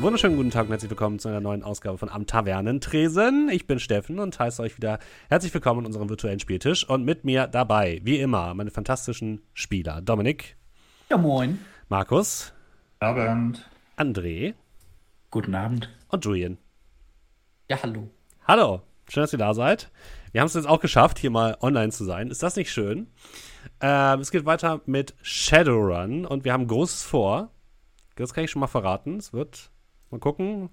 Wunderschönen guten Tag und herzlich willkommen zu einer neuen Ausgabe von Am Tavernentresen. Ich bin Steffen und heiße euch wieder herzlich willkommen an unserem virtuellen Spieltisch und mit mir dabei, wie immer, meine fantastischen Spieler. Dominik. Ja, moin. Markus. Abend. André. Guten Abend. Und Julian. Ja, hallo. Hallo. Schön, dass ihr da seid. Wir haben es jetzt auch geschafft, hier mal online zu sein. Ist das nicht schön? Ähm, es geht weiter mit Shadowrun und wir haben Großes vor. Das kann ich schon mal verraten. Es wird. Mal gucken.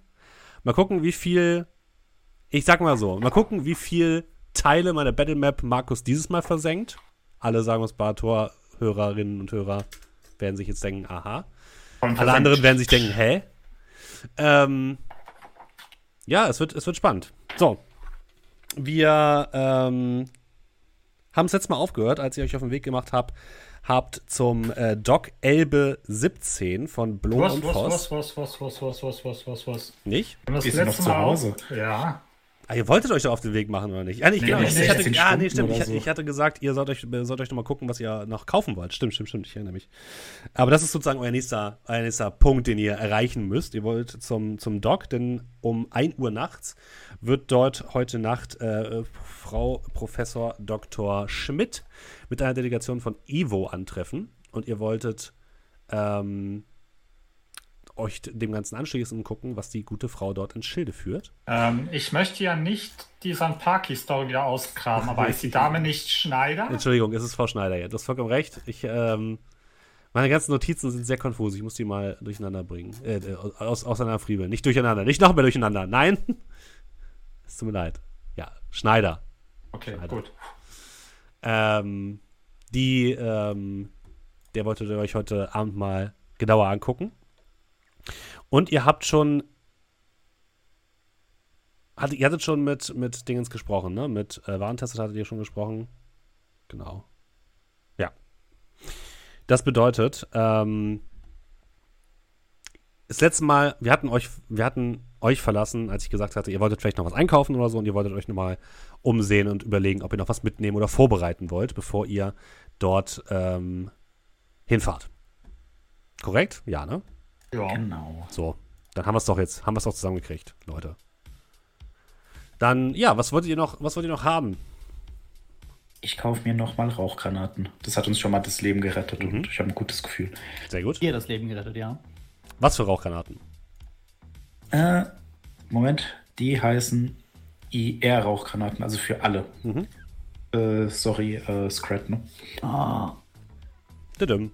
Mal gucken, wie viel. Ich sag mal so. Mal gucken, wie viel Teile meiner Battlemap Markus dieses Mal versenkt. Alle sagen uns Bartor, Hörerinnen und Hörer werden sich jetzt denken, aha. Alle anderen werden sich denken, hä? Ähm, ja, es wird, es wird spannend. So. Wir ähm, haben es letztes Mal aufgehört, als ich euch auf den Weg gemacht habt, habt zum äh, Doc Elbe 17 von Blom was, und was, Voss. was, was, was, was, was, was, was, was, was? Nicht? Und das Ist sie noch letzte zu Mal auch- Hause? Ja. Ah, ihr wolltet euch doch auf den Weg machen, oder nicht? Ja, nee, ich, Nee, genau, noch ich, hatte, 16 ja, nee, stimmt. Ich, so. ich hatte gesagt, ihr sollt euch, sollt euch noch mal gucken, was ihr noch kaufen wollt. Stimmt, stimmt, stimmt. Ich erinnere mich. Aber das ist sozusagen euer nächster, euer nächster Punkt, den ihr erreichen müsst. Ihr wollt zum, zum Doc, denn um 1 Uhr nachts wird dort heute Nacht äh, Frau Professor Dr. Schmidt mit einer Delegation von Ivo antreffen. Und ihr wolltet ähm, euch dem Ganzen anschließen und gucken, was die gute Frau dort ins Schilde führt. Ähm, ich möchte ja nicht die Sanpaki-Story wieder ausgraben, aber ist die Dame nicht Schneider? Entschuldigung, es ist Frau Schneider jetzt. Du hast vollkommen recht. Ich, ähm, meine ganzen Notizen sind sehr konfus. Ich muss die mal durcheinander bringen. Äh, aus, auseinanderfriebeln. Nicht durcheinander. Nicht noch mehr durcheinander. Nein. Es tut mir leid. Ja, Schneider. Okay, Schneider. gut. Ähm, die, ähm, der wolltet ihr euch heute Abend mal genauer angucken. Und ihr habt schon. Hat, ihr hattet schon mit, mit Dingens gesprochen, ne? Mit äh, Warentestet hattet ihr schon gesprochen. Genau. Ja. Das bedeutet, ähm, das letzte Mal, wir hatten euch, wir hatten euch verlassen, als ich gesagt hatte, ihr wolltet vielleicht noch was einkaufen oder so und ihr wolltet euch nochmal umsehen und überlegen, ob ihr noch was mitnehmen oder vorbereiten wollt, bevor ihr dort ähm, hinfahrt. Korrekt? Ja, ne? Ja. Genau. So. Dann haben wir es doch jetzt, haben wir es doch zusammengekriegt, Leute. Dann, ja, was wolltet ihr noch, was wollt ihr noch haben? Ich kaufe mir nochmal Rauchgranaten. Das hat uns schon mal das Leben gerettet Mhm. und ich habe ein gutes Gefühl. Sehr gut. Dir das Leben gerettet, ja. Was für Rauchgranaten? Äh, Moment. Die heißen IR-Rauchgranaten, also für alle. Mhm. Äh, sorry, äh, Scrat, ne? Ah, Didim.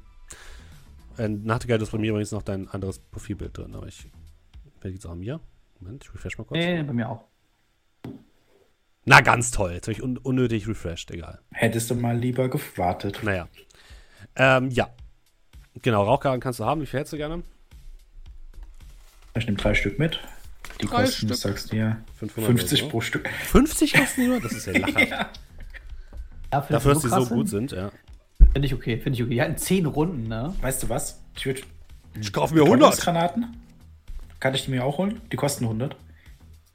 Äh, Nachtigall ist bei mir übrigens noch dein anderes Profilbild drin, aber ich. Wer liegt's auch an mir? Moment, ich refresh mal kurz. nee, bei mir auch. Na, ganz toll. Jetzt habe ich un unnötig refreshed, egal. Hättest du mal lieber gewartet. Naja. Ähm, ja. Genau, Rauchgarten kannst du haben. Wie viel hättest du gerne? Ich nehme drei Stück mit. Die Drei kosten, Stück? sagst du ja, 500 50 oder so. pro Stück. 50 kosten die nur? Das ist ja lachhaft. Ja, Dafür, dass die so gut sind, ja. Finde ich okay, finde ich okay. Ja, in 10 Runden, ne? Weißt du was? Ich würde Ich kaufe mir 100. Granaten. Kann ich die mir auch holen? Die kosten 100.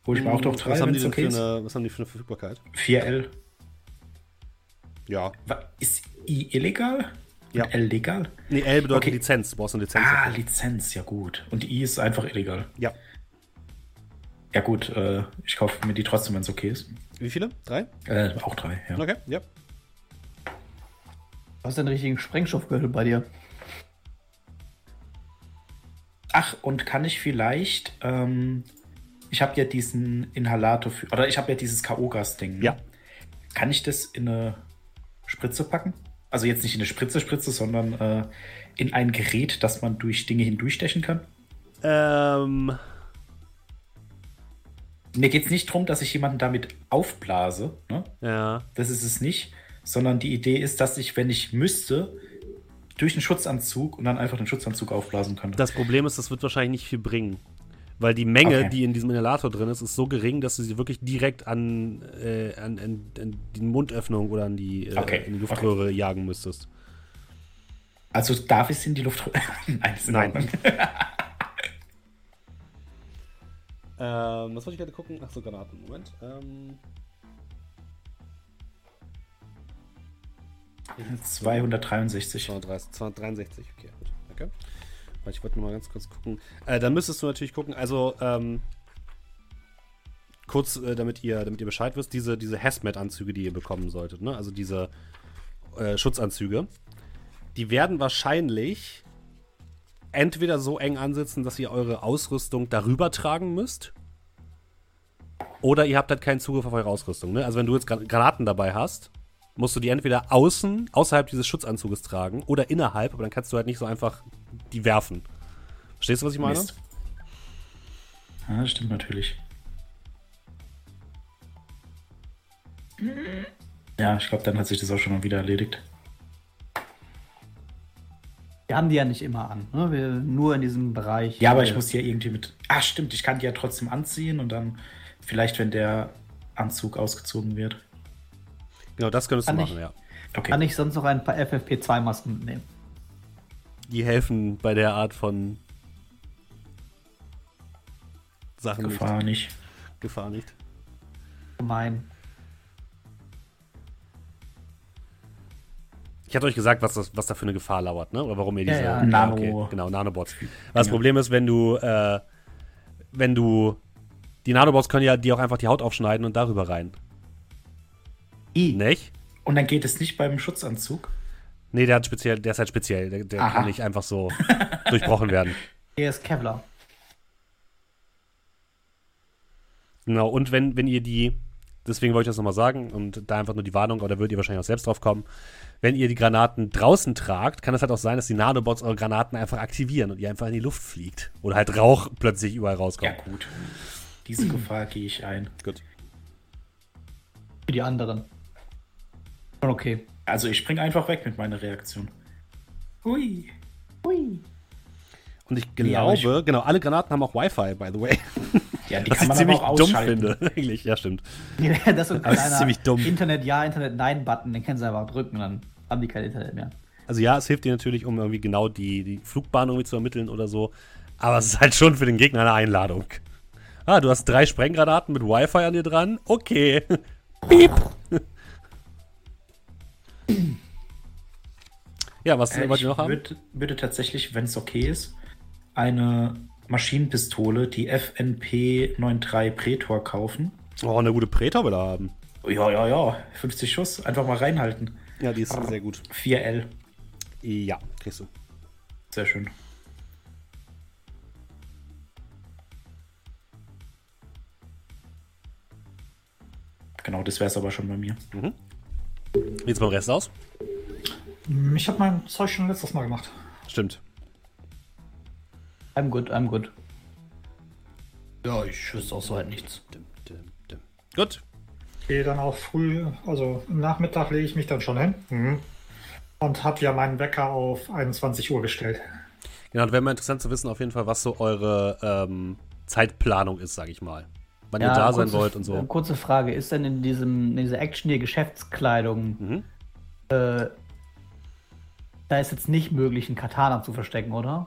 Hol ich mir auch doch drei, was haben, die denn okay für eine, was haben die für eine Verfügbarkeit? 4L. Ja. Ist I illegal? Ja. Und L legal? Nee, L bedeutet Okay. Lizenz. Du brauchst eine Lizenz. Ah, dafür. Lizenz, ja gut. Und I ist einfach illegal. ja. Ja gut, äh, ich kaufe mir die trotzdem, wenn es okay ist. Wie viele? Drei? Äh, auch drei, ja. Okay, ja. Du hast einen richtigen Sprengstoffgürtel bei dir. Ach, und kann ich vielleicht, ähm, ich habe ja diesen Inhalator für, oder ich habe ja dieses K.O.-Gas-Ding. ne? Ja. Kann ich das in eine Spritze packen? Also jetzt nicht in eine Spritze, Spritze, sondern äh, in ein Gerät, das man durch Dinge hindurchstechen kann? Ähm, Mir geht es nicht darum, dass ich jemanden damit aufblase, ne? ja. Das ist es nicht, sondern die Idee ist, dass ich, wenn ich müsste, durch einen Schutzanzug und dann einfach den Schutzanzug aufblasen könnte. Das Problem ist, das wird wahrscheinlich nicht viel bringen. Weil die Menge, Okay. die in diesem Inhalator drin ist, ist so gering, dass du sie wirklich direkt an, äh, an, an, an die Mundöffnung oder an die, äh, Okay, in die Luftröhre jagen müsstest. Also darf ich es in die Luft. Nein, ist in Nein. Ähm, was wollte ich gerade gucken? Ach so, Granaten. Moment. Ähm, 263. 230, 263, okay, gut. Danke. Ich wollte nur mal ganz kurz gucken. Äh, dann müsstest du natürlich gucken, also ähm, kurz, äh, damit ihr, damit ihr Bescheid wisst, diese, diese Hazmat-Anzüge, die ihr bekommen solltet, ne? Also diese äh, Schutzanzüge, die werden wahrscheinlich entweder so eng ansitzen, dass ihr eure Ausrüstung darüber tragen müsst. Oder ihr habt halt keinen Zugriff auf eure Ausrüstung. Ne? Also wenn du jetzt Gran- Granaten dabei hast, musst du die entweder außen, außerhalb dieses Schutzanzuges tragen oder innerhalb, aber dann kannst du halt nicht so einfach die werfen. Verstehst du, was ich meine? Mist. Ja, das stimmt natürlich. Ja, ich glaube, dann hat sich das auch schon mal wieder erledigt. Wir haben die ja nicht immer an. Ne? Wir, nur in diesem Bereich. Ja, aber ich muss die ja irgendwie mit. Ah, stimmt, ich kann die ja trotzdem anziehen und dann vielleicht, wenn der Anzug ausgezogen wird. Genau, das könntest du Kann machen, ich- ja. Okay. Kann ich sonst noch ein paar FFP2-Masken mitnehmen? Die helfen bei der Art von Sachen Gefahr nicht. nicht. Gefahr nicht. Gemein. Ich hatte euch gesagt, was, das, was da für eine Gefahr lauert, ne? Oder warum ihr Ja, diese. ja. Nano- genau, Nanobots. Das Problem ist, wenn du, äh, wenn du. Die Nanobots können ja dir auch einfach die Haut aufschneiden und darüber rein. I. Nicht? Und dann geht es nicht beim Schutzanzug. Nee, der hat speziell, der ist halt speziell. Der, der kann nicht einfach so durchbrochen werden. Hier ist Kevlar. Genau, und wenn, wenn ihr die, deswegen wollte ich das nochmal sagen, und da einfach nur die Warnung, oder würdet ihr wahrscheinlich auch selbst drauf kommen, wenn ihr die Granaten draußen tragt, kann es halt auch sein, dass die Nanobots eure Granaten einfach aktivieren und ihr einfach in die Luft fliegt. Oder halt Rauch plötzlich überall Ja, rauskommt. gut. Diese Gefahr gehe ich ein. Gut. Für die anderen. Schon okay. Also ich spring einfach weg mit meiner Reaktion. Hui. Hui. Und ich Ja, aber glaube, genau, alle Granaten haben auch Wi-Fi, by the way. Ja, die Was kann ich man ziemlich aber auch dumm ausschalten. finde. Eigentlich, ja, stimmt. Ja, das ist es ist ziemlich dumm. Internet ja, Internet nein Button, den können sie einfach drücken und dann haben die kein Internet mehr. Also ja, es hilft dir natürlich, um irgendwie genau die, die Flugbahn irgendwie zu ermitteln oder so. Aber es ist halt schon für den Gegner eine Einladung. Ah, du hast drei Sprenggranaten mit Wi-Fi an dir dran? Okay. Piep. Ja, was Äh, wollt ich ihr noch haben? würd, würde tatsächlich, wenn es okay ist, eine Maschinenpistole, die FNP 93 Pretor kaufen. Oh, eine gute Pretor will er haben. Ja, ja, ja. 50 Schuss. Einfach mal reinhalten. Ja, die ist sehr gut. 4L. Ja, kriegst du. Sehr schön. Genau, das wäre es aber schon bei mir. Wie sieht's beim Rest aus? Ich habe mein Zeug schon letztes Mal gemacht. Stimmt. I'm good, I'm good. Ja, ich wüsste auch so halt nichts. Gut. Gehe dann auch früh, also im Nachmittag lege ich mich dann schon hin. Mhm. Und habe ja meinen Wecker auf 21 Uhr gestellt. Genau, wäre mal interessant zu wissen, auf jeden Fall, was so eure ähm, Zeitplanung ist, sag ich mal. Wann ihr da sein kurze- wollt und so. Kurze Frage, ist denn in diesem, in dieser Action hier Geschäftskleidung, Mhm. äh, da ist jetzt nicht möglich, einen Katana zu verstecken, oder?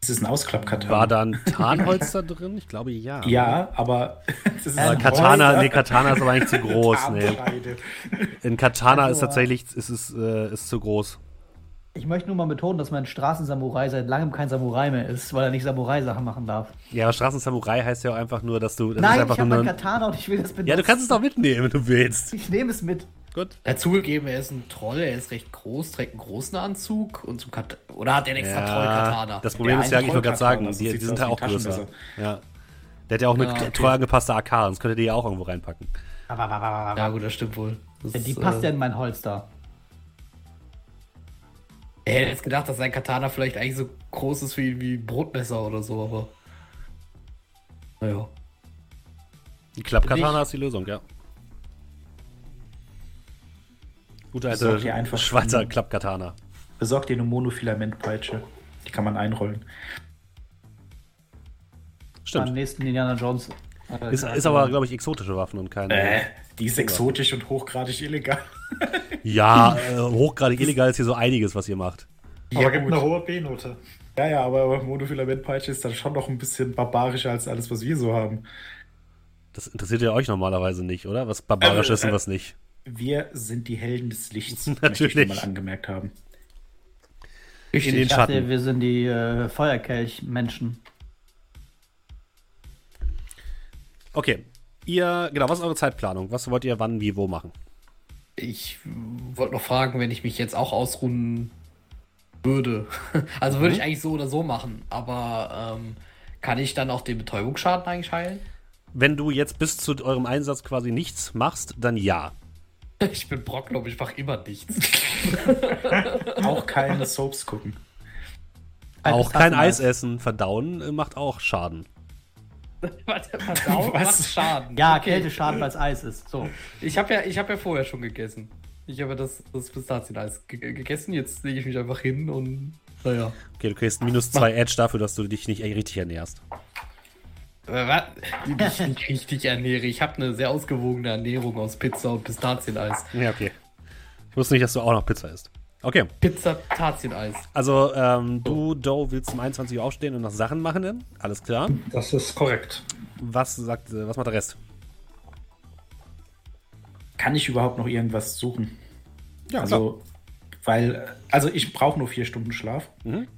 Das ist ein Ausklappkatan. War da ein Tarnholz da drin? Ich glaube ja. Ja, aber das ist Aber Katana, nee, Katana ist aber eigentlich zu groß. Nee. In Katana ist Also, tatsächlich ist es äh, ist zu groß. Ich möchte nur mal betonen, dass mein Straßensamurai seit langem kein Samurai mehr ist, weil er nicht Samurai-Sachen machen darf. Ja, aber Straßensamurai heißt ja auch einfach nur, dass du. Das Nein, ist ich habe mein ein, Katana und ich will das benutzen. Ja, du kannst es doch mitnehmen, wenn du willst. Ich nehme es mit. Gut. Er hat zugegeben, er ist ein Troll, er ist recht groß, trägt einen großen Anzug und zum Kat Oder hat er einen extra Troll-Katana? das Problem Der ist ja, ich wollte gerade sagen, die, die sind ja auch größer. Ja. Der hat ja auch eine Ja, okay. treu angepasste AK, sonst könntet ihr ja auch irgendwo reinpacken. Ja, gut, das stimmt wohl. Das Die ist, passt äh, ja in mein Holster. Er hätte jetzt gedacht, dass sein Katana vielleicht eigentlich so groß ist wie, wie ein Brotmesser oder so, aber. Naja. Die Klappkatana ist die Lösung, ja. Gute alte Schweizer Klappkatana. Besorg dir eine Monofilamentpeitsche. Die kann man einrollen. Stimmt. nächsten Indiana Jones. äh, Ist, ist aber, glaube ich, exotische Waffen und keine. Äh, die ist exotisch und hochgradig illegal. Ja, äh, hochgradig illegal ist hier so einiges, was ihr macht. Aber gibt eine hohe B-Note. Ja, ja, aber Monofilamentpeitsche ist dann schon noch ein bisschen barbarischer als alles, was wir so haben. Das interessiert ja euch normalerweise nicht, oder? Was barbarisch Äh, ist und äh, was nicht. Wir sind die Helden des Lichts, ich Natürlich. nur mal angemerkt haben. Richtig. in den Ich dachte, Schatten. wir sind die äh, Feuerkelch-Menschen. Okay. Ihr, genau, was ist eure Zeitplanung? Was wollt ihr wann, wie, wo machen? Ich wollte noch fragen, wenn ich mich jetzt auch ausruhen würde. Also würde ich eigentlich so oder so machen, aber ähm, kann ich dann auch den Betäubungsschaden eigentlich heilen? Wenn du jetzt bis zu eurem Einsatz quasi nichts machst, dann ja. Ich bin Brocklob, ich mache immer nichts. Auch keine Soaps gucken. auch kein Eis. Eis essen. Verdauen äh, macht auch Schaden. Warte, Verdauung Was? macht Schaden. Ja, Okay. Kälte schaden, weil es Eis ist. So. Ich habe ja, ich hab ja vorher schon gegessen. Ich habe das, das Pistazieneis ge gegessen, jetzt lege ich mich einfach hin und naja. Okay, du kriegst minus zwei Edge dafür, dass du dich nicht richtig ernährst. Äh, was? Wie ich mich richtig ernähre. Ich habe eine sehr ausgewogene Ernährung aus Pizza und Pistazieneis. Ja, okay. Ich wusste nicht, dass du auch noch Pizza isst. Okay, Pizza, Pistazieneis. also ähm, du, Doe, willst um 21 Uhr aufstehen und noch Sachen machen dann? Alles klar. Das ist korrekt. Was sagt, äh, was macht der Rest? Kann ich überhaupt noch irgendwas suchen? Ja, Also, weil, also ich brauche nur vier Stunden Schlaf. Mhm.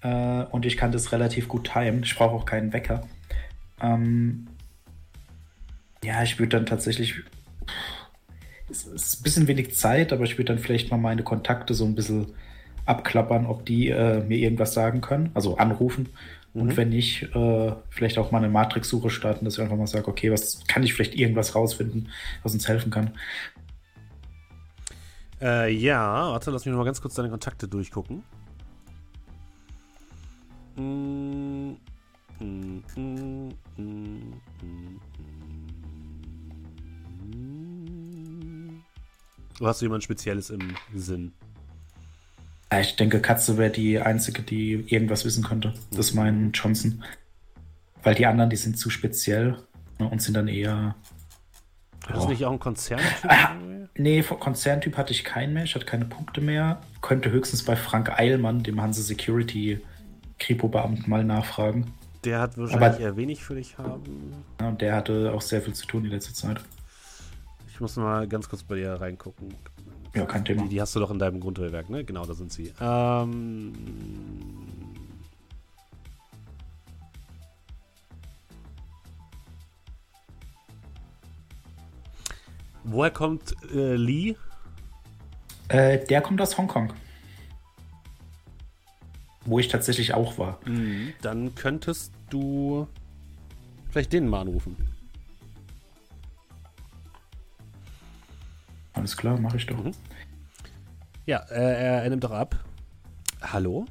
Äh, und ich kann das relativ gut timen. Ich brauche auch keinen Wecker. Ähm, ja, ich würde dann tatsächlich. Es ist ein bisschen wenig Zeit, aber ich würde dann vielleicht mal meine Kontakte so ein bisschen abklappern, ob die äh, mir irgendwas sagen können, also anrufen. Und wenn nicht, äh, vielleicht auch mal eine Matrix-Suche starten, dass ich einfach mal sage, okay, was kann ich vielleicht irgendwas rausfinden, was uns helfen kann. Äh, ja, warte, lass mich noch mal ganz kurz deine Kontakte durchgucken. Mm, mm, mm, mm, mm, mm. Du hast jemand Spezielles im Sinn. Ja, Ich denke, Katze wäre die einzige, die irgendwas wissen könnte. Das ist mein Johnson. Weil die anderen, die sind zu speziell ne, und sind dann eher. Hast du Ja. nicht auch einen Konzern? Nee, von Konzerntyp hatte ich keinen mehr. Ich hatte keine Punkte mehr. Könnte höchstens bei Frank Eilmann, dem Hanse Security Kripo-Beamten, mal nachfragen. Der hat wahrscheinlich Aber- eher wenig für dich haben. Ja, und der hatte auch sehr viel zu tun die letzte Zeit. Ich muss mal ganz kurz bei dir reingucken. Ja, kein Thema. Die, die hast du doch in deinem Grundregelwerk, ne? Genau, da sind sie. Ähm, woher kommt äh, Lee? Äh, der kommt aus Hongkong. Wo ich tatsächlich auch war. Dann könntest du vielleicht den mal anrufen. Alles klar, mache ich doch. Mhm. Ja, äh, er, er nimmt doch ab. Hallo?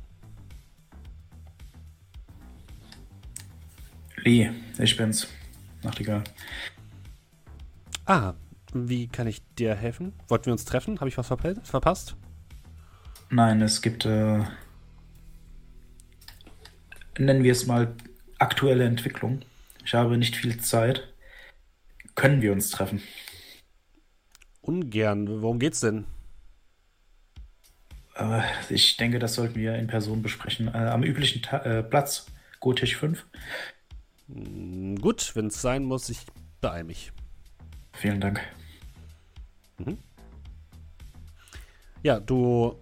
Lee, ich bin's. Nachtigall. Ah, wie kann ich dir helfen? Wollten wir uns treffen? Habe ich was verpe- verpasst? Nein, es gibt, äh, nennen wir es mal, aktuelle Entwicklung. Ich habe nicht viel Zeit. Können wir uns treffen? Ungern. Worum geht's denn? Äh, ich denke, das sollten wir in Person besprechen. Äh, am üblichen Ta äh, Platz, Gotisch 5. Hm, Gut, wenn es sein muss, ich beeil mich. Vielen Dank. Ja, du.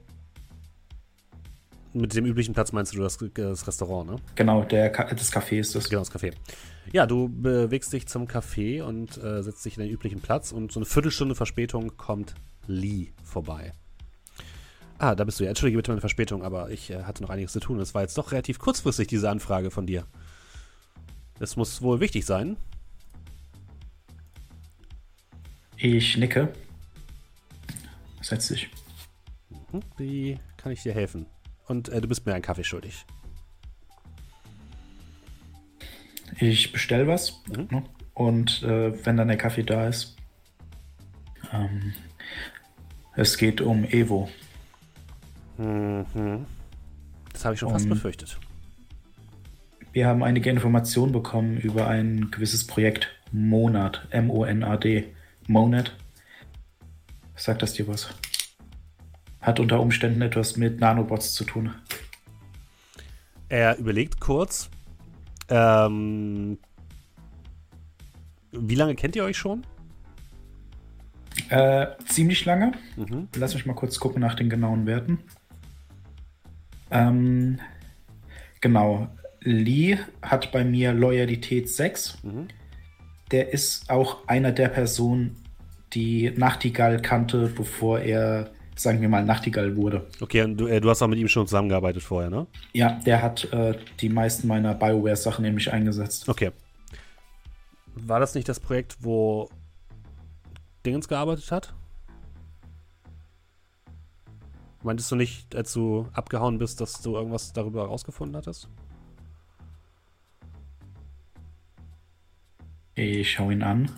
Mit dem üblichen Platz meinst du das, das Restaurant, ne? Genau, der das Café ist das. Genau, das Café. Ja, du bewegst dich zum Café und äh, setzt dich in den üblichen Platz und so eine Viertelstunde Verspätung kommt Lee vorbei. Ah, da bist du ja. Entschuldige bitte meine Verspätung, aber ich äh, hatte noch einiges zu tun. Es war jetzt doch relativ kurzfristig, diese Anfrage von dir. Es muss wohl wichtig sein. Ich nicke. Setz dich. Hm, Wie kann ich dir helfen? Und äh, du bist mir einen Kaffee schuldig. Ich bestell was. Mhm. Ne? Und äh, wenn dann der Kaffee da ist. Ähm, es geht um Evo. Mhm. Das habe ich schon fast Um- befürchtet. Wir haben einige Informationen bekommen über ein gewisses Projekt Monat. M-O-N-A-D. Monad. Sagt das dir was? Hat unter Umständen etwas mit Nanobots zu tun. Er überlegt kurz. Ähm, wie lange kennt ihr euch schon? Äh, ziemlich lange. Mhm. Lass mich mal kurz gucken nach den genauen Werten. Ähm, genau. Lee hat bei mir Loyalität 6. Mhm. Der ist auch einer der Personen, die Nachtigall kannte, bevor er, sagen wir mal, Nachtigall wurde. Okay, und du, äh, du hast auch mit ihm schon zusammengearbeitet vorher, ne? Ja, der hat äh, die meisten meiner BioWare-Sachen nämlich eingesetzt. Okay. War das nicht das Projekt, wo Dingens gearbeitet hat? Meintest du nicht, als du abgehauen bist, dass du irgendwas darüber herausgefunden hattest? Ich schau ihn an.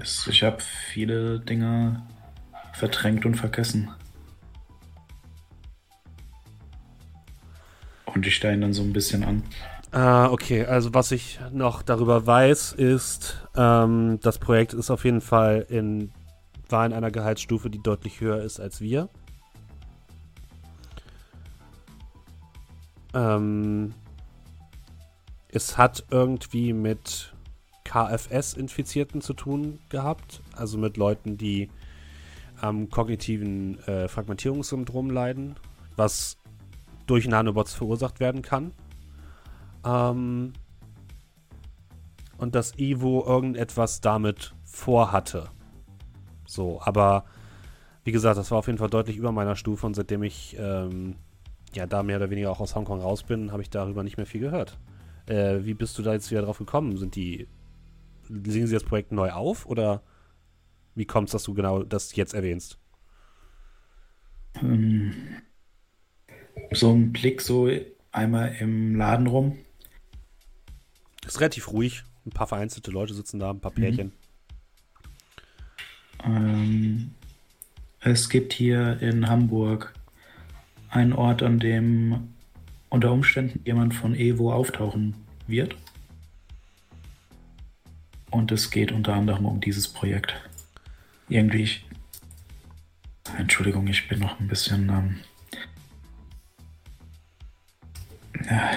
Ich, habe viele Dinge verdrängt und vergessen. Und ich ihn dann so ein bisschen an. Ah, okay. Also was ich noch darüber weiß, ist, ähm, das Projekt ist auf jeden Fall in, war in einer Gehaltsstufe, die deutlich höher ist als wir. Ähm, es hat irgendwie mit KFS-Infizierten zu tun gehabt, also mit Leuten, die am kognitiven äh, Fragmentierungssyndrom leiden, was durch Nanobots verursacht werden kann. Ähm, und dass Ivo irgendetwas damit vorhatte. So, aber wie gesagt, das war auf jeden Fall deutlich über meiner Stufe und seitdem ich ähm, ja da mehr oder weniger auch aus Hongkong raus bin, habe ich darüber nicht mehr viel gehört. Äh, wie bist du da jetzt wieder drauf gekommen? Sind die. Legen sie das Projekt neu auf oder wie kommt es, dass du genau das jetzt erwähnst? Ähm, so ein Blick so einmal im Laden rum. Ist relativ ruhig. Ein paar vereinzelte Leute sitzen da, ein paar Pärchen. Ähm, es gibt hier in Hamburg einen Ort, an dem unter Umständen jemand von Evo auftauchen wird. Und es geht unter anderem um dieses Projekt. Irgendwie, ich, Entschuldigung, ich bin noch ein bisschen. Ähm,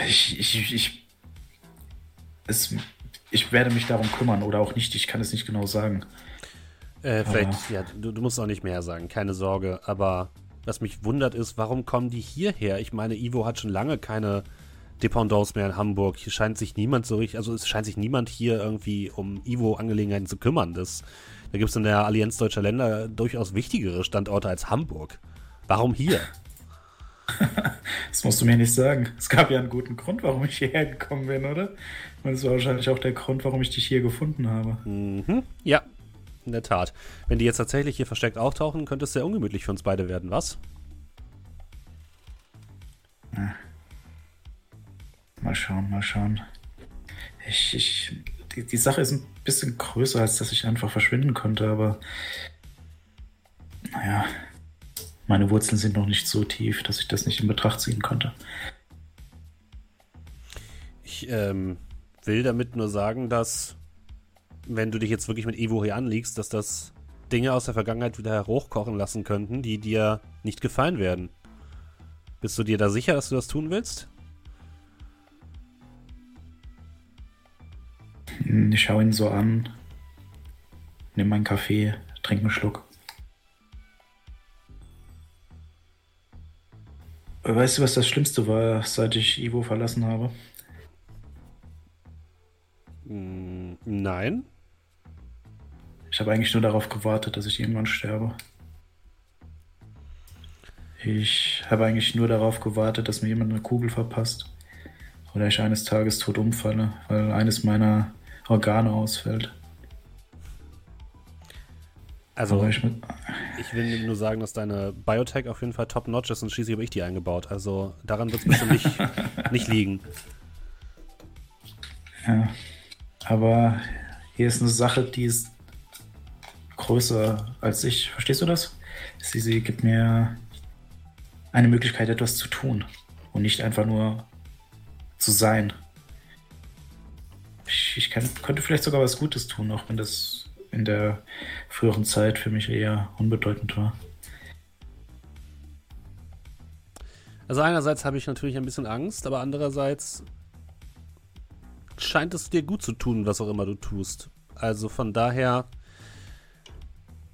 ich, ich, ich, es, ich werde mich darum kümmern oder auch nicht. Ich kann es nicht genau sagen. Äh, vielleicht, ja, du, du musst auch nicht mehr sagen, keine Sorge. Aber was mich wundert ist, warum kommen die hierher? Ich meine, Ivo hat schon lange keine Dependance mehr in Hamburg. Hier scheint sich niemand so richtig, also es scheint sich niemand hier irgendwie um Ivo-Angelegenheiten zu kümmern. Das, da gibt es in der Allianz Deutscher Länder durchaus wichtigere Standorte als Hamburg. Warum hier? Das musst du mir nicht sagen. Es gab ja einen guten Grund, warum ich hierher gekommen bin, oder? Und das war wahrscheinlich auch der Grund, warum ich dich hier gefunden habe. Mhm. Ja, in der Tat. Wenn die jetzt tatsächlich hier versteckt auftauchen, könnte es sehr ungemütlich für uns beide werden, was? Mal schauen, mal schauen. Ich, ich, die, die Sache ist ein bisschen größer, als dass ich einfach verschwinden konnte, aber naja, meine Wurzeln sind noch nicht so tief, dass ich das nicht in Betracht ziehen konnte. Ich ähm, will damit nur sagen, dass wenn du dich jetzt wirklich mit Evo hier anliegst, dass das Dinge aus der Vergangenheit wieder hochkochen lassen könnten, die dir nicht gefallen werden. Bist du dir da sicher, dass du das tun willst? Ich schaue ihn so an, nehme meinen Kaffee, trinke einen Schluck. Weißt du, was das Schlimmste war, seit ich Ivo verlassen habe? Mm, nein. Ich habe eigentlich nur darauf gewartet, dass ich irgendwann sterbe. Ich habe eigentlich nur darauf gewartet, dass mir jemand eine Kugel verpasst. Oder ich eines Tages tot umfalle, weil eines meiner Organe ausfällt. Also, ich, ich will nur sagen, dass deine Biotech auf jeden Fall top-notch ist und schließlich habe ich die eingebaut. Also, daran wird es bestimmt nicht, nicht liegen. ja. Aber hier ist eine Sache, die ist größer als ich. Verstehst du das? Sie, sie gibt mir eine Möglichkeit, etwas zu tun und nicht einfach nur zu sein. Ich, kann, könnte vielleicht sogar was Gutes tun, auch wenn das in der früheren Zeit für mich eher unbedeutend war. Also einerseits habe ich natürlich ein bisschen Angst, aber andererseits scheint es dir gut zu tun, was auch immer du tust. Also von daher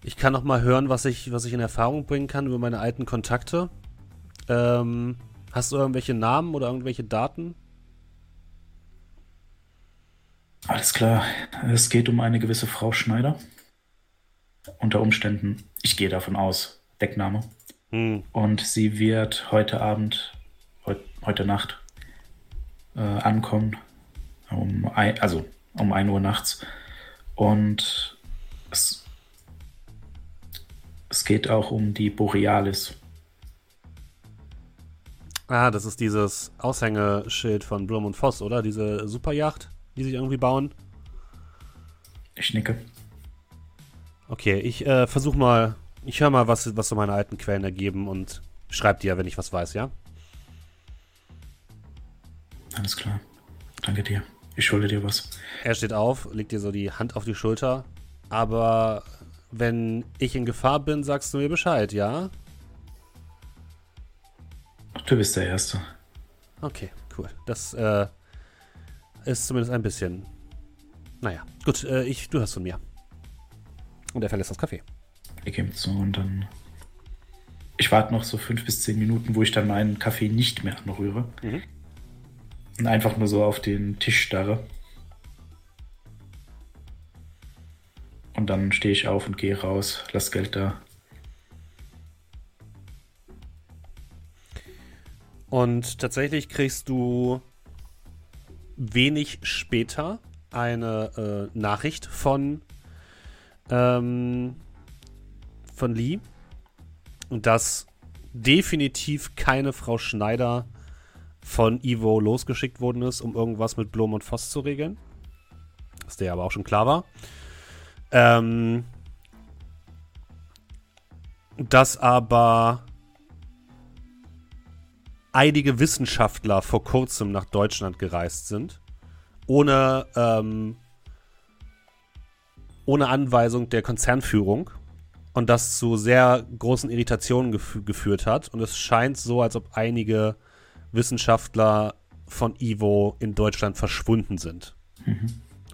Ich kann noch mal hören, was ich, was ich in Erfahrung bringen kann über meine alten Kontakte. Ähm, hast du irgendwelche Namen oder irgendwelche Daten? Alles klar. Es geht um eine gewisse Frau Schneider. Unter Umständen, ich gehe davon aus, Deckname. Hm. Und sie wird heute Abend, heut, heute Nacht äh, ankommen. Um ein, also um 1 Uhr nachts. Und es, es geht auch um die Borealis. Ah, das ist dieses Aushängeschild von Blum und Voss, oder? Diese Superjacht, die sich irgendwie bauen. Ich nicke. Okay, ich äh, versuch mal, ich höre mal, was, was so meine alten Quellen ergeben und schreib dir, wenn ich was weiß, ja? Alles klar. Danke dir. Ich schulde dir was. Er steht auf, legt dir so die Hand auf die Schulter. Aber wenn ich in Gefahr bin, sagst du mir Bescheid, ja? Du bist der Erste. Okay, cool. Das äh, ist zumindest ein bisschen. Naja, gut, äh, ich, du hörst von mir. Und er verlässt das Café. Ich gehe zu und dann. Ich warte noch so fünf bis zehn Minuten, wo ich dann meinen Kaffee nicht mehr anrühre. Mhm. Und einfach nur so auf den Tisch starre. Und dann stehe ich auf und gehe raus, lass Geld da. Und tatsächlich kriegst du wenig später eine äh, Nachricht von, ähm, von Lee, dass definitiv keine Frau Schneider von Ivo losgeschickt worden ist, um irgendwas mit Blom und Voss zu regeln. Was der aber auch schon klar war. Ähm, dass aber einige Wissenschaftler vor kurzem nach Deutschland gereist sind, ohne, ähm, ohne Anweisung der Konzernführung und das zu sehr großen Irritationen gef geführt hat. Und es scheint so, als ob einige Wissenschaftler von Ivo in Deutschland verschwunden sind.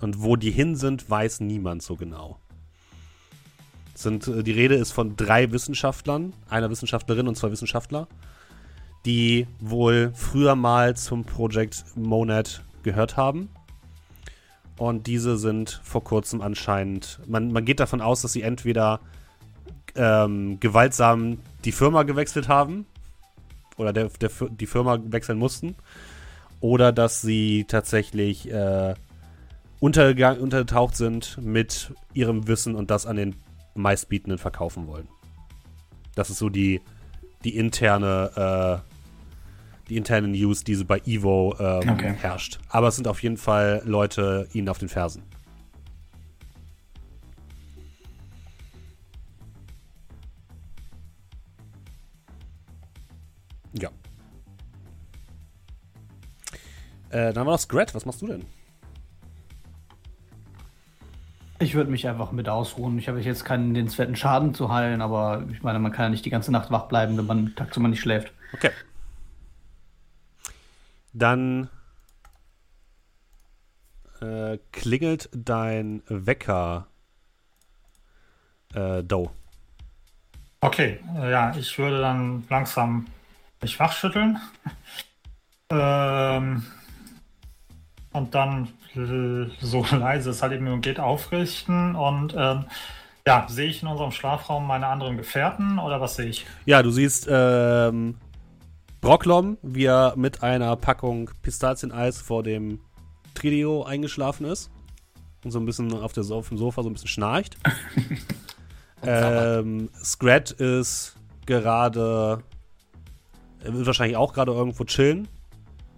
Und wo die hin sind, weiß niemand so genau. Sind, äh, die Rede ist von drei Wissenschaftlern, einer Wissenschaftlerin und zwei Wissenschaftler, die wohl früher mal zum Project Monad gehört haben. Und diese sind vor kurzem anscheinend, man, man geht davon aus, dass sie entweder ähm, gewaltsam die Firma gewechselt haben oder der, der, die Firma wechseln mussten oder dass sie tatsächlich äh, untergetaucht sind mit ihrem Wissen und das an den meistbietenden verkaufen wollen. Das ist so die, die interne, äh, die interne News, die so bei Evo ähm, Okay. herrscht. Aber es sind auf jeden Fall Leute ihnen auf den Fersen. Ja. Äh, dann haben wir noch Scrat. Was machst du denn? Ich würde mich einfach mit ausruhen. Ich habe jetzt keinen nennenswerten Schaden zu heilen, aber ich meine, man kann ja nicht die ganze Nacht wach bleiben, wenn man tagsüber nicht schläft. Okay. Dann äh, klingelt dein Wecker, äh, Doe. Okay, ja, ich würde dann langsam mich wachschütteln. ähm, und dann äh, so leise es halt eben nur geht aufrichten. Und ähm, ja, sehe ich in unserem Schlafraum meine anderen Gefährten oder was sehe ich? Ja, du siehst ähm, Brocklom, wie er mit einer Packung Pistazieneis vor dem Trio eingeschlafen ist. Und so ein bisschen auf, der, auf dem Sofa so ein bisschen schnarcht. ähm, Scrat ist gerade. Er wird wahrscheinlich auch gerade irgendwo chillen.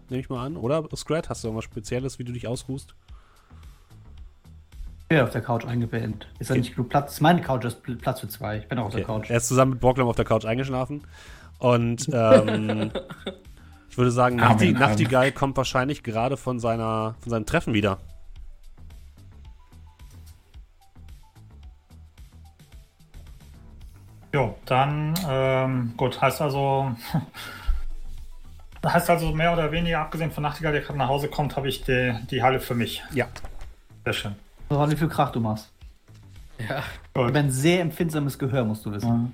Nehme ich mal an, oder? Scrat, hast du irgendwas Spezielles, wie du dich ausruhst? Ich bin auf der Couch eingepennt. Ist ja nicht genug Platz. Meine Couch ist Pl- Platz für zwei. Ich bin auch auf Okay. der Couch. Er ist zusammen mit Brocklom auf der Couch eingeschlafen. Und ähm, ich würde sagen, Arm Nachti in Arm. Nachtigall kommt wahrscheinlich gerade von, seiner, von seinem Treffen wieder. Jo, dann ähm, gut, heißt also, heißt also mehr oder weniger, abgesehen von Nachtigall, der gerade nach Hause kommt, habe ich die, die Halle für mich. Ja. Sehr schön. So, wie viel Krach du machst. Ja. Ich habe ein sehr empfindsames Gehör, musst du wissen.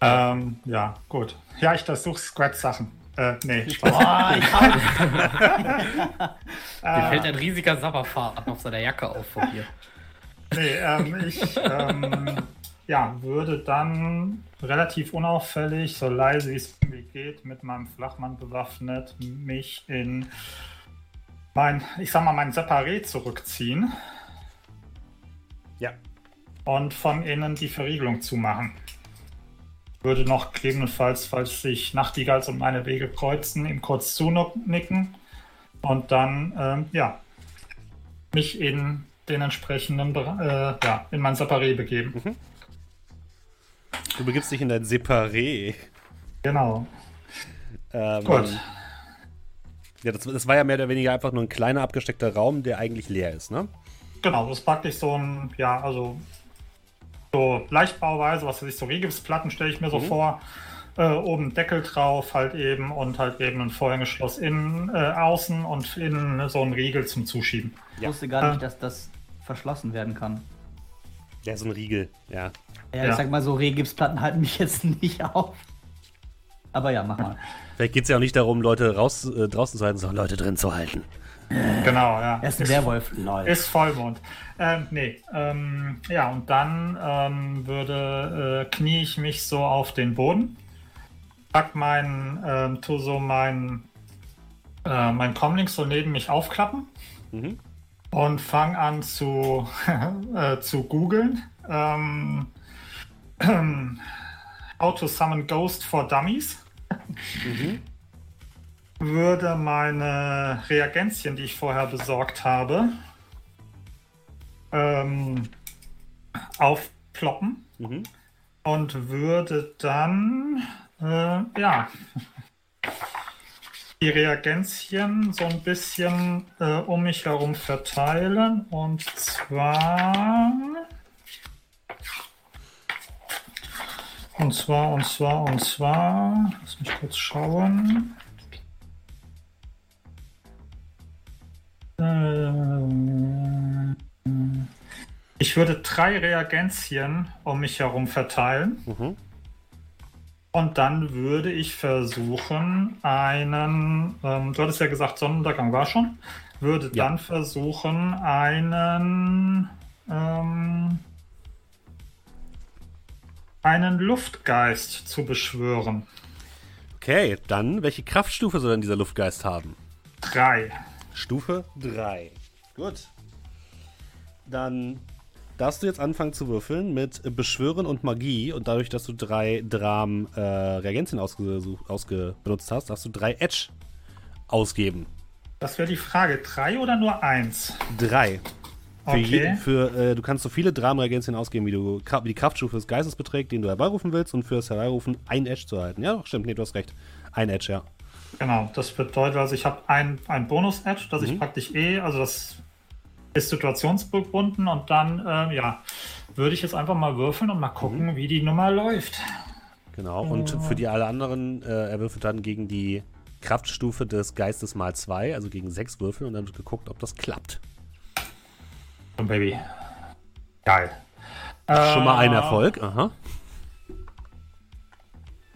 Ähm, ja, gut. Ja, ich versuche Scratch-Sachen. Äh, nee, Spaß. Boah, ich Mir fällt ein riesiger Sabberfaden auf seiner Jacke auf von hier. Nee, ähm, ich ähm, ja, würde dann relativ unauffällig, so leise wie es irgendwie geht, mit meinem Flachmann bewaffnet, mich in mein, ich sag mal, mein Separé zurückziehen Ja. und von innen die Verriegelung zumachen. Würde noch gegebenenfalls, falls sich Nachtigalls und meine Wege kreuzen, ihm kurz zunicken und dann, ähm, ja, mich in den entsprechenden, äh, ja, in mein Separé begeben. Du begibst dich in dein Separé. Genau. Ähm, Gut. Ja, das, das war ja mehr oder weniger einfach nur ein kleiner abgesteckter Raum, der eigentlich leer ist, ne? Genau, das ist praktisch so ein, ja, also so Leichtbauweise, was weiß ich, so Rigipsplatten stelle ich mir so vor. Äh, oben Deckel drauf, halt eben und halt eben ein Vorhängeschloss innen, äh, außen und innen so ein Riegel zum Zuschieben. Ich wusste gar nicht, dass das verschlossen werden kann. Ja, so ein Riegel, ja. Ja, Ja. ich sag mal so, Rehgipsplatten halten mich jetzt nicht auf. Aber ja, mach mal. Vielleicht geht es ja auch nicht darum, Leute raus, äh, draußen zu halten, sondern Leute drin zu halten. Genau, ja. Er ist ein Werwolf. Lol. Ist Vollmond. Ähm, nee, ähm, ja, und dann ähm, würde, äh, knie ich mich so auf den Boden, pack mein, ähm, tu so mein, äh, mein Comlink so neben mich aufklappen Mhm. und fang an zu, äh, zu googeln. Ähm, how to summon Ghost for Dummies. Würde meine Reagenzien, die ich vorher besorgt habe, ähm, aufploppen Mhm. und würde dann, äh, ja, die Reagenzien so ein bisschen äh, um mich herum verteilen. Und zwar. Und zwar, und zwar, und zwar. Lass mich kurz schauen. Ich würde drei Reagenzien um mich herum verteilen. Mhm. Und dann würde ich versuchen, einen, ähm, du hattest ja gesagt, Sonnenuntergang war schon, würde Ja. dann versuchen, einen, ähm, einen Luftgeist zu beschwören. Okay, dann, welche Kraftstufe soll denn dieser Luftgeist haben? Drei. Stufe 3. Gut. Dann darfst du jetzt anfangen zu würfeln mit Beschwören und Magie. Und dadurch, dass du drei Dram äh, Reagenzien ausgesucht, ausge benutzt hast, darfst du drei Edge ausgeben. Das wäre die Frage. Drei oder nur eins? Drei. Für Okay. je, für, äh, du kannst so viele Dram-Reagenzien ausgeben, wie, du, wie die Kraftstufe des Geistes beträgt, den du herbeirufen willst, und für das Herbeirufen ein Edge zu erhalten. Ja, doch, stimmt, nee, du hast recht. Ein Edge, ja. Genau, das bedeutet also, ich habe ein, ein Bonus-Edge, dass ich praktisch eh, also das ist situationsgebunden und dann, ähm, ja, würde ich jetzt einfach mal würfeln und mal gucken, wie die Nummer läuft. Genau. Und für die alle anderen, äh, er würfelt dann gegen die Kraftstufe des Geistes mal zwei, also gegen sechs Würfel, und dann wird geguckt, ob das klappt. Oh, Baby. Geil. Schon mal ein Äh, Erfolg, aha.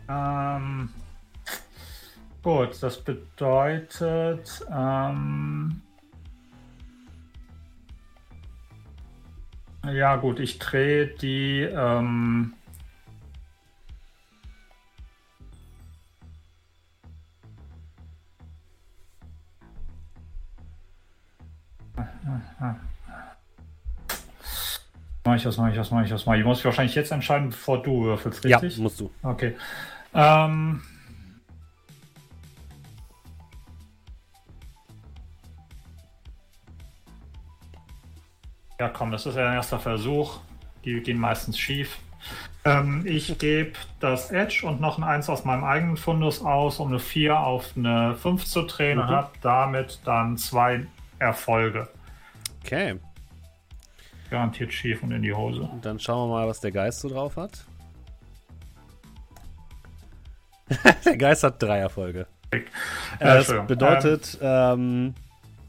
Ähm, gut, das bedeutet, ähm, ja gut, ich drehe die, ähm, Mach ich das, mach ich das, mach ich das, mach ich. Ich muss mich wahrscheinlich jetzt entscheiden, bevor du würfelst, Ja, richtig? musst du. Okay. Ähm. Ja, komm, das ist ja ein erster Versuch. Die gehen meistens schief. Ähm, ich gebe das Edge und noch ein 1 aus meinem eigenen Fundus aus, um eine 4 auf eine 5 zu drehen und Mhm. habe damit dann zwei Erfolge. Okay. Garantiert schief und in die Hose. Und dann schauen wir mal, was der Geist so drauf hat. der Geist hat drei Erfolge. Äh, Äh, das Entschuldigung. bedeutet, ähm,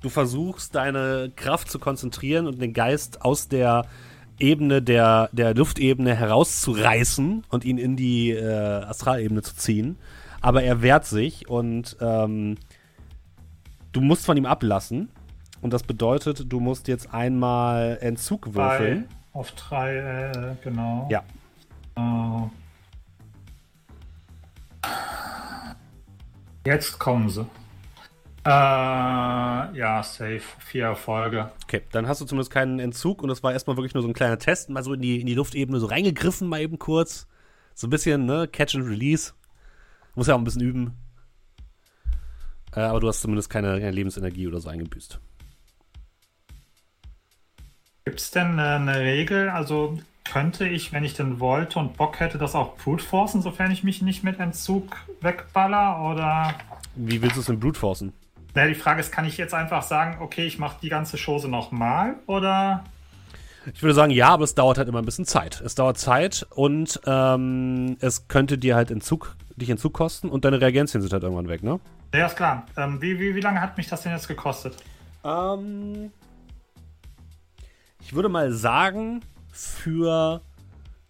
du versuchst deine Kraft zu konzentrieren und den Geist aus der Ebene der, der Luftebene herauszureißen und ihn in die äh, Astralebene zu ziehen. Aber er wehrt sich und ähm, du musst von ihm ablassen. Und das bedeutet, du musst jetzt einmal Entzug würfeln. Bei, auf drei, äh, genau. Ja. Äh, jetzt kommen sie. Äh, ja, safe. Vier Erfolge. Okay, dann hast du zumindest keinen Entzug und das war erstmal wirklich nur so ein kleiner Test, mal so in die, in die Luftebene so reingegriffen, mal eben kurz. So ein bisschen, ne, Catch and Release. Muss ja auch ein bisschen üben. Äh, aber du hast zumindest keine, keine Lebensenergie oder so eingebüßt. Gibt es denn äh, eine Regel? Also könnte ich, wenn ich denn wollte und Bock hätte, das auch brute forcen, sofern ich mich nicht mit Entzug wegballer? Oder. Wie willst du es denn brute forcen? Naja, die Frage ist, kann ich jetzt einfach sagen, okay, ich mache die ganze Chose nochmal? Oder. Ich würde sagen, ja, aber es dauert halt immer ein bisschen Zeit. Es dauert Zeit und ähm, es könnte dir halt Entzug, dich Entzug kosten und deine Reagenzien sind halt irgendwann weg, ne? Ja, ist klar. Ähm, wie, wie, wie lange hat mich das denn jetzt gekostet? Ähm, ich würde mal sagen, für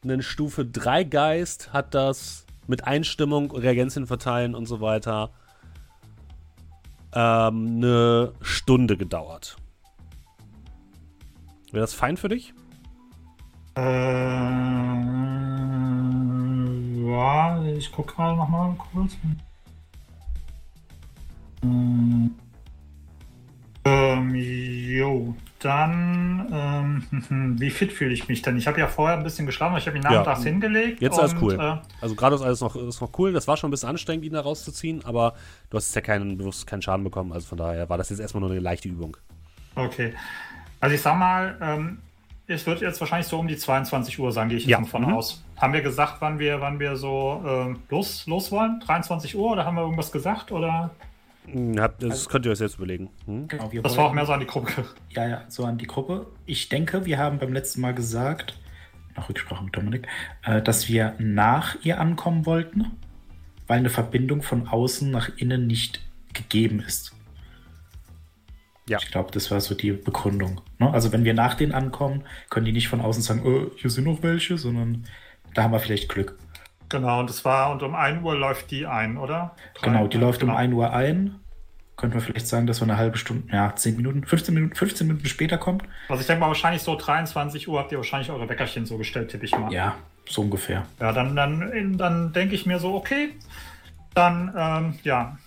einen Stufe 3 Geist hat das mit Einstimmung, Reagenzien verteilen und so weiter ähm, eine Stunde gedauert. Wäre das fein für dich? Äh, ja, ich gucke gerade nochmal kurz. Ähm, ähm, jo, dann, ähm, wie fit fühle ich mich denn? Ich habe ja vorher ein bisschen geschlafen, ich habe ihn nachmittags Ja. hingelegt. Jetzt ist alles und, cool. Äh, Also gerade ist alles noch, ist noch cool. Das war schon ein bisschen anstrengend, ihn da rauszuziehen, aber du hast ja keinen, bewusst keinen Schaden bekommen. Also von daher war das jetzt erstmal nur eine leichte Übung. okay. Also ich sag mal, ähm, es wird jetzt wahrscheinlich so um die 22 Uhr sein, gehe ich jetzt von mhm. aus. Haben wir gesagt, wann wir, wann wir so ähm, los, los wollen? 23 Uhr oder haben wir irgendwas gesagt? Oder? Hm, habt- Das könnt ihr euch selbst überlegen. Hm? Genau, wir Das war auch mehr so an die Gruppe. Ja, ja, so an die Gruppe. Ich denke, wir haben beim letzten Mal gesagt, nach Rücksprache mit Dominik, äh, dass wir nach ihr ankommen wollten, weil eine Verbindung von außen nach innen nicht gegeben ist. Ja. Ich glaube, das war so die Begründung. Ne? Also wenn wir nach denen ankommen, können die nicht von außen sagen, äh, hier sind noch welche, sondern da haben wir vielleicht Glück. Genau, und es war, und um 1 Uhr läuft die ein, oder? Drei- Genau, die läuft um genau. 1 Uhr ein. Könnten wir vielleicht sagen, dass wir eine halbe Stunde, ja, 10 Minuten, 15 Minuten, 15 Minuten später kommt? Also ich denke mal, wahrscheinlich so 23 Uhr habt ihr wahrscheinlich eure Weckerchen so gestellt, tippe ich mal. Ja, so ungefähr. Ja, dann, dann, dann denke ich mir so, okay, dann, ähm, ja,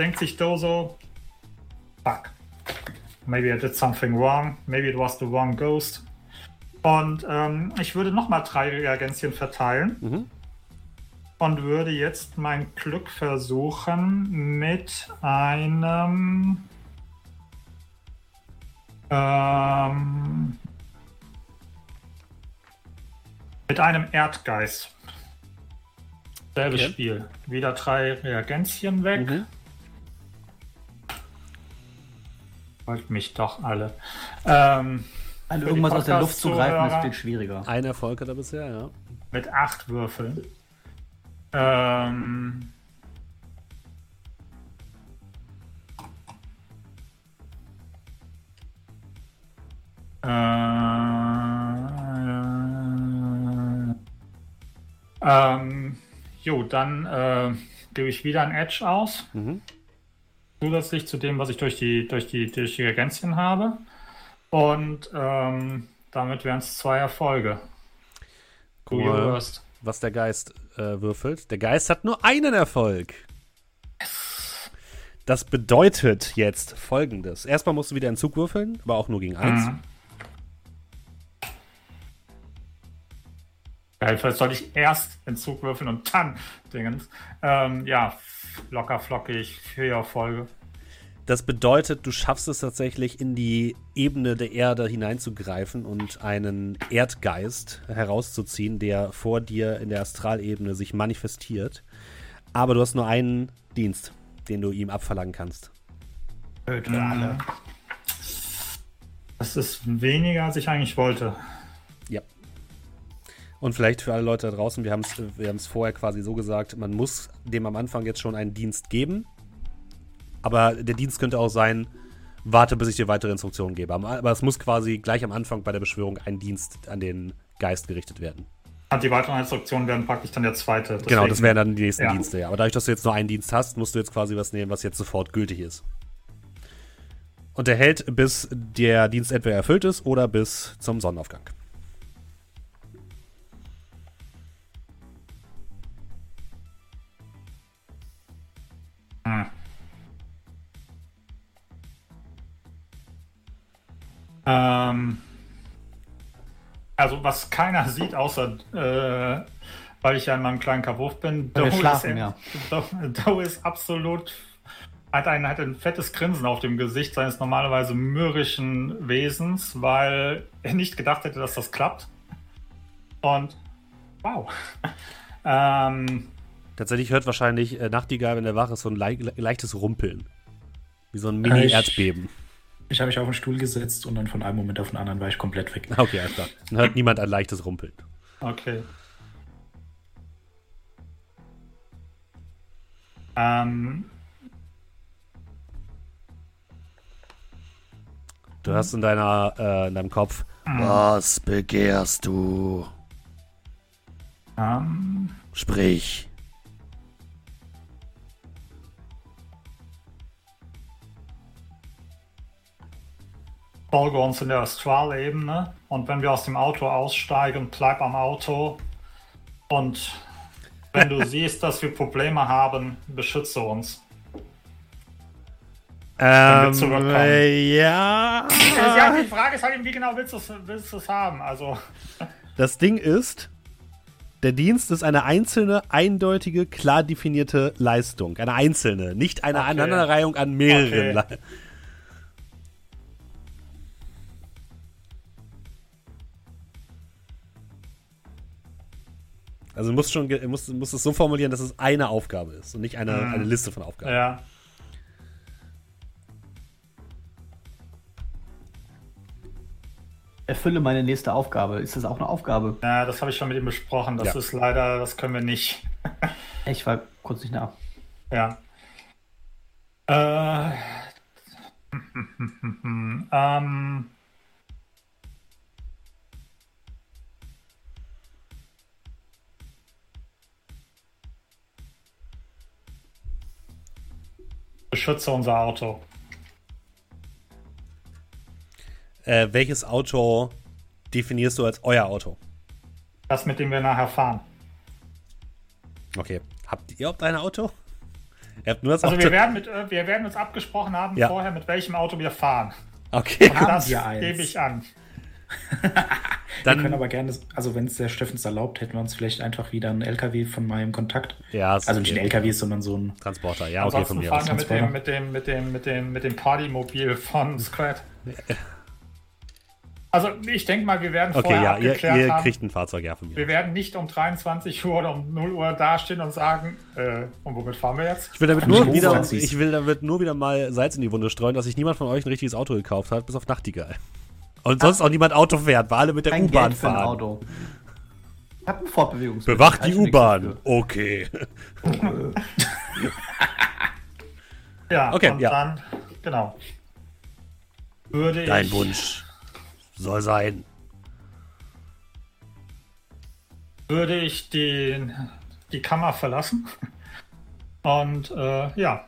denkt sich Dozo, fuck, maybe I did something wrong, maybe it was the wrong ghost. Und ähm, ich würde nochmal drei Reagenzien verteilen Mhm. Und würde jetzt mein Glück versuchen mit einem ähm, mit einem Erdgeist. Selbes Okay. Spiel. Wieder drei Reagenzien weg. Mhm. Wollt mich doch alle. Ähm, Also irgendwas aus der Luft zu greifen, ist viel schwieriger. Ein Erfolg hat er bisher, ja. mit acht Würfeln. Ähm, äh, ähm, jo, dann äh, gebe ich wieder ein Edge aus. Mhm. Zusätzlich zu dem, was ich durch die, durch die, durch die Reagenzien habe. Und ähm, damit wären es zwei Erfolge. Worst. was der Geist äh, würfelt. Der Geist hat nur einen Erfolg. Das bedeutet jetzt folgendes. Erstmal musst du wieder einen Zug würfeln, aber auch nur gegen eins. Mhm. Vielleicht soll ich erst den Zug würfeln und dann Dingens. Ähm, ja, locker flockig, vier Erfolge. Das bedeutet, du schaffst es tatsächlich in die Ebene der Erde hineinzugreifen und einen Erdgeist herauszuziehen, der vor dir in der Astralebene sich manifestiert. Aber du hast nur einen Dienst, den du ihm abverlangen kannst. Töte alle. Das ist weniger, als ich eigentlich wollte. Ja. Und vielleicht für alle Leute da draußen, wir haben es wir haben's vorher quasi so gesagt, man muss dem am Anfang jetzt schon einen Dienst geben. Aber der Dienst könnte auch sein, warte, bis ich dir weitere Instruktionen gebe. Aber es muss quasi gleich am Anfang bei der Beschwörung ein Dienst an den Geist gerichtet werden. Und die weiteren Instruktionen werden praktisch dann der zweite. Genau, das Deswegen- wären dann die nächsten Ja. Dienste, ja. Aber dadurch, dass du jetzt nur einen Dienst hast, musst du jetzt quasi was nehmen, was jetzt sofort gültig ist. Und der hält, bis der Dienst entweder erfüllt ist oder bis zum Sonnenaufgang. Ähm, also was keiner sieht, außer äh, weil ich ja in meinem kleinen Kabuff bin. Doe schlafen, ist, ja. Doe ist absolut hat ein, hat ein fettes Grinsen auf dem Gesicht seines normalerweise mürrischen Wesens, weil er nicht gedacht hätte, dass das klappt. Und wow. ähm, Tatsächlich hört wahrscheinlich äh, Nachtigall, wenn der wach ist, so ein le leichtes Rumpeln. Wie so ein Äh, Mini-Erdbeben. Ich habe mich auf den Stuhl gesetzt und dann von einem Moment auf den anderen war ich komplett weg. Okay, alles klar. Dann hört niemand ein leichtes Rumpeln. Okay. Ähm, Du hast in deiner, äh, in deinem Kopf, was begehrst du? ähm, Sprich. Folge uns in der Astralebene und wenn wir aus dem Auto aussteigen, bleib am Auto und wenn du siehst, dass wir Probleme haben, beschütze uns. Ähm, äh, ja. Ja, die Frage ist halt, wie genau willst du es willst du's haben? Also, Das Ding ist, der Dienst ist eine einzelne, eindeutige, klar definierte Leistung. Eine einzelne, nicht eine Okay. Aneinanderreihung an mehreren. Okay. Also du musst schon musst, musst es so formulieren, dass es eine Aufgabe ist und nicht eine, Mhm. eine Liste von Aufgaben. ja. Erfülle meine nächste Aufgabe. Ist das auch eine Aufgabe? ja, das habe ich schon mit ihm besprochen. Das Ja. ist leider, das können wir nicht. Ich war kurz nicht nach. Ja. Äh, ähm, beschütze unser Auto. Äh, welches Auto definierst du als euer Auto? Das, mit dem wir nachher fahren. Okay. Habt ihr überhaupt ein Auto? Ihr habt nur das Also Auto. wir werden, mit, äh, wir werden uns abgesprochen haben Ja. vorher, mit welchem Auto wir fahren. okay. Haben Das wir eins. gebe ich an. Wir können Dann, aber gerne, also wenn es der Steffens erlaubt, hätten wir uns vielleicht einfach wieder einen LKW von meinem Kontakt. ja, Also nicht ein. LKW, sondern so ein. Transporter. Ja, okay, von mir fahren aus. wir mit dem, mit dem, mit dem, mit dem, mit dem Partymobil von Scrat. Also ich denke mal, wir werden Okay, vorher ja, ihr, abgeklärt ihr haben. kriegt ein Fahrzeug, ja, von mir. wir werden nicht um 23 Uhr oder um 0 Uhr dastehen und sagen, äh, und womit fahren wir jetzt? Ich will damit nur wieder, ich will damit nur wieder mal Salz in die Wunde streuen, dass sich niemand von euch ein richtiges Auto gekauft hat, bis auf Nachtigall. Und sonst auch niemand Auto fährt, weil alle mit der U-Bahn fahren. Auto. Ich habe ein Fortbewegungsmittel. Bewacht die U-Bahn. Okay. Ja, Okay, und ja. dann, genau. Würde Dein ich, Wunsch soll sein. würde ich den, die Kammer verlassen. Und äh, ja.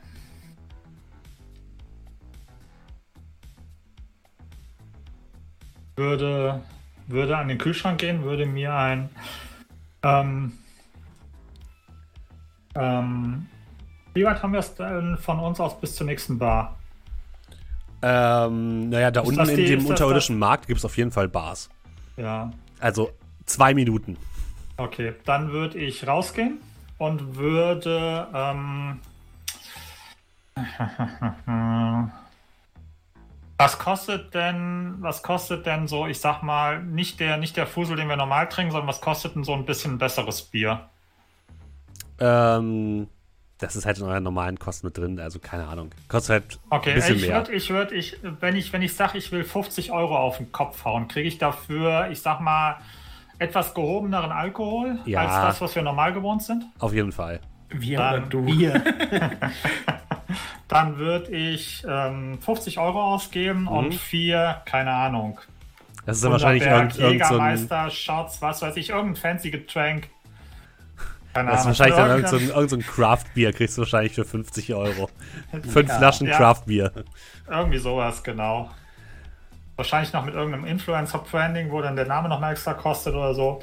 Würde, würde an den Kühlschrank gehen, würde mir ein ähm, ähm, wie weit haben wir es denn von uns aus bis zur nächsten Bar? Ähm, naja, da Ist unten das in die- dem unterirdischen Markt gibt es auf jeden Fall Bars. Ja, Also zwei Minuten. okay. Dann würde ich rausgehen und würde ähm, Was kostet denn, was kostet denn so, ich sag mal, nicht der, nicht der Fusel, den wir normal trinken, sondern was kostet denn so ein bisschen besseres Bier? Ähm, das ist halt in euren normalen Kosten mit drin, also keine Ahnung. Kostet halt Okay, ein bisschen ich mehr. würde, ich würde, ich, wenn ich, wenn ich sage, ich will 50 Euro auf den Kopf hauen, kriege ich dafür, ich sag mal, etwas gehobeneren Alkohol Ja. als das, was wir normal gewohnt sind? Auf jeden Fall. Wir Dann oder du? Bier. Dann würde ich ähm, 50 Euro ausgeben und vier, keine Ahnung. Das ist dann wahrscheinlich irgend, irgend so Jägermeister, Shots, was weiß ich, irgendein fancy Getränk. Keine das ist wahrscheinlich dann irgend so Irgendein- ein, irgend so ein Craft-Bier, kriegst du wahrscheinlich für 50 Euro. Fünf Ja. Flaschen Ja. Craft-Bier. Irgendwie sowas, genau. Wahrscheinlich noch mit irgendeinem Influencer-Branding, wo dann der Name noch mal extra kostet oder so.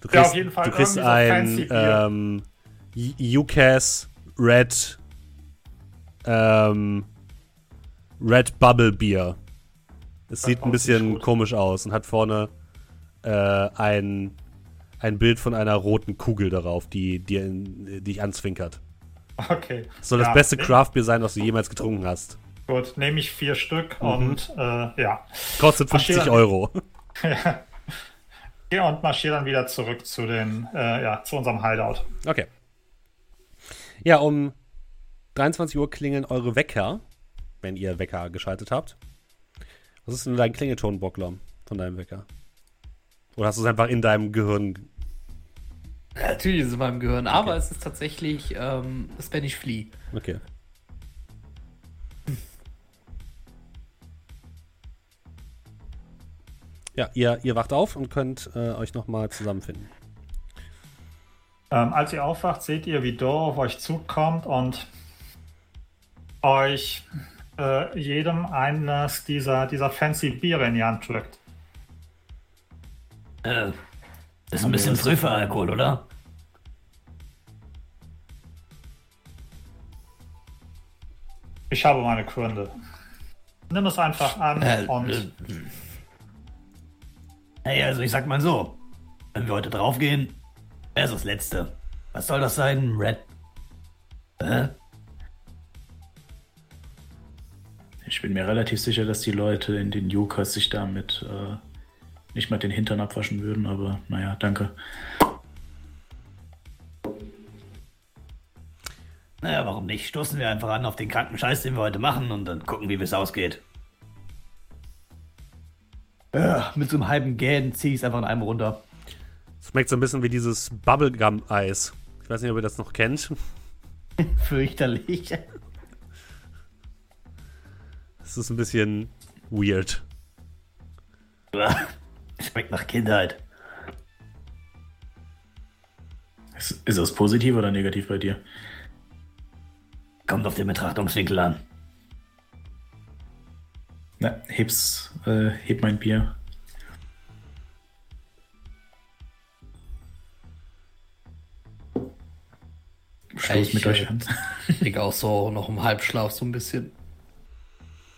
Du Ja, kriegst, auf jeden Fall du kriegst so ein Bier. ähm, UCAS Red ähm, Red Bubble Bier. Es sieht ein bisschen komisch aus und hat vorne äh, ein, ein Bild von einer roten Kugel darauf, die dir in- dich anzwinkert. Okay. Das soll Ja, das beste ne- Craft-Bier sein, was du jemals getrunken hast. Gut, nehme ich vier Stück Mhm. und äh, ja. Kostet 50 Marschieren. Euro. Ja, und marschiere dann wieder zurück zu den, äh, ja, zu unserem Hideout. Okay. Ja, um 23 Uhr klingeln eure Wecker, wenn ihr Wecker geschaltet habt. Was ist denn dein Klingelton, Bockler, von deinem Wecker? Oder hast du es einfach in deinem Gehirn? Natürlich ist es in meinem Gehirn, aber es ist tatsächlich ähm, Spanish Flea. Okay. Ja, ihr, ihr wacht auf und könnt äh, euch nochmal zusammenfinden. Ähm, als ihr aufwacht, seht ihr, wie Doro auf euch zukommt und euch äh, jedem eines dieser, dieser fancy Biere in die Hand drückt. Äh, ist ein bisschen früh für Alkohol, oder? Ich habe meine Gründe. Nimm es einfach an Äh, und äh, Hey, also ich sag mal so. Wenn wir heute draufgehen, wer ist das Letzte? Was soll das sein? Red. Hä? Ich bin mir relativ sicher, dass die Leute in den Yukas sich damit äh, nicht mal den Hintern abwaschen würden, aber naja, danke. Naja, warum nicht? Stoßen wir einfach an auf den kranken Scheiß, den wir heute machen und dann gucken, wie es ausgeht. Ja, mit so einem halben Gähnen zieh ich es einfach in einem runter. Es schmeckt so ein bisschen wie dieses Bubblegum-Eis. Ich weiß nicht, ob ihr das noch kennt. Fürchterlich. Es ist ein bisschen weird. Schmeckt nach Kindheit. Ist, ist das positiv oder negativ bei dir? Kommt auf den Betrachtungswinkel an. Na, heb's, äh, heb mein Bier. Schluss Ich, mit äh, euch an. leg auch so noch im Halbschlaf so ein bisschen.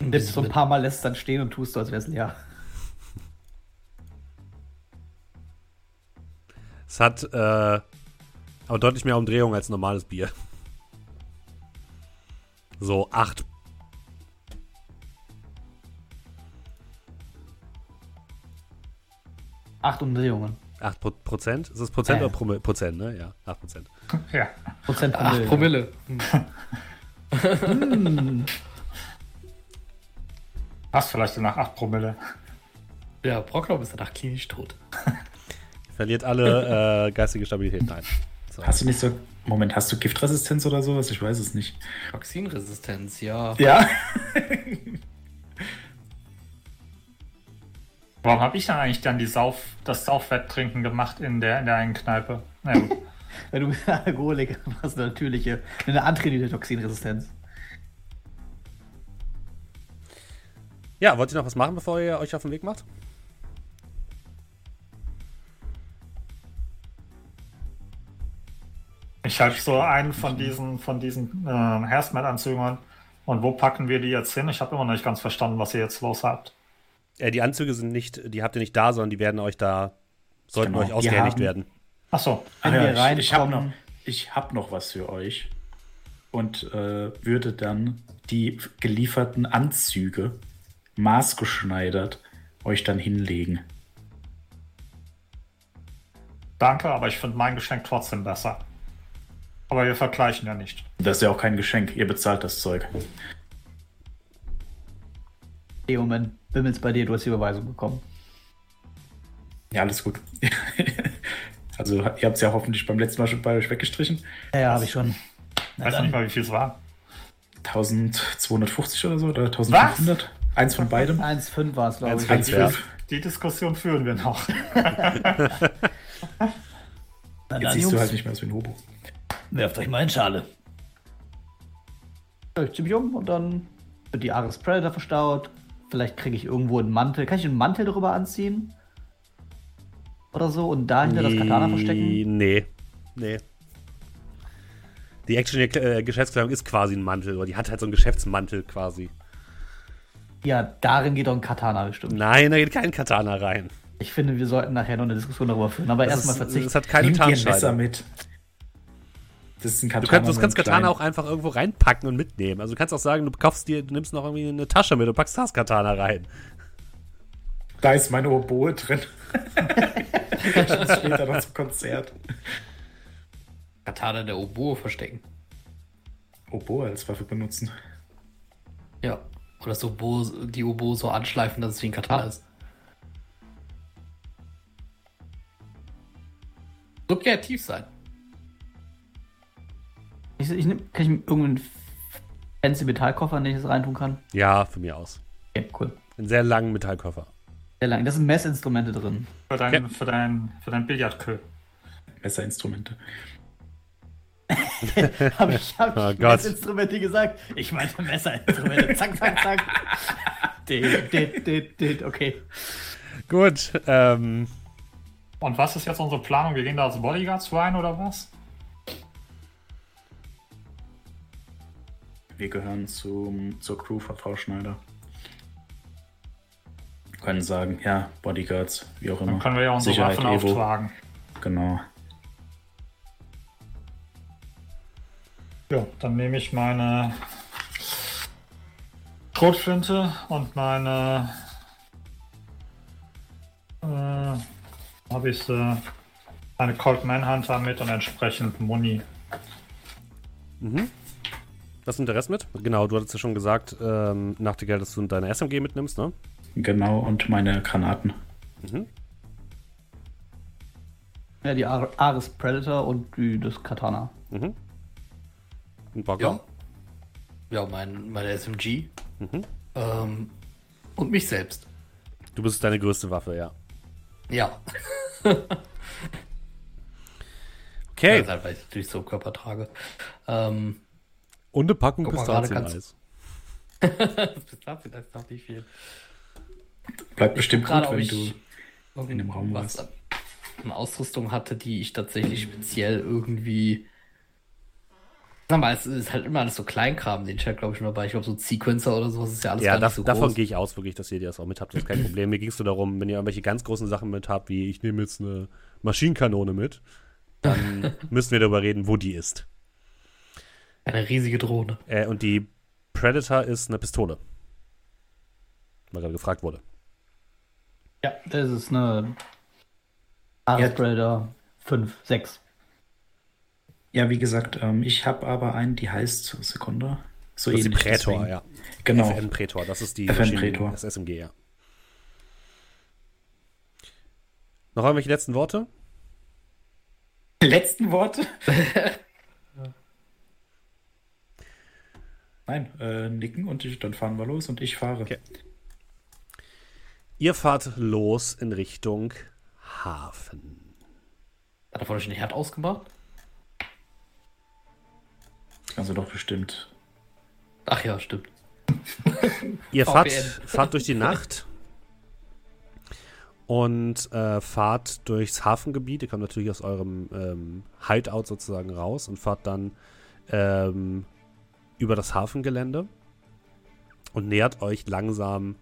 Nimmst so ein paar Mal lässt dann stehen und tust so, als wär's leer. Es hat äh, aber deutlich mehr Umdrehung als normales Bier. So acht. Acht Umdrehungen. Acht Pro Prozent? Ist das Prozent Äh. oder Promille? Prozent, ne? Ja, acht Prozent. ja. Prozent Promille. Promille. Hast vielleicht danach 8 Promille. Ja, Brocklob ist danach klinisch tot. Verliert alle äh, geistige Stabilität. Nein. So. Hast du nicht so. Moment, hast du Giftresistenz oder sowas? Ich weiß es nicht. Toxinresistenz, ja. Ja. Warum habe ich dann eigentlich dann die Sauf, das Saufwetttrinken gemacht in der, in der einen Kneipe? Na gut. Wenn du Alkoholiker hast, eine natürliche, eine antrainierte Toxinresistenz. Ja, wollt ihr noch was machen, bevor ihr euch auf den Weg macht? Ich habe so einen von diesen, von diesen äh, Hazmat-Anzügen und wo packen wir die jetzt hin? Ich habe immer noch nicht ganz verstanden, was ihr jetzt los habt. Äh, die Anzüge sind nicht, die habt ihr nicht da, sondern die werden euch da, sollten Genau, euch ausgehändigt haben- werden. Achso, Wenn Ah, wir ja, ich, ich habe noch, ich hab noch was für euch. Und äh, würde dann die gelieferten Anzüge maßgeschneidert euch dann hinlegen. danke, aber ich finde mein Geschenk trotzdem besser. Aber wir vergleichen ja nicht. Das ist ja auch kein Geschenk, ihr bezahlt das Zeug. Hey, Moment, bimmelt's bei dir, du hast die Überweisung bekommen. Ja, alles gut. also ihr habt es ja hoffentlich beim letzten Mal schon bei euch weggestrichen. Ja, ja, habe ich schon. Ich Na weiß noch nicht dann, mal, wie viel es war. 1250 oder so oder 1500. Eins von beidem. 1,5 war es, glaube ich. 1,5. Ja. Die Diskussion führen wir noch. Na Jetzt dann, siehst du Jungs, halt nicht mehr aus wie ein Hobo. werft euch mal in Schale. Ich ziehe mich um und dann wird die Ares Predator verstaut. Vielleicht kriege ich irgendwo einen Mantel. Kann ich einen Mantel darüber anziehen? Oder so und dahinter das Katana verstecken? Nee. Nee. Die Action-Geschäftskleidung ist quasi ein Mantel, oder die hat halt so einen Geschäftsmantel quasi. Ja, darin geht doch ein Katana bestimmt. Nein, da geht kein Katana rein. Ich finde, wir sollten nachher noch eine Diskussion darüber führen. Aber erstmal verzichten. das hat keine Tarnscheide. mit. Das ist ein Katana. Du kannst, mit kannst Katana kleinen- auch einfach irgendwo reinpacken und mitnehmen. Also du kannst auch sagen, du kaufst dir, du nimmst noch irgendwie eine Tasche mit und packst das Katana rein. Da ist meine Oboe drin. das später noch zum Konzert. Katana der Oboe verstecken. Oboe als Waffe benutzen. Ja. Oder das Oboe, die Oboe so anschleifen, dass es wie ein Katana ist. So kreativ sein. Ich, ich nehm, kann ich mir irgendeinen fancy Metallkoffer, in den ich das reintun kann? Ja, von mir aus. Okay, cool. Einen sehr langen Metallkoffer. Sehr lang. Da sind Messinstrumente drin. Für dein, Ja. für dein, für dein Billardkö. Messerinstrumente. Habe ich, hab Oh ich Gott. Messinstrumente gesagt? Ich meinte Messerinstrumente. zack, zack, zack. dit, dit, dit, dit. Okay. Gut, ähm, Und was ist jetzt unsere Planung? Wir gehen da als Bodyguards rein oder was? Wir gehören zum, zur Crew von Frau Schneider. Wir können sagen, ja, Bodyguards, wie auch immer. Dann können wir ja unsere Sicherheit, Waffen Evo. auftragen. Genau. Ja, dann nehme ich meine Schrotflinte und meine. Äh, habe ich sie. Eine Colt Manhunter mit und entsprechend Muni. was nimmt der Rest mit? Genau, du hattest ja schon gesagt, ähm, Nachtigall, dass du deine SMG mitnimmst, ne? Genau, und meine Granaten. Ja, die Ar- Ares Predator und die, das Katana. Mhm. Und Bocker? Ja. Ja, mein, meine SMG. Mhm. Ähm, und mich selbst. Du bist deine größte Waffe, ja. Ja. Okay. Ja, halt, weil ich natürlich so Körper trage. Ähm, Und eine Packung Guck mal, gerade Pistazieneis. Pistazien, das ist noch nicht viel. Bleibt bestimmt Gerade gut, wenn du. in dem Raum was warst. an Ausrüstung hatte, die ich tatsächlich speziell irgendwie. Sag mal, es ist halt immer alles so Kleinkram, den ich halt, glaube ich, nur dabei. Ich glaube, so Sequencer oder sowas ist ja alles Ja, gar da, nicht so davon groß. gehe ich aus, wirklich, dass ihr das auch mit habt. Das ist kein Problem. Mir ging es nur darum, wenn ihr irgendwelche ganz großen Sachen mit habt, wie ich nehme jetzt eine Maschinenkanone mit, dann müssen wir darüber reden, wo die ist. Eine riesige Drohne. Äh, und die Predator ist eine Pistole. Weil gerade gefragt wurde. Ja, das ist eine Ja. Predator 5, 6. Ja, wie gesagt, ähm, ich habe aber einen, die heißt Sekunde. So Das ist die Prätor, deswegen- ja. Genau. FN Prätor, das ist die FN Prätor. das SMG, ja. Noch irgendwelche letzten Worte? Letzten Worte? Nein, äh, nicken und ich, dann fahren wir los und ich fahre. Okay. Ihr fahrt los in Richtung Hafen. Hat er von euch den Herd ausgemacht? Also doch bestimmt. Ach ja, stimmt. Ihr fahrt, fahrt durch die Nacht und äh, fahrt durchs Hafengebiet. Ihr kommt natürlich aus eurem ähm, Hideout sozusagen raus und fahrt dann ähm, über das Hafengelände und nähert euch langsam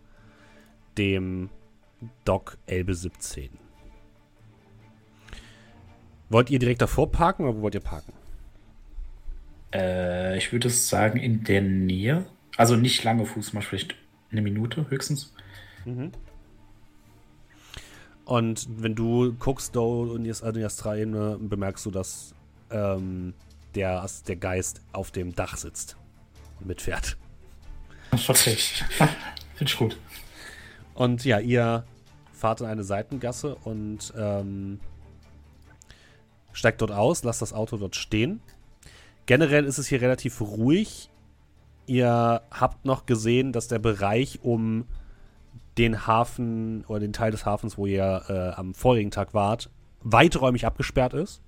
dem Dock Elbe 17. Wollt ihr direkt davor parken oder wo wollt ihr parken? Äh, ich würde sagen, in der Nähe. Also nicht lange Fußmarsch, vielleicht eine Minute höchstens. Und wenn du guckst, Do und die Astralebene, bemerkst du, dass ähm, der, der Geist auf dem Dach sitzt und mitfährt. Okay. Finde ich gut. Und ja, ihr fahrt in eine Seitengasse und ähm, steigt dort aus, lasst das Auto dort stehen. Generell ist es hier relativ ruhig. ihr habt noch gesehen, dass der Bereich um den Hafen oder den Teil des Hafens, wo ihr äh, am vorigen Tag wart, weiträumig abgesperrt ist.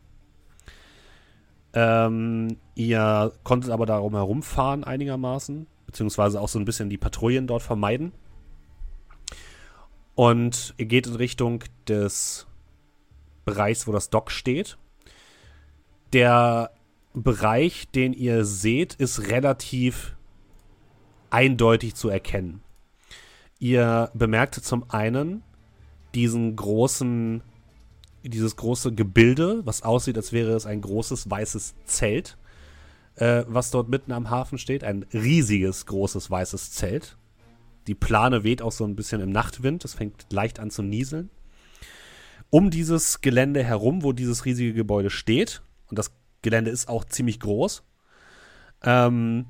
Ähm, ihr konntet aber darum herumfahren einigermaßen, beziehungsweise auch so ein bisschen die Patrouillen dort vermeiden. Und ihr geht in Richtung des Bereichs, wo das Dock steht. Der Bereich, den ihr seht, ist relativ eindeutig zu erkennen. Ihr bemerkt zum einen diesen großen, dieses große Gebilde, was aussieht, als wäre es ein großes weißes Zelt, äh, was dort mitten am Hafen steht. Ein riesiges, großes weißes Zelt. Die Plane weht auch so ein bisschen im Nachtwind. Es fängt leicht an zu nieseln. Um dieses Gelände herum, wo dieses riesige Gebäude steht, und das Gelände ist auch ziemlich groß, ähm,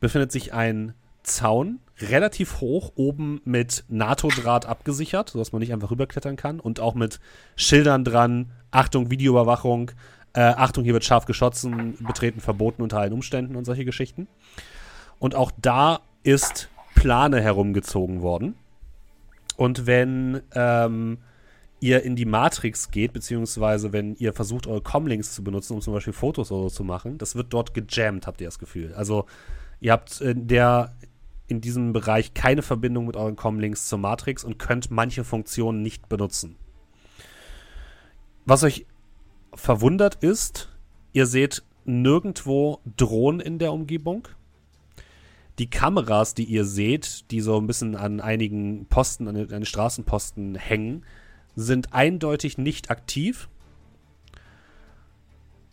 befindet sich ein Zaun, relativ hoch, oben mit NATO-Draht abgesichert, sodass man nicht einfach rüberklettern kann und auch mit Schildern dran, Achtung, Videoüberwachung, äh, Achtung, hier wird scharf geschossen, betreten verboten unter allen Umständen und solche Geschichten. Und auch da ist Plane herumgezogen worden. Und wenn ähm, ihr in die Matrix geht, beziehungsweise wenn ihr versucht, eure Comlinks zu benutzen, um zum Beispiel Fotos oder so zu machen, das wird dort gejammt, habt ihr das Gefühl. Also ihr habt in der in diesem Bereich keine Verbindung mit euren Comlinks zur Matrix und könnt manche Funktionen nicht benutzen. Was euch verwundert ist, ihr seht nirgendwo Drohnen in der Umgebung. Die Kameras, die ihr seht, die so ein bisschen an einigen Posten, an den, Straßenposten hängen, sind eindeutig nicht aktiv.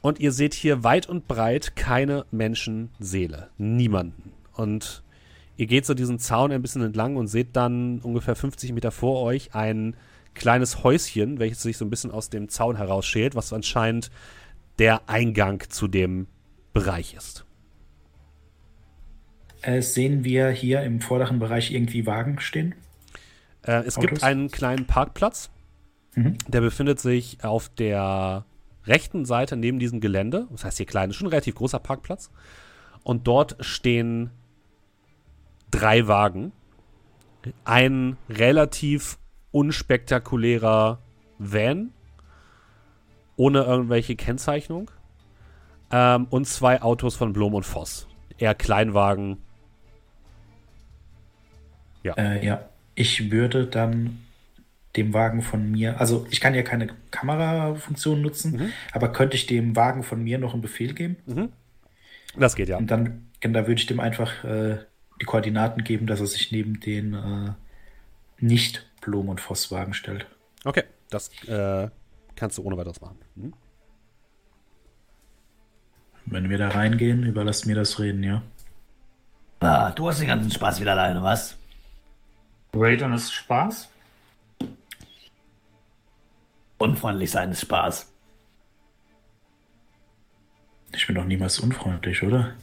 Und ihr seht hier weit und breit keine Menschenseele. Niemanden. Und Ihr geht so diesen Zaun ein bisschen entlang und seht dann ungefähr 50 Meter vor euch ein kleines Häuschen, welches sich so ein bisschen aus dem Zaun herausschält, was anscheinend der Eingang zu dem Bereich ist. Äh, sehen wir hier im vorderen Bereich irgendwie Wagen stehen? Äh, es Autos? gibt einen kleinen Parkplatz. Mhm. Der befindet sich auf der rechten Seite neben diesem Gelände. Das heißt hier klein, schon ein relativ großer Parkplatz. Und dort stehen drei Wagen. Ein relativ unspektakulärer Van ohne irgendwelche Kennzeichnung ähm, und zwei Autos von Blom und Voss. Eher Kleinwagen. Ja. Äh, ja, ich würde dann dem Wagen von mir, also ich kann ja keine Kamerafunktion nutzen, mhm. aber könnte ich dem Wagen von mir noch einen Befehl geben? Mhm. Das geht ja. Und dann, dann würde ich dem einfach äh, die Koordinaten geben, dass er sich neben den äh, nicht Blum- und Vosswagen stellt. Okay, das äh, kannst du ohne weiteres machen. Hm? Wenn wir da reingehen, überlass mir das Reden, ja. Ah, du hast den ganzen Spaß wieder alleine, was? Raiden ist Spaß? Unfreundlich sein ist Spaß. Ich bin doch niemals unfreundlich, oder?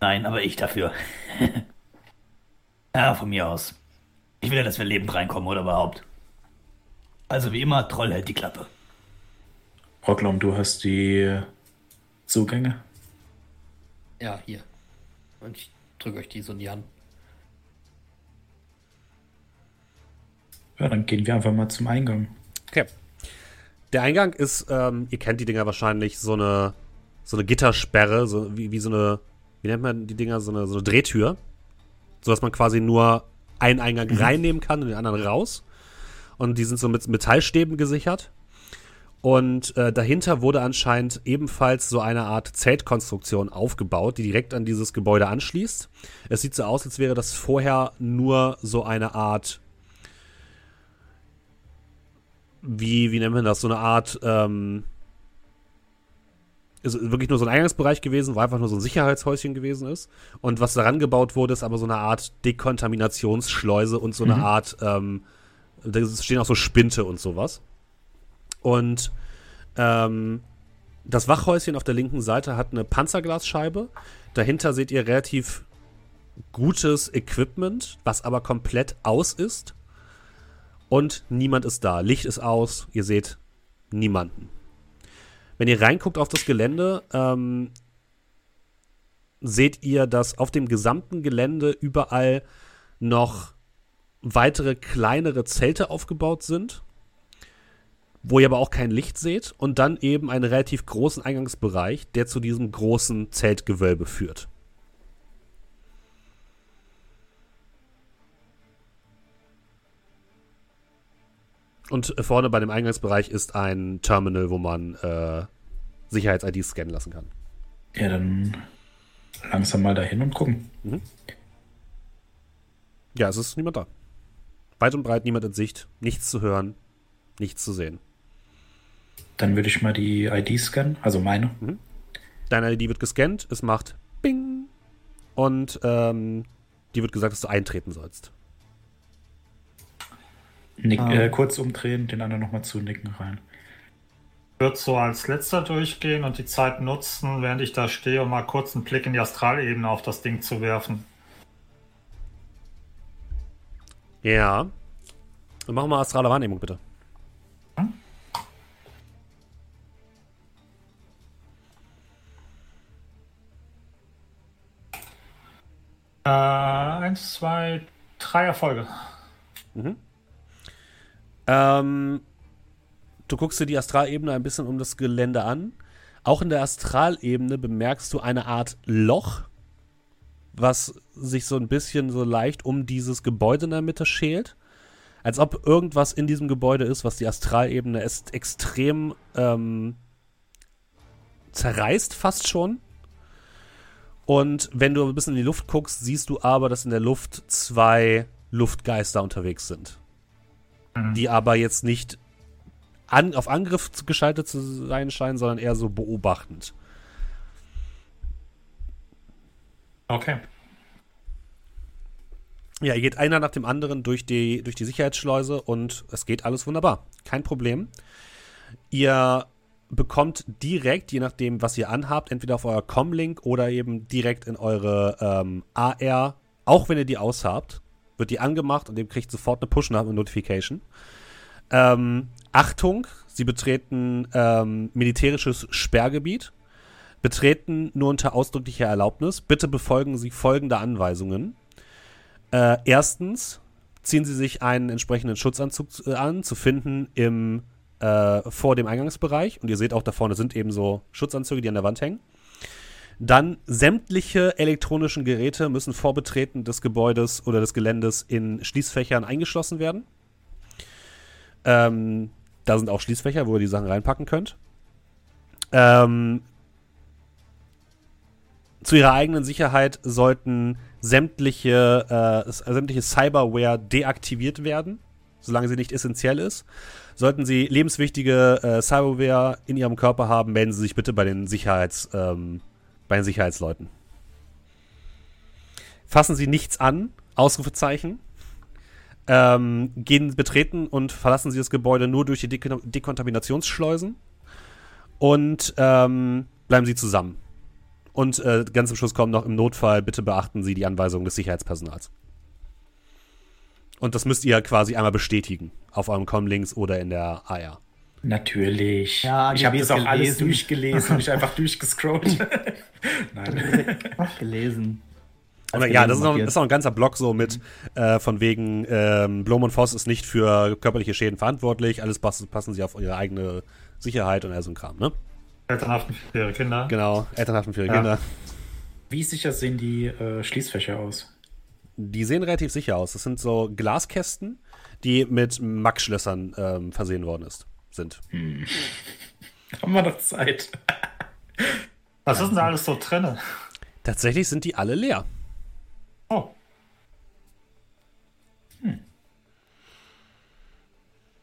Nein, aber ich dafür. Ja, von mir aus. Ich will ja, dass wir lebend reinkommen oder überhaupt. Also wie immer, Troll hält die Klappe. Rocklom, du hast die Zugänge? Ja, hier. Und ich drücke euch die so in die Hand. Ja, dann gehen wir einfach mal zum Eingang. Okay. Der Eingang ist, ähm, ihr kennt die Dinger wahrscheinlich, so eine, so eine Gittersperre, so wie, wie so eine, wie nennt man die Dinger, so eine, so eine Drehtür sodass man quasi nur einen Eingang mhm. reinnehmen kann und den anderen raus. Und die sind so mit Metallstäben gesichert. Und äh, dahinter wurde anscheinend ebenfalls so eine Art Zeltkonstruktion aufgebaut, die direkt an dieses Gebäude anschließt. Es sieht so aus, als wäre das vorher nur so eine Art, wie, wie nennt man das, so eine Art, ähm, ist wirklich nur so ein Eingangsbereich gewesen, wo einfach nur so ein Sicherheitshäuschen gewesen ist. Und was daran gebaut wurde, ist aber so eine Art Dekontaminationsschleuse und so eine mhm. Art, ähm, da stehen auch so Spinte und sowas. Und ähm, das Wachhäuschen auf der linken Seite hat eine Panzerglasscheibe. Dahinter seht ihr relativ gutes Equipment, was aber komplett aus ist. Und niemand ist da. Licht ist aus. Ihr seht niemanden. Wenn ihr reinguckt auf das Gelände, ähm, seht ihr, dass auf dem gesamten Gelände überall noch weitere kleinere Zelte aufgebaut sind, wo ihr aber auch kein Licht seht und dann eben einen relativ großen Eingangsbereich, der zu diesem großen Zeltgewölbe führt. Und äh, vorne bei dem Eingangsbereich ist ein Terminal, wo man äh, Sicherheits-IDs scannen lassen kann. Ja, dann langsam mal dahin und gucken. Ja, es ist niemand da. Weit und breit niemand in Sicht, nichts zu hören, nichts zu sehen. Dann würde ich mal die ID scannen, also meine. Deine ID wird gescannt, es macht Bing und ähm, dir wird gesagt, dass du eintreten sollst. Nick, Ah. äh, kurz umdrehen, den anderen nochmal zunicken rein. würde so als letzter durchgehen und die Zeit nutzen, während ich da stehe, um mal kurz einen Blick in die Astralebene auf das Ding zu werfen. Ja. Dann machen wir astrale Wahrnehmung, bitte. Äh, eins, zwei, drei Erfolge. Ähm, du guckst dir die Astralebene ein bisschen um das Gelände an. Auch in der Astralebene bemerkst du eine Art Loch, was sich so ein bisschen so leicht um dieses Gebäude in der Mitte schält. Als ob irgendwas in diesem Gebäude ist, was die Astralebene ist extrem ähm, zerreißt, fast schon. Und wenn du ein bisschen in die Luft guckst, siehst du aber, dass in der Luft zwei Luftgeister unterwegs sind die aber jetzt nicht an, auf Angriff geschaltet zu sein scheinen, sondern eher so beobachtend. Okay. Ja, ihr geht einer nach dem anderen durch die, durch die Sicherheitsschleuse und es geht alles wunderbar. Kein Problem. Ihr bekommt direkt, je nachdem, was ihr anhabt, entweder auf euer Comlink oder eben direkt in eure ähm, AR, auch wenn ihr die aushabt, wird die angemacht und ihr kriegt sofort eine Push-Notification. Ähm, Achtung, Sie betreten ähm, militärisches Sperrgebiet. Betreten nur unter ausdrücklicher Erlaubnis. Bitte befolgen Sie folgende Anweisungen. Äh, erstens ziehen Sie sich einen entsprechenden Schutzanzug äh, an, zu finden im, äh, vor dem Eingangsbereich. Und ihr seht auch, da vorne sind eben so Schutzanzüge, die an der Wand hängen. Dann sämtliche elektronischen Geräte müssen vor Betreten des Gebäudes oder des Geländes in Schließfächern eingeschlossen werden. Ähm, da sind auch Schließfächer, wo ihr die Sachen reinpacken könnt. Ähm, zu ihrer eigenen Sicherheit sollten sämtliche, äh, sämtliche Cyberware deaktiviert werden, solange sie nicht essentiell ist. Sollten sie lebenswichtige äh, Cyberware in ihrem Körper haben, melden sie sich bitte bei den, Sicherheits, ähm, bei den Sicherheitsleuten. Fassen sie nichts an, Ausrufezeichen. Ähm, gehen betreten und verlassen sie das Gebäude nur durch die Dekon Dekontaminationsschleusen. Und ähm, bleiben sie zusammen. Und äh, ganz zum Schluss kommt noch im Notfall, bitte beachten Sie die Anweisungen des Sicherheitspersonals. Und das müsst ihr quasi einmal bestätigen. Auf eurem Comlinks oder in der AR. Natürlich. Ja, ich habe das auch alles gelesen. durchgelesen, nicht einfach durchgescrollt. Nein. gelesen. Aber ja, das ist, noch, das ist noch ein ganzer Block so mit äh, von wegen ähm, Blom und Voss ist nicht für körperliche Schäden verantwortlich, alles passen, passen sie auf ihre eigene Sicherheit und all so ein Kram, ne? Elternhaften für ihre Kinder. Genau, Elternhaften für ihre Ja. Kinder. Wie sicher sehen die äh, Schließfächer aus? Die sehen relativ sicher aus. Das sind so Glaskästen, die mit Max-Schlössern ähm, versehen worden ist, sind. Haben wir noch Zeit? Was ist denn da alles so drinne? Tatsächlich sind die alle leer. Oh.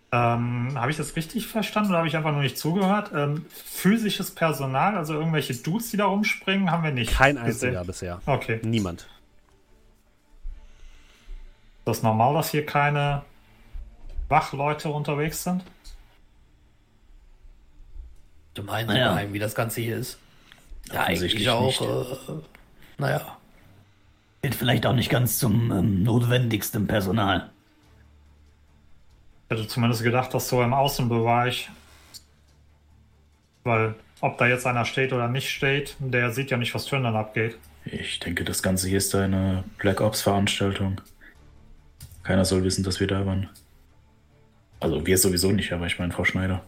Ähm, habe ich das richtig verstanden oder habe ich einfach nur nicht zugehört? Ähm, physisches Personal, also irgendwelche Dudes, die da rumspringen, haben wir nicht. Kein gesehen. einziger bisher. Okay. Niemand. Ist das normal, dass hier keine Wachleute unterwegs sind? Du meinst, Naja. nein, wie das Ganze hier ist? Ja, eigentlich auch. Äh, naja. Geht vielleicht auch nicht ganz zum ähm, notwendigsten Personal. Ich hätte zumindest gedacht, dass so im Außenbereich, weil ob da jetzt einer steht oder nicht steht, der sieht ja nicht, was drinnen abgeht. Ich denke, das Ganze hier ist eine Black Ops-Veranstaltung. Keiner soll wissen, dass wir da waren. Also wir sowieso nicht, aber ich meine Frau Schneider.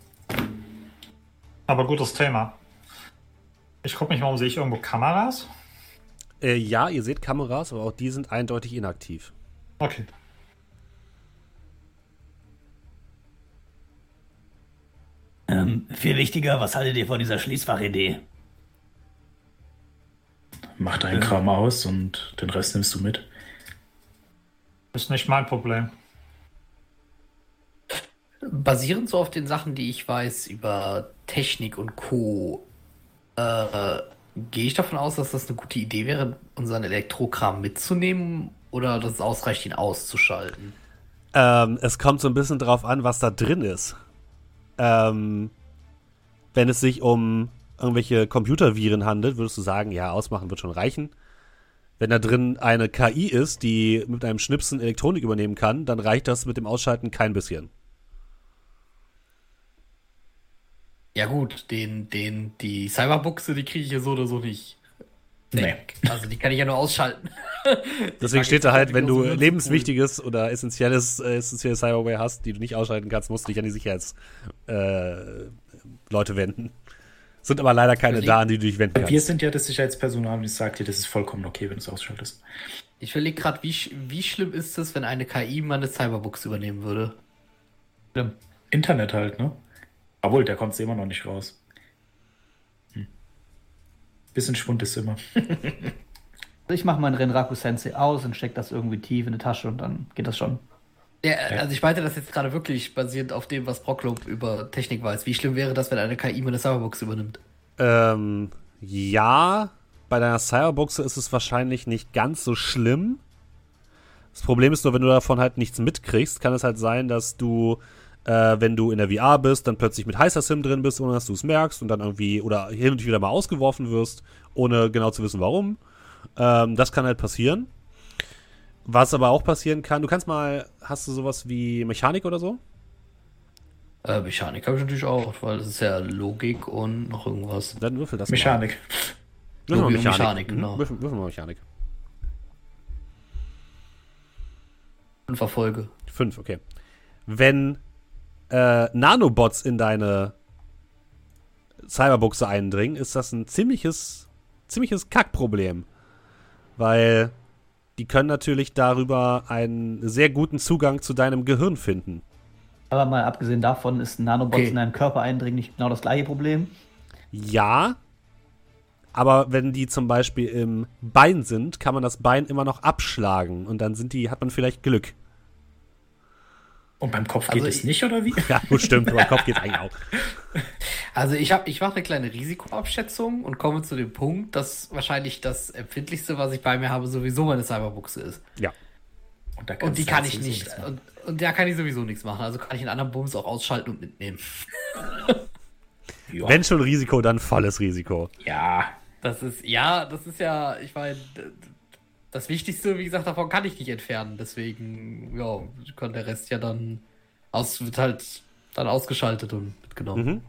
Aber gutes Thema. Ich gucke mich mal um, sehe ich irgendwo Kameras? Äh, ja, ihr seht Kameras, aber auch die sind eindeutig inaktiv. Okay. Ähm, viel wichtiger, was haltet ihr von dieser Schließfachidee? Mach deinen Kram aus und den Rest nimmst du mit. Ist nicht mein Problem. Basierend so auf den Sachen, die ich weiß über Technik und Co., äh, gehe ich davon aus, dass das eine gute Idee wäre, unseren Elektrokram mitzunehmen oder dass es ausreicht, ihn auszuschalten. Ähm, es kommt so ein bisschen drauf an, was da drin ist. Ähm, wenn es sich um irgendwelche Computerviren handelt, würdest du sagen, ja, ausmachen wird schon reichen. Wenn da drin eine KI ist, die mit einem Schnipsen Elektronik übernehmen kann, dann reicht das mit dem Ausschalten kein bisschen. Ja gut, den, den, die Cyberbuchse, die kriege ich ja so oder so nicht. Nee. Also die kann ich ja nur ausschalten. Deswegen steht da halt, wenn du lebenswichtiges oder essentielles, äh, essentielle Cyberware hast, die du nicht ausschalten kannst, musst du dich an die Sicherheitsleute äh, wenden. Sind aber leider keine da, an die du dich wenden Wir kannst. sind ja das Sicherheitspersonal und ich sag dir, das ist vollkommen okay, wenn du es ausschaltest. Ich überlege gerade, wie, wie schlimm ist es, wenn eine KI meine Cyberbuchse übernehmen würde? Schlimm. Internet halt, ne? Obwohl, der kommt immer noch nicht raus. Hm. Bisschen Schwund ist immer. Ich mache meinen Renraku Sensei aus und steck das irgendwie tief in die Tasche und dann geht das schon. Ja, also ich meinte das jetzt gerade wirklich basierend auf dem, was Brocklob über Technik weiß. Wie schlimm wäre das, wenn eine KI meine Cyberbuchse übernimmt? Ähm, ja, bei deiner Cyberbuchse ist es wahrscheinlich nicht ganz so schlimm. Das Problem ist nur, wenn du davon halt nichts mitkriegst, kann es halt sein, dass du, äh, wenn du in der VR bist, dann plötzlich mit heißer Sim drin bist, ohne dass du es merkst und dann irgendwie oder hin und wieder mal ausgeworfen wirst, ohne genau zu wissen, warum. Ähm, das kann halt passieren. Was aber auch passieren kann, du kannst mal, hast du sowas wie Mechanik oder so? Äh, Mechanik habe ich natürlich auch, weil das ist ja Logik und noch irgendwas. Dann würfel das. Mechanik. Würfel mal und Mechanik. Mechanik, genau. Würfel, würfel mal Mechanik. Und verfolge. Fünf, okay. Wenn äh, Nanobots in deine Cyberbuchse eindringen, ist das ein ziemliches, ziemliches Kackproblem. Weil die können natürlich darüber einen sehr guten Zugang zu deinem Gehirn finden. Aber mal abgesehen davon ist ein Nanobot Okay. in deinen Körper eindringen nicht genau das gleiche Problem. Ja, aber wenn die zum Beispiel im Bein sind, kann man das Bein immer noch abschlagen und dann sind die, hat man vielleicht Glück. Und beim Kopf Also geht es ich- nicht, oder wie? Ja, gut, stimmt, aber Kopf geht eigentlich auch. Also ich habe, ich mache eine kleine Risikoabschätzung und komme zu dem Punkt, dass wahrscheinlich das empfindlichste, was ich bei mir habe, sowieso meine Cyberbuchse ist. Ja. Und, da Und die kann ich sowieso nicht. nichts machen. Und, und da kann ich sowieso nichts machen. Also kann ich einen anderen Bums auch ausschalten und mitnehmen. Wenn schon Risiko, dann volles Risiko. ja. Das ist, ja, das ist ja, ich meine, das Wichtigste, wie gesagt, davon kann ich nicht entfernen. Deswegen, ja, kann der Rest ja dann aus, wird halt dann ausgeschaltet und mitgenommen. Mhm.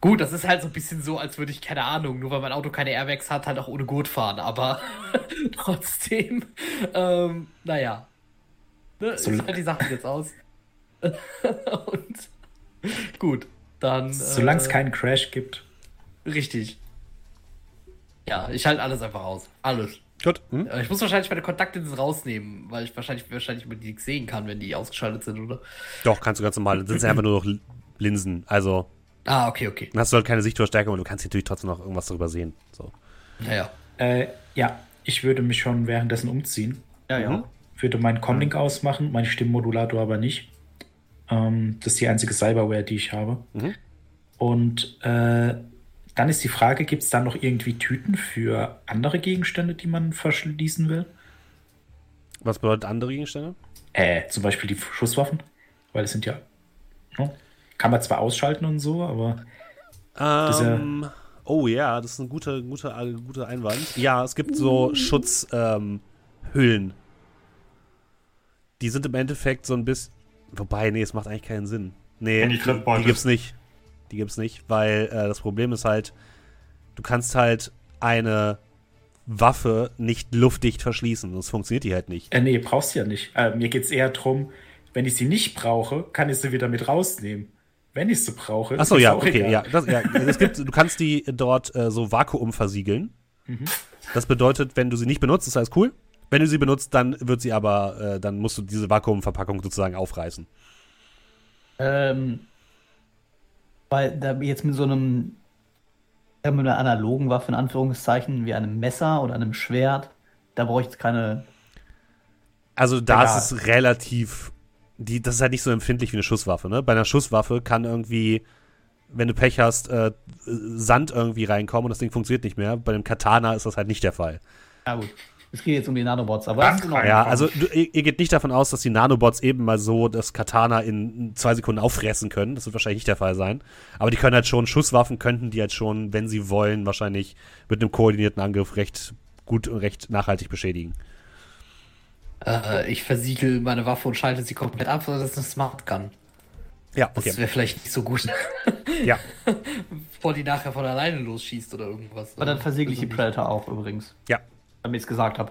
Gut, das ist halt so ein bisschen so, als würde ich, keine Ahnung, nur weil mein Auto keine Airbags hat, halt auch ohne Gurt fahren. Aber trotzdem, ähm, naja. Ne, So- ich halt die Sachen jetzt aus. und gut, dann. Solange es äh, keinen Crash gibt. Richtig. Ja, ich halte alles einfach aus. Alles. Gut. Hm? Äh, Ich muss wahrscheinlich meine Kontaktlinsen rausnehmen, weil ich wahrscheinlich, wahrscheinlich die nichts sehen kann, wenn die ausgeschaltet sind, oder? Doch, kannst du ganz normal. Das sind ja einfach nur noch Linsen. Also, Ah, okay, okay. dann hast du halt keine Sichtverstärkung, aber du kannst natürlich trotzdem noch irgendwas darüber sehen. So. Naja. Äh, ja, ich würde mich schon währenddessen umziehen. Ja, ja. Mhm. Würde meinen Comlink ausmachen, meinen Stimmmodulator aber nicht. Ähm, das ist die einzige Cyberware, die ich habe. Mhm. Und äh, dann ist die Frage, gibt es da noch irgendwie Tüten für andere Gegenstände, die man verschließen will? Was bedeutet andere Gegenstände? Äh, zum Beispiel die Schusswaffen, weil es sind ja. ne? Kann man zwar ausschalten und so, aber Ähm, oh ja, das ist ein guter, guter, guter Einwand. Ja, es gibt so Schutzhüllen. Ähm, die sind im Endeffekt so ein bisschen. Wobei, nee, es macht eigentlich keinen Sinn. Nee, die die gibt's nicht. Die gibt's nicht, weil äh, das Problem ist halt, du kannst halt eine Waffe nicht luftdicht verschließen, sonst funktioniert die halt nicht. Äh, nee, brauchst du ja nicht. Äh, mir geht es eher darum, wenn ich sie nicht brauche, kann ich sie wieder mit rausnehmen. Wenn ich sie brauche, Achso, ja, okay, egal. ja. Das, ja. Es gibt, du kannst die dort äh, so Vakuum versiegeln. Das bedeutet, wenn du sie nicht benutzt, ist alles cool. Wenn du sie benutzt, dann wird sie aber, äh, dann musst du diese Vakuumverpackung sozusagen aufreißen. Ähm, weil da jetzt mit so einem, mit einer analogen Waffe in Anführungszeichen, wie einem Messer oder einem Schwert, da brauche ich jetzt keine. Also da ist es relativ, die, das ist halt nicht so empfindlich wie eine Schusswaffe, ne? Bei einer Schusswaffe kann irgendwie, wenn du Pech hast, äh, Sand irgendwie reinkommen und das Ding funktioniert nicht mehr. Bei dem Katana ist das halt nicht der Fall. Ja, gut. Es geht jetzt um die Nanobots, aber das ist Ordnung. Ja, also du, ihr, ihr geht nicht davon aus, dass die Nanobots eben mal so das Katana in zwei Sekunden auffressen können. Das wird wahrscheinlich nicht der Fall sein. Aber die können halt schon, Schusswaffen könnten die halt schon, wenn sie wollen, wahrscheinlich mit einem koordinierten Angriff recht gut und recht nachhaltig beschädigen. Äh, ich versiegel meine Waffe und schalte sie komplett ab, sodass es eine Smart Gun. Ja, Das okay. wäre vielleicht nicht so gut, Ja, bevor die nachher von alleine losschießt oder irgendwas. Aber dann versiegle ich die Also Predator auch übrigens, ja, damit ich es gesagt habe.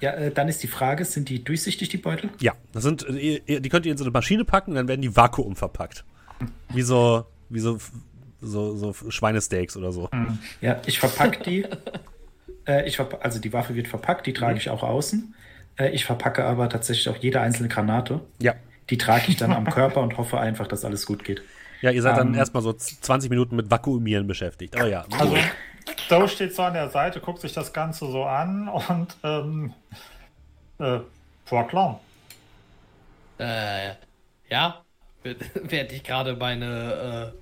Ja, äh, dann ist die Frage, sind die durchsichtig, die Beutel? ja. Das sind, äh, die könnt ihr in so eine Maschine packen und dann werden die Vakuum verpackt. Wie so, wie so, so, so Schweinesteaks oder so. Ja, ich verpacke die. äh, ich verpa also die Waffe wird verpackt, die trage ich auch außen. Äh, ich verpacke aber tatsächlich auch jede einzelne Granate. Ja. Die trage ich dann am Körper und hoffe einfach, dass alles gut geht. Ja, ihr seid dann Ähm. erstmal so 20 Minuten mit Vakuumieren beschäftigt. Aber ja. Also, Joe steht so an der Seite, guckt sich das Ganze so an und ähm, äh, Clown. Äh, ja, während ich gerade meine.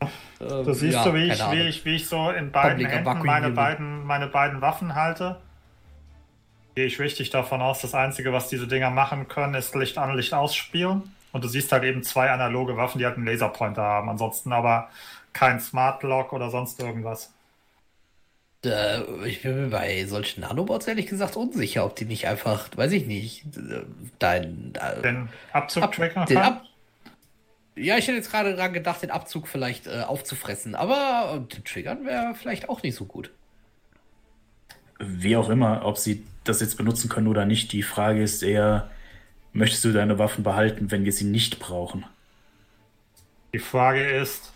Äh, äh, Du siehst ja, so, wie ich, wie, ich, wie ich so in beiden Händen meine beiden, meine beiden Waffen halte. Gehe ich richtig davon aus, das Einzige, was diese Dinger machen können, ist Licht an, Licht ausspielen. Und du siehst halt eben zwei analoge Waffen, die halt einen Laserpointer haben. Ansonsten aber kein Smart Lock oder sonst irgendwas. Ich bin mir bei solchen Nanobots ehrlich gesagt unsicher, ob die nicht einfach, weiß ich nicht, dein. Äh, Den Abzug Ab-. Ab ja, ich hätte jetzt gerade dran gedacht, den Abzug vielleicht äh, aufzufressen, aber äh, den Triggern wäre vielleicht auch nicht so gut. Wie auch immer, ob sie das jetzt benutzen können oder nicht, die Frage ist eher, möchtest du deine Waffen behalten, wenn wir sie nicht brauchen? Die Frage ist,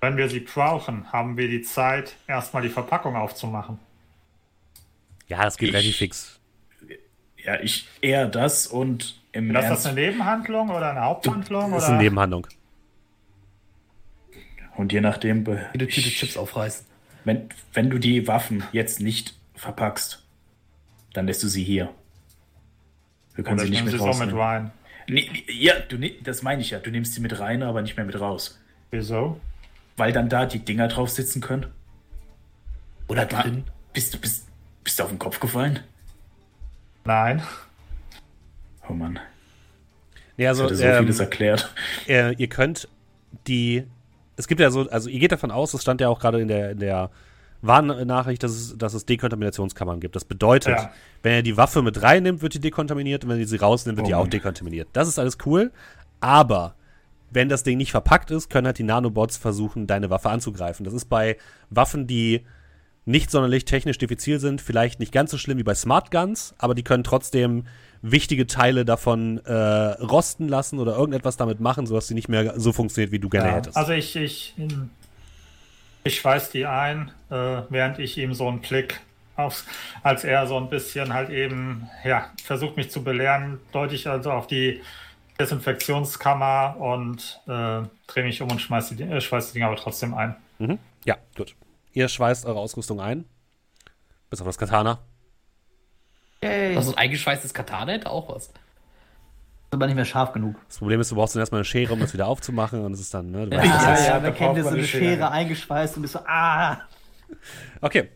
wenn wir sie brauchen, haben wir die Zeit, erstmal die Verpackung aufzumachen. Ja, das geht Ich- relativ fix. Ja, ich eher das und im Ist das eine Nebenhandlung oder eine Haupthandlung? Das ist oder? eine Nebenhandlung. und je nachdem, eine Tüte ich- Chips aufreißen. wenn, wenn du die Waffen jetzt nicht verpackst, dann lässt du sie hier. Du kannst Oder sie nicht mit sie so mit rein. Nee, nee, ja, du, das meine ich ja. Du nimmst sie mit rein, aber nicht mehr mit raus. Wieso? Weil dann da die Dinger drauf sitzen können. Oder Ah, drin. Bist du bist, bist du auf den Kopf gefallen? Nein. Oh Mann, Nee, das also, hätte so ähm, vieles erklärt. äh, ihr könnt die. Es gibt ja so, also ihr geht davon aus, es stand ja auch gerade in der, in der Warnnachricht, dass es, dass es Dekontaminationskammern gibt. Das bedeutet, Ja. wenn er die Waffe mit reinnimmt, wird die dekontaminiert und wenn ihr sie rausnimmt, wird Oh die auch dekontaminiert. Das ist alles cool, aber wenn das Ding nicht verpackt ist, können halt die Nanobots versuchen, deine Waffe anzugreifen. Das ist bei Waffen, die nicht sonderlich technisch diffizil sind, vielleicht nicht ganz so schlimm wie bei Smart Guns, aber die können trotzdem wichtige Teile davon äh, rosten lassen oder irgendetwas damit machen, sodass sie nicht mehr so funktioniert, wie du gerne Ja, hättest. Also ich, ich, ich schweiß die ein, äh, während ich ihm so einen Blick aufs, als er so ein bisschen halt eben, ja, versucht mich zu belehren, deute ich also auf die Desinfektionskammer und äh, drehe mich um und schmeiß die, äh, schweiß die Dinger aber trotzdem ein. Mhm. Ja, gut. Ihr schweißt eure Ausrüstung ein. Bis auf das Katana. Yay. Also ein eingeschweißtes Katana hätte auch was. ist aber nicht mehr scharf genug. Das Problem ist, du brauchst dann erstmal eine Schere, um das wieder aufzumachen und es ist dann, ne? Du Ja, weißt, das Ja, ist, ja, ja, ja so man eine eine Schere. Schere eingeschweißt und bist so, ah. Okay. Ja,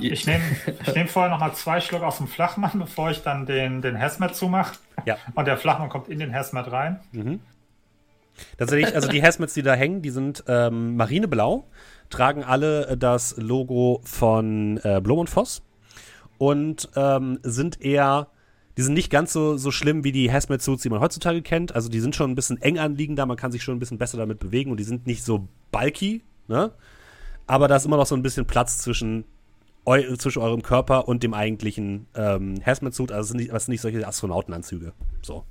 ich nehme ich nehm vorher nochmal zwei Schluck aus dem Flachmann, bevor ich dann den, den Hazmat zumache. Ja. Und der Flachmann kommt in den Hazmat rein. Tatsächlich, also die Hazmats, die da hängen, die sind ähm, marineblau, tragen alle äh, das Logo von äh, Blom und Voss und ähm, sind eher, die sind nicht ganz so, so schlimm wie die Hazmat-Suits, die man heutzutage kennt. Also die sind schon ein bisschen eng anliegender, man kann sich schon ein bisschen besser damit bewegen und die sind nicht so bulky, ne? Aber da ist immer noch so ein bisschen Platz zwischen eu zwischen eurem Körper und dem eigentlichen ähm, Hazmat-Suit. Also es sind, nicht, es sind nicht solche Astronautenanzüge. So.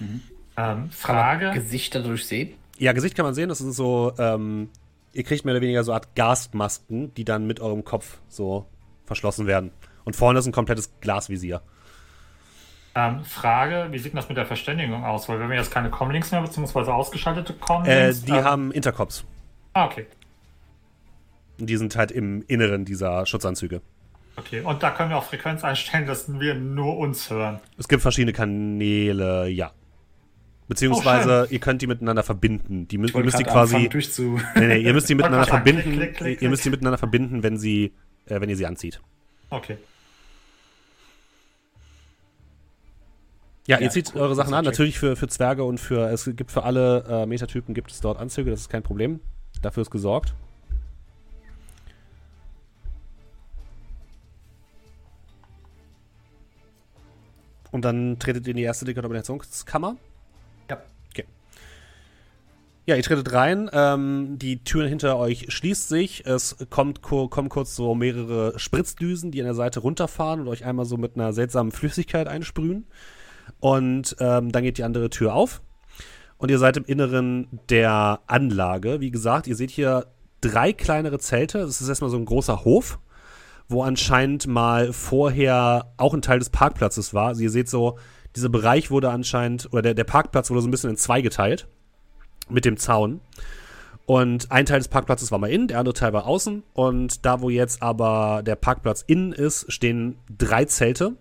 Ähm, Kann man Frage. Gesichter durchsehen? Ja, Gesicht kann man sehen. Das sind so, ähm, ihr kriegt mehr oder weniger so eine Art Gasmasken, die dann mit eurem Kopf so verschlossen werden. Und vorne ist ein komplettes Glasvisier. Ähm, Frage, wie sieht denn das mit der Verständigung aus? Weil wenn wir jetzt keine Comlinks mehr, beziehungsweise ausgeschaltete Äh, Comlinks... die ähm, haben Intercops. Ah, okay. Und Die sind halt im Inneren dieser Schutzanzüge. Okay, und da können wir auch Frequenz einstellen, dass wir nur uns hören. Es gibt verschiedene Kanäle, ja. Beziehungsweise ihr könnt die miteinander verbinden. Die mü Ich ihr müsst die quasi. durchzu. Nee, nee, ihr müsst die miteinander verbinden. klick, klick, klick, Ihr müsst die miteinander verbinden, wenn sie, äh, wenn ihr sie anzieht. Okay. Ja, ihr Ja, zieht cool, eure Sachen an. Check. Natürlich für, für Zwerge und für es gibt für alle äh, Metatypen gibt es dort Anzüge, das ist kein Problem. Dafür ist gesorgt. Und dann tretet ihr in die erste Dekontaminationskammer. Ja. Okay. Ja, ihr tretet rein. Ähm, die Tür hinter euch schließt sich. Es kommt, ko- kommen kurz so mehrere Spritzdüsen, die an der Seite runterfahren und euch einmal so mit einer seltsamen Flüssigkeit einsprühen. Und ähm, dann geht die andere Tür auf. Und ihr seid im Inneren der Anlage. Wie gesagt, ihr seht hier drei kleinere Zelte. Das ist erstmal so ein großer Hof, wo anscheinend mal vorher auch ein Teil des Parkplatzes war. Also ihr seht so, dieser Bereich wurde anscheinend, oder der, der Parkplatz wurde so ein bisschen in zwei geteilt mit dem Zaun. Und ein Teil des Parkplatzes war mal innen, der andere Teil war außen. Und da, wo jetzt aber der Parkplatz innen ist, stehen drei Zelte,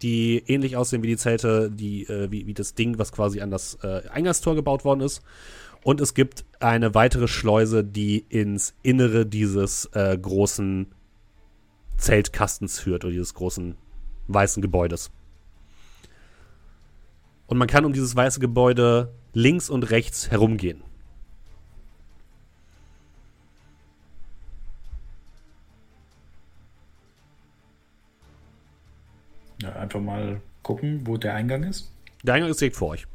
die ähnlich aussehen wie die Zelte, die, äh, wie, wie das Ding, was quasi an das äh, Eingangstor gebaut worden ist. Und es gibt eine weitere Schleuse, die ins Innere dieses äh, großen Zeltkastens führt oder dieses großen weißen Gebäudes. Und man kann um dieses weiße Gebäude links und rechts herumgehen. Ja, einfach mal gucken, wo der Eingang ist. Der Eingang ist direkt vor euch.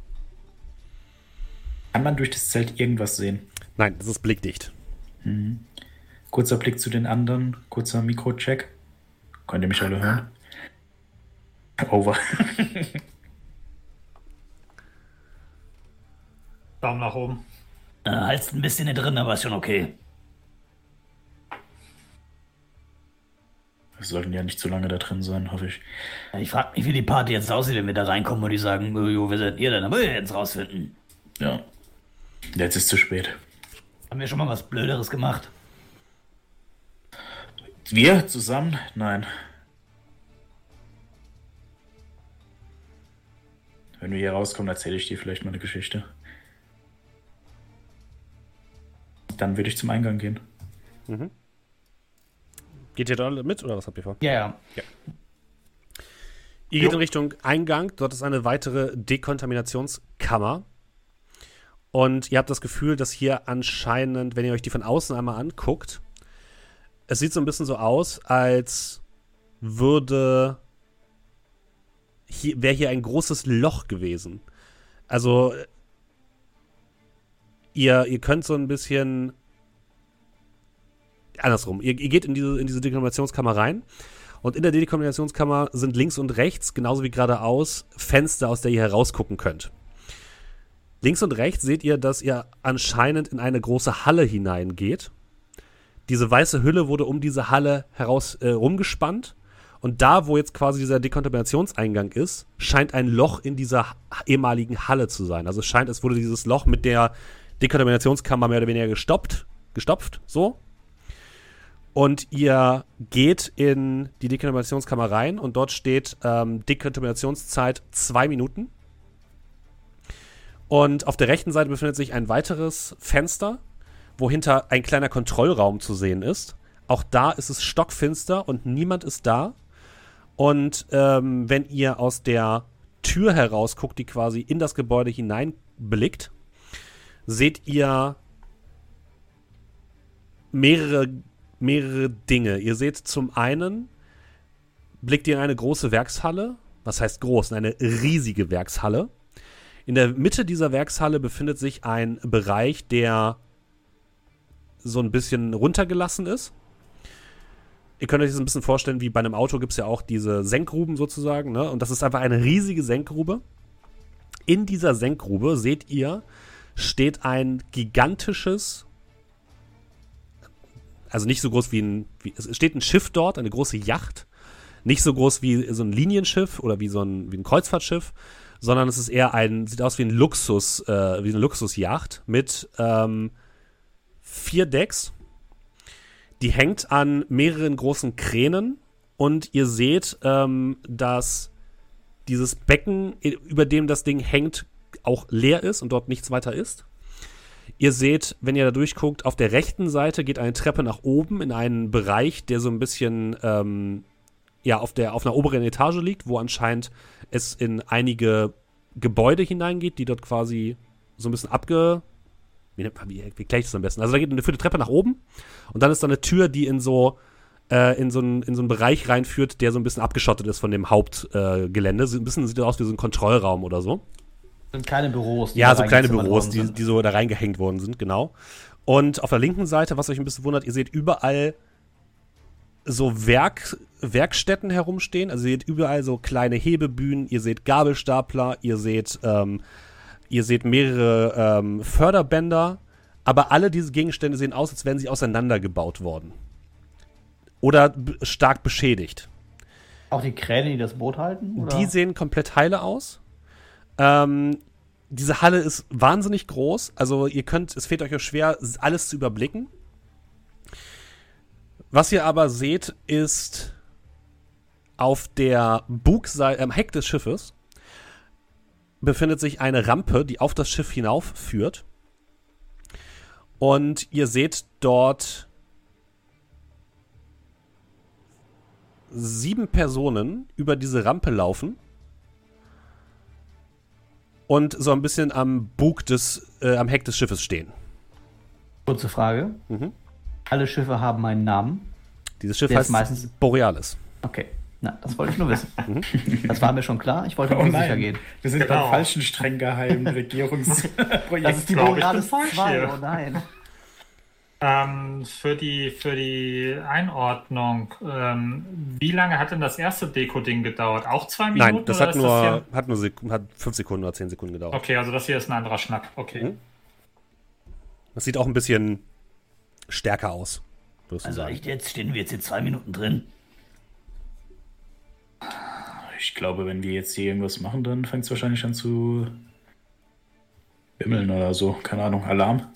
Kann man durch das Zelt irgendwas sehen? Nein, das ist blickdicht. Kurzer Blick zu den anderen, kurzer Mikrocheck. Könnt ihr mich alle hören? Over. Daumen nach oben. Äh, halt's ein bisschen hier drin, aber ist schon okay. Wir sollten ja nicht zu lange da drin sein, hoffe ich. Ich frag mich, wie die Party jetzt aussieht, wenn wir da reinkommen und die sagen, "Oh, jo, wer seid ihr denn? Aber wir es rausfinden. Ja. Jetzt ist zu spät. Haben wir schon mal was Blöderes gemacht? Wir zusammen? Nein. Wenn wir hier rauskommen, erzähle ich dir vielleicht mal eine Geschichte. Dann würde ich zum Eingang gehen. Geht ihr da alle mit oder was habt ihr vor? Ja, ja. Ihr geht in Richtung Eingang. Dort ist eine weitere Dekontaminationskammer. Und ihr habt das Gefühl, dass hier anscheinend, wenn ihr euch die von außen einmal anguckt, es sieht so ein bisschen so aus, als würde hier wäre hier ein großes Loch gewesen. Also ihr, ihr könnt so ein bisschen andersrum. Ihr, ihr geht in diese, in diese Dekontaminationskammer rein und in der Dekontaminationskammer sind links und rechts, genauso wie geradeaus, Fenster, aus der ihr herausgucken könnt. Links und rechts seht ihr, dass ihr anscheinend in eine große Halle hineingeht. Diese weiße Hülle wurde um diese Halle heraus äh, rumgespannt. Und da, wo jetzt quasi dieser Dekontaminationseingang ist, scheint ein Loch in dieser ehemaligen Halle zu sein. Also es scheint, es wurde dieses Loch mit der Dekontaminationskammer mehr oder weniger gestoppt, gestopft, so. Und ihr geht in die Dekontaminationskammer rein und dort steht ähm, Dekontaminationszeit zwei Minuten. Und auf der rechten Seite befindet sich ein weiteres Fenster, wo hinter ein kleiner Kontrollraum zu sehen ist. Auch da ist es stockfinster und niemand ist da. Und ähm, wenn ihr aus der Tür heraus guckt, die quasi in das Gebäude hineinblickt, seht ihr mehrere, mehrere Dinge. Ihr seht zum einen, blickt ihr in eine große Werkshalle. Was heißt groß? In eine riesige Werkshalle. In der Mitte dieser Werkshalle befindet sich ein Bereich, der so ein bisschen runtergelassen ist. ihr könnt euch das ein bisschen vorstellen, wie bei einem Auto gibt es ja auch diese Senkgruben sozusagen, ne? Und das ist einfach eine riesige Senkgrube. In dieser Senkgrube seht ihr, steht ein gigantisches, also nicht so groß wie ein, wie, es steht ein Schiff dort, eine große Yacht. Nicht so groß wie so ein Linienschiff oder wie so ein, wie ein Kreuzfahrtschiff, sondern es ist eher ein, sieht aus wie ein Luxus, äh, wie eine Luxusjacht mit ähm, vier Decks. Die hängt an mehreren großen Kränen und ihr seht, ähm, dass dieses Becken, über dem das Ding hängt, auch leer ist und dort nichts weiter ist. Ihr seht, wenn ihr da durchguckt, auf der rechten Seite geht eine Treppe nach oben in einen Bereich, der so ein bisschen ähm, ja, auf, der, auf einer oberen Etage liegt, wo anscheinend es in einige Gebäude hineingeht, die dort quasi so ein bisschen abge. Wie, wie, wie gleich das am besten? Also da geht eine vierte Treppe nach oben und dann ist da eine Tür, die in so äh, in, so einen, in so einen Bereich reinführt, der so ein bisschen abgeschottet ist von dem Hauptgelände. Äh, ein bisschen sieht aus wie so ein Kontrollraum oder so. Sind kleine Büros. Ja, so kleine Büros, die, die so da reingehängt worden sind, genau. Und auf der linken Seite, was euch ein bisschen wundert, ihr seht überall so Werk, Werkstätten herumstehen. Also ihr seht überall so kleine Hebebühnen, ihr seht Gabelstapler, ihr seht, ähm, ihr seht mehrere ähm, Förderbänder, aber alle diese Gegenstände sehen aus, als wären sie auseinandergebaut worden. Oder stark beschädigt. Auch die Kräne, die das Boot halten? Oder? Die sehen komplett heile aus. Ähm, diese Halle ist wahnsinnig groß. Also ihr könnt, es fehlt euch auch schwer, alles zu überblicken. Was ihr aber seht, ist auf der Bugseite, am Heck des Schiffes befindet sich eine Rampe, die auf das Schiff hinauf führt. Und ihr seht dort sieben Personen über diese Rampe laufen und so ein bisschen am Bug des, äh, am Heck des Schiffes stehen. Kurze Frage. Mhm. Alle Schiffe haben einen Namen. Dieses Schiff heißt meistens Borealis. Okay. Na, das wollte ich nur wissen. Mhm. Das war mir schon klar. Ich wollte oh nur sicher gehen. Wir sind genau. beim falschen streng geheimen Regierungsprojekt. Das ist die Borealis 2, oh nein. Ähm, für, die, für die Einordnung, ähm, wie lange hat denn das erste Deko-Ding gedauert? Auch zwei Minuten? Nein, das hat nur, das hat nur Sek hat fünf Sekunden oder zehn Sekunden gedauert. Okay, also das hier ist ein anderer Schnack. Okay. Mhm. Das sieht auch ein bisschen stärker aus. Also sagen. echt jetzt? Stehen wir jetzt in zwei Minuten drin? Ich glaube, wenn wir jetzt hier irgendwas machen, dann fängt es wahrscheinlich an zu wimmeln oder so. Keine Ahnung, Alarm.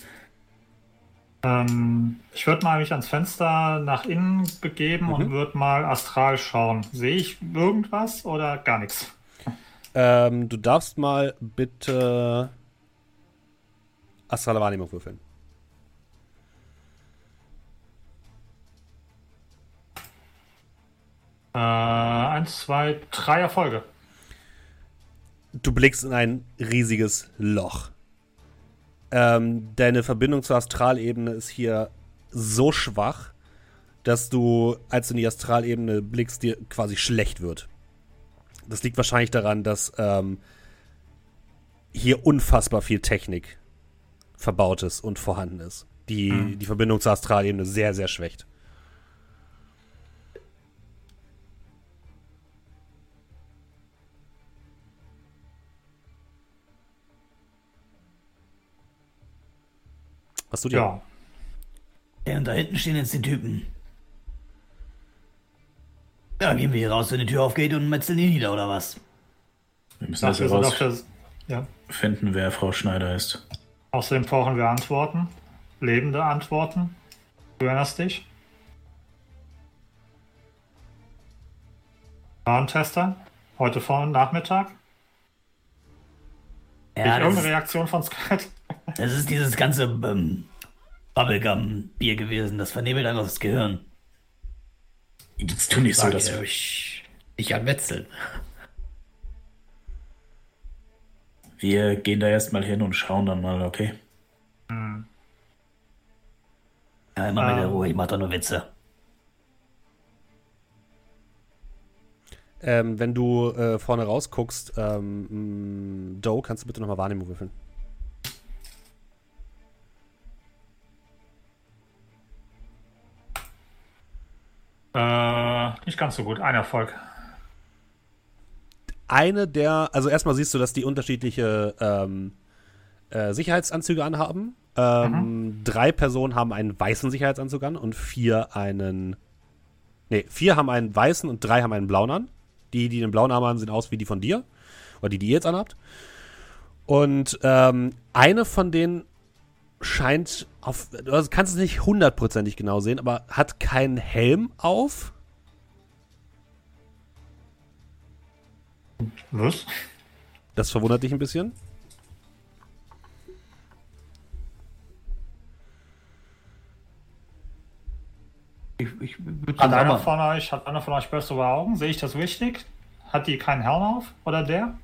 Ähm, ich würde mal mich ans Fenster nach innen begeben mhm. und würde mal astral schauen. Sehe ich irgendwas oder gar nichts? Ähm, du darfst mal bitte astrale Wahrnehmung würfeln. Äh, eins, zwei, drei Erfolge. Du blickst in ein riesiges Loch. Ähm, deine Verbindung zur Astralebene ist hier so schwach, dass du, als du in die Astralebene blickst, dir quasi schlecht wird. Das liegt wahrscheinlich daran, dass ähm, hier unfassbar viel Technik verbaut ist und vorhanden ist, die mhm. die Verbindung zur Astralebene sehr, sehr schwächt. Was du dir? Ja. Ja, und da hinten stehen jetzt die Typen. Ja, gehen wir hier raus, wenn die Tür aufgeht und metzeln die nieder, oder was? Wir müssen das heraus ja. finden, wer Frau Schneider ist. Außerdem brauchen wir Antworten. Lebende Antworten. Du erinnerst dich? Warntester? Heute vor Nachmittag? Ja, ich irgendeine Reaktion von Skype? Das ist dieses ganze ähm, Bubblegum-Bier gewesen. Das vernebelt einfach das Gehirn. Jetzt tu nicht so, dass wir ich nicht anwetzeln. Wir gehen da erstmal hin und schauen dann mal, okay? Hm. Ja, immer mit der Ruhe, ich mach doch nur Witze. Ähm, wenn du äh, vorne rausguckst, ähm, Doe, kannst du bitte nochmal Wahrnehmung würfeln? Äh, nicht ganz so gut. Ein Erfolg. Eine der, also erstmal siehst du, dass die unterschiedliche ähm, äh, Sicherheitsanzüge anhaben. Ähm, Drei Personen haben einen weißen Sicherheitsanzug an und vier einen. Nee, vier haben einen weißen und drei haben einen blauen an. Die, die den blauen haben, sehen aus wie die von dir. Oder die, die ihr jetzt anhabt. Und ähm, eine von denen scheint auf. Du also kannst es nicht hundertprozentig genau sehen, aber hat keinen Helm auf. Was? Das verwundert dich ein bisschen. Ich, ich Hat einer von euch, hat einer von euch bessere Augen? Sehe ich das richtig? Hat die keinen Helm auf? Oder der?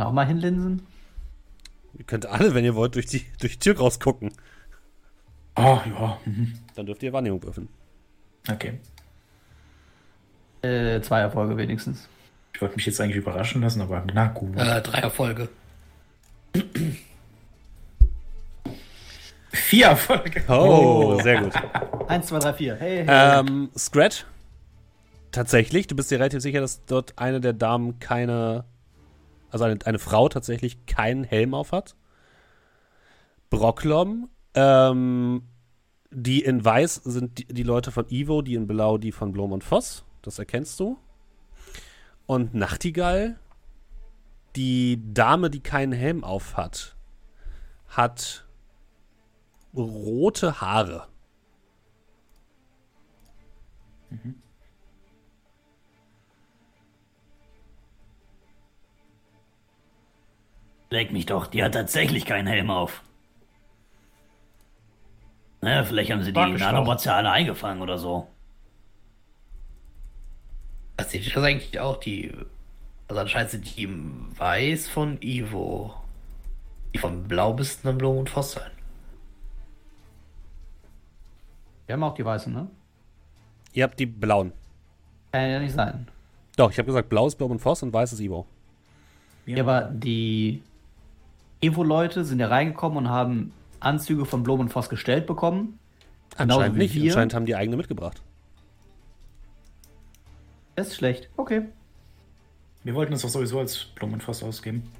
Kann auch mal hinlinsen. Ihr könnt alle, wenn ihr wollt, durch die, durch die Tür rausgucken. Oh, ja. Mhm. Dann dürft ihr Wahrnehmung würfeln. Okay. Äh, zwei Erfolge wenigstens. Ich wollte mich jetzt eigentlich überraschen lassen, aber na gut. Äh, drei Erfolge. Vier Erfolge. Oh, sehr gut. Eins, zwei, drei, vier. Hey, hey. Ähm, Scratch. Tatsächlich, du bist dir relativ sicher, dass dort eine der Damen keine, also eine, eine Frau tatsächlich keinen Helm auf hat. Brocklom, ähm, die in Weiß sind die, die Leute von Ivo, die in Blau die von Blom und Voss. Das erkennst du. Und Nachtigall, die Dame, die keinen Helm auf hat, hat rote Haare. Leck mich doch, die hat tatsächlich keinen Helm auf. Naja, vielleicht haben sie die. Nanobots ja alle eingefangen oder so. Das eigentlich auch? Die. Also anscheinend sind die im Weiß von Ivo. Die von Blau müssten dann Blum und Voss sein. Wir haben auch die Weißen, ne? Ihr habt die blauen. Kann ja nicht sein. Doch, ich habe gesagt, blau ist Blom und Voss und weiß ist Ivo. Ja, aber die Evo-Leute sind ja reingekommen und haben Anzüge von Blom und Voss gestellt bekommen. Anscheinend nicht. wir. Anscheinend haben die eigene mitgebracht. Das ist schlecht. Okay. Wir wollten es doch sowieso als Blumenfass ausgeben.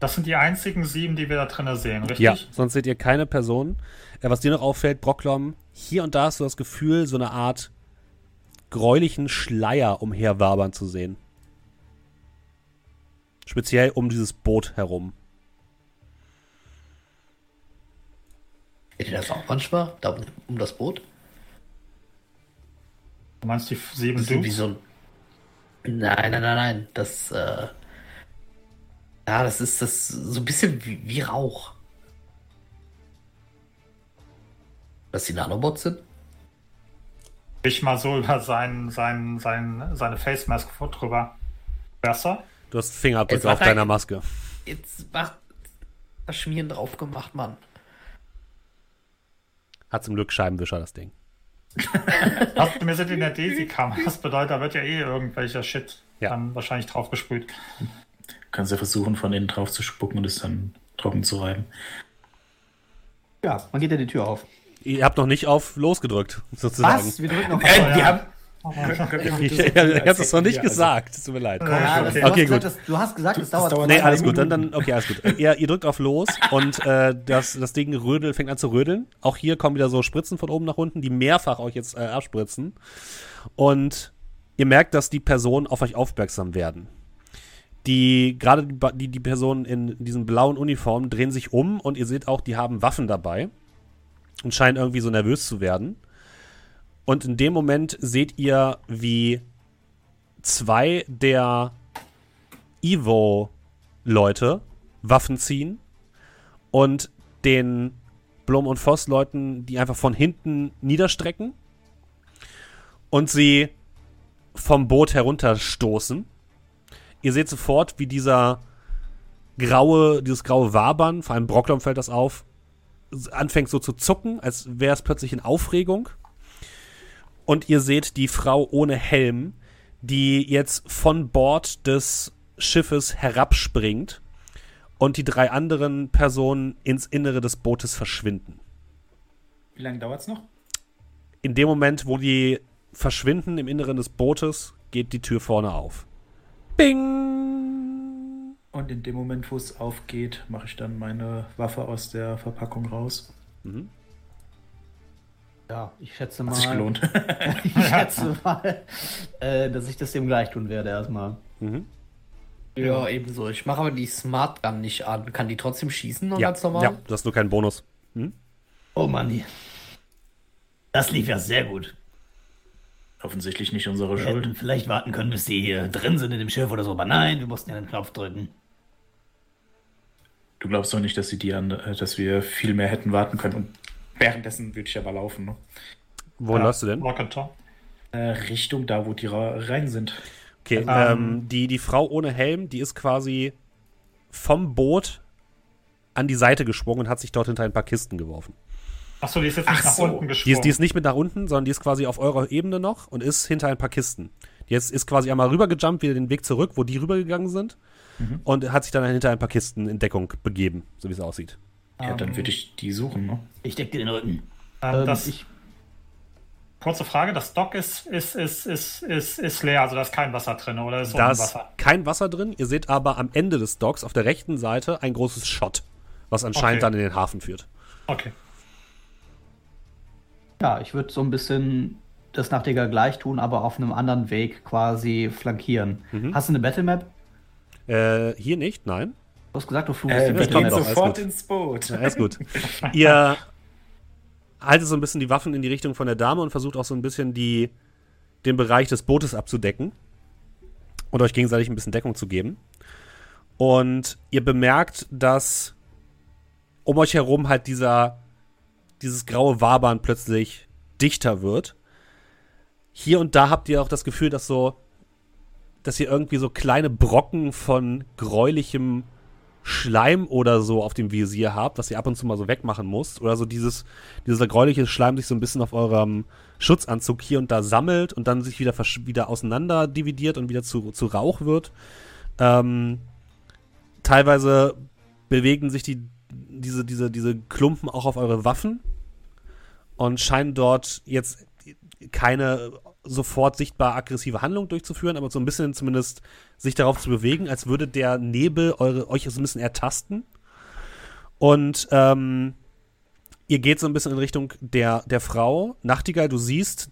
Das sind die einzigen sieben, die wir da drinnen sehen, richtig? Ja, sonst seht ihr keine Person. Äh, was dir noch auffällt, Brocklom, hier und da hast du das Gefühl, so eine Art gräulichen Schleier umherwabern zu sehen. Speziell um dieses Boot herum. Ihr das auch manchmal? Da um, das Boot? Du meinst die sieben Das Dudes? so ein. Nein, nein, nein, nein. Das, äh. Ja, das ist das so ein bisschen wie, wie Rauch. Dass die Nanobots sind? Ich mal so über sein, sein, sein, seine Face Mask drüber. Besser? Du hast Fingerabdrücke auf deiner Maske. Jetzt macht das Schmieren drauf gemacht, Mann. Hat zum Glück Scheibenwischer, das Ding. Hast, wir sind in der Daisy-Kammer. Das bedeutet, da wird ja eh irgendwelcher Shit Ja. dann wahrscheinlich drauf gesprüht. Kannst ja versuchen, von innen drauf zu spucken und es dann trocken zu reiben. Ja, man geht ja die Tür auf. Ihr habt noch nicht auf losgedrückt, sozusagen. Was? Wir drücken auf Äh, wir ja. haben. Ich, hab's es noch nicht gesagt. Tut mir leid. Ja, das, Okay, du, hast gut. gesagt, das, du hast gesagt, es dauert. dauert- Nee, alles gut. Dann, dann, okay, alles gut. Ihr, ihr drückt auf los und äh, das, das Ding rödelt, fängt an zu rödeln. Auch hier kommen wieder so Spritzen von oben nach unten, die mehrfach euch jetzt äh, abspritzen. Und ihr merkt, dass die Personen auf euch aufmerksam werden. Die, gerade die, die Personen in diesen blauen Uniformen drehen sich um und ihr seht auch, die haben Waffen dabei und scheinen irgendwie so nervös zu werden. Und in dem Moment seht ihr, wie zwei der Evo-Leute Waffen ziehen und den Blom und Voss-Leuten die einfach von hinten niederstrecken und sie vom Boot herunterstoßen. Ihr seht sofort, wie dieser graue, dieses graue Wabern, vor allem Brocklom fällt das auf, anfängt so zu zucken, als wäre es plötzlich in Aufregung. Und ihr seht die Frau ohne Helm, die jetzt von Bord des Schiffes herabspringt und die drei anderen Personen ins Innere des Bootes verschwinden. Wie lange dauert es noch? In dem Moment, wo die verschwinden im Inneren des Bootes, geht die Tür vorne auf. Bing! Und in dem Moment, wo es aufgeht, mache ich dann meine Waffe aus der Verpackung raus. Ja, ich schätze mal. Hat sich gelohnt. ich schätze mal, äh, dass ich das dem gleich tun werde erstmal. Mhm. Ja, ebenso. Ich mache aber die Smart Gun nicht an. Kann die trotzdem schießen noch Ja, ganz normal? ja, du hast nur keinen Bonus. Oh Mann. Das lief ja sehr gut. Offensichtlich nicht unsere Wir Schuld. vielleicht warten können, bis sie hier drin sind in dem Schiff oder so, aber nein, wir mussten ja den Knopf drücken. Du glaubst doch nicht, dass sie die an, äh, dass wir viel mehr hätten warten können. Und währenddessen würde ich aber laufen. Ne? Wohin läufst du denn? Äh, Richtung da, wo die rein sind. Okay, Ähm. ähm, die, die Frau ohne Helm, die ist quasi vom Boot an die Seite gesprungen und hat sich dort hinter ein paar Kisten geworfen. Achso, die ist jetzt nicht Ach nach so. unten Die gesprungen. ist, die ist nicht mit nach unten, sondern die ist quasi auf eurer Ebene noch und ist hinter ein paar Kisten. Die ist, ist quasi einmal rübergejumpt, wieder den Weg zurück, wo die rübergegangen sind. Und hat sich dann hinter ein paar Kisten in Deckung begeben, so wie es aussieht. Ja, dann würde ich die suchen. Ne? Ich deck dir den Rücken. ähm, Ähm, das, ich, kurze Frage, das Dock ist, ist, ist, ist, ist, ist leer, also da ist kein Wasser drin, oder ist Da ist Wasser? kein Wasser drin. Ihr seht aber am Ende des Docks auf der rechten Seite ein großes Schott, was anscheinend Okay. dann in den Hafen führt. Okay. ja, ich würde so ein bisschen das Nachtigall gleich tun, aber auf einem anderen Weg quasi flankieren. Hast du eine Battle Map? Äh, hier nicht, nein. Du hast gesagt, du flugst Äh, die wir alles sofort gut. ins Boot. Ja, alles gut. Ihr haltet so ein bisschen die Waffen in die Richtung von der Dame und versucht auch so ein bisschen die, den Bereich des Bootes abzudecken und euch gegenseitig ein bisschen Deckung zu geben. Und ihr bemerkt, dass um euch herum halt dieser, dieses graue Wabern plötzlich dichter wird. Hier und da habt ihr auch das Gefühl, dass so, dass ihr irgendwie so kleine Brocken von gräulichem Schleim oder so auf dem Visier habt, was ihr ab und zu mal so wegmachen müsst. Oder so dieses, dieser gräuliche Schleim sich so ein bisschen auf eurem Schutzanzug hier und da sammelt und dann sich wieder, wieder auseinander dividiert und wieder zu, zu Rauch wird. Ähm, teilweise bewegen sich die, diese, diese, diese Klumpen auch auf eure Waffen und scheinen dort jetzt keine sofort sichtbar aggressive Handlung durchzuführen, aber so ein bisschen zumindest sich darauf zu bewegen, als würde der Nebel eure, euch so ein bisschen ertasten. Und ähm, ihr geht so ein bisschen in Richtung der, der Frau. Nachtigall, du siehst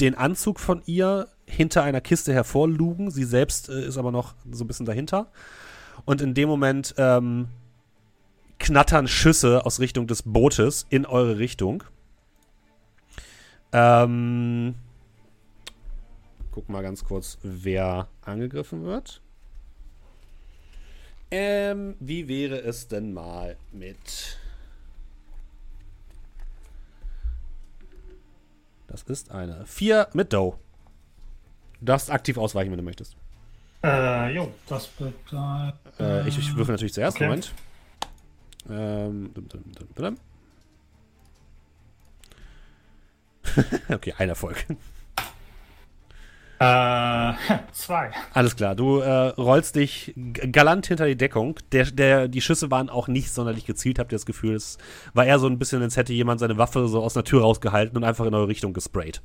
den Anzug von ihr hinter einer Kiste hervorlugen. Sie selbst äh, ist aber noch so ein bisschen dahinter. Und in dem Moment ähm, knattern Schüsse aus Richtung des Bootes in eure Richtung. Ähm, guck mal ganz kurz, wer angegriffen wird. Ähm, wie wäre es denn mal mit. Das ist eine 4 mit Doe. Du darfst aktiv ausweichen, wenn du möchtest. Äh, jo, das bedeutet. Äh, ich, ich würfel natürlich zuerst. Okay. Moment. Ähm, dum, dum, dum, dum. okay, ein Erfolg. Äh, zwei. Alles klar, du äh, rollst dich galant hinter die Deckung. Der, der, die Schüsse waren auch nicht sonderlich gezielt, habt ihr das Gefühl. Es war eher so ein bisschen, als hätte jemand seine Waffe so aus einer Tür rausgehalten und einfach in eure Richtung gesprayt.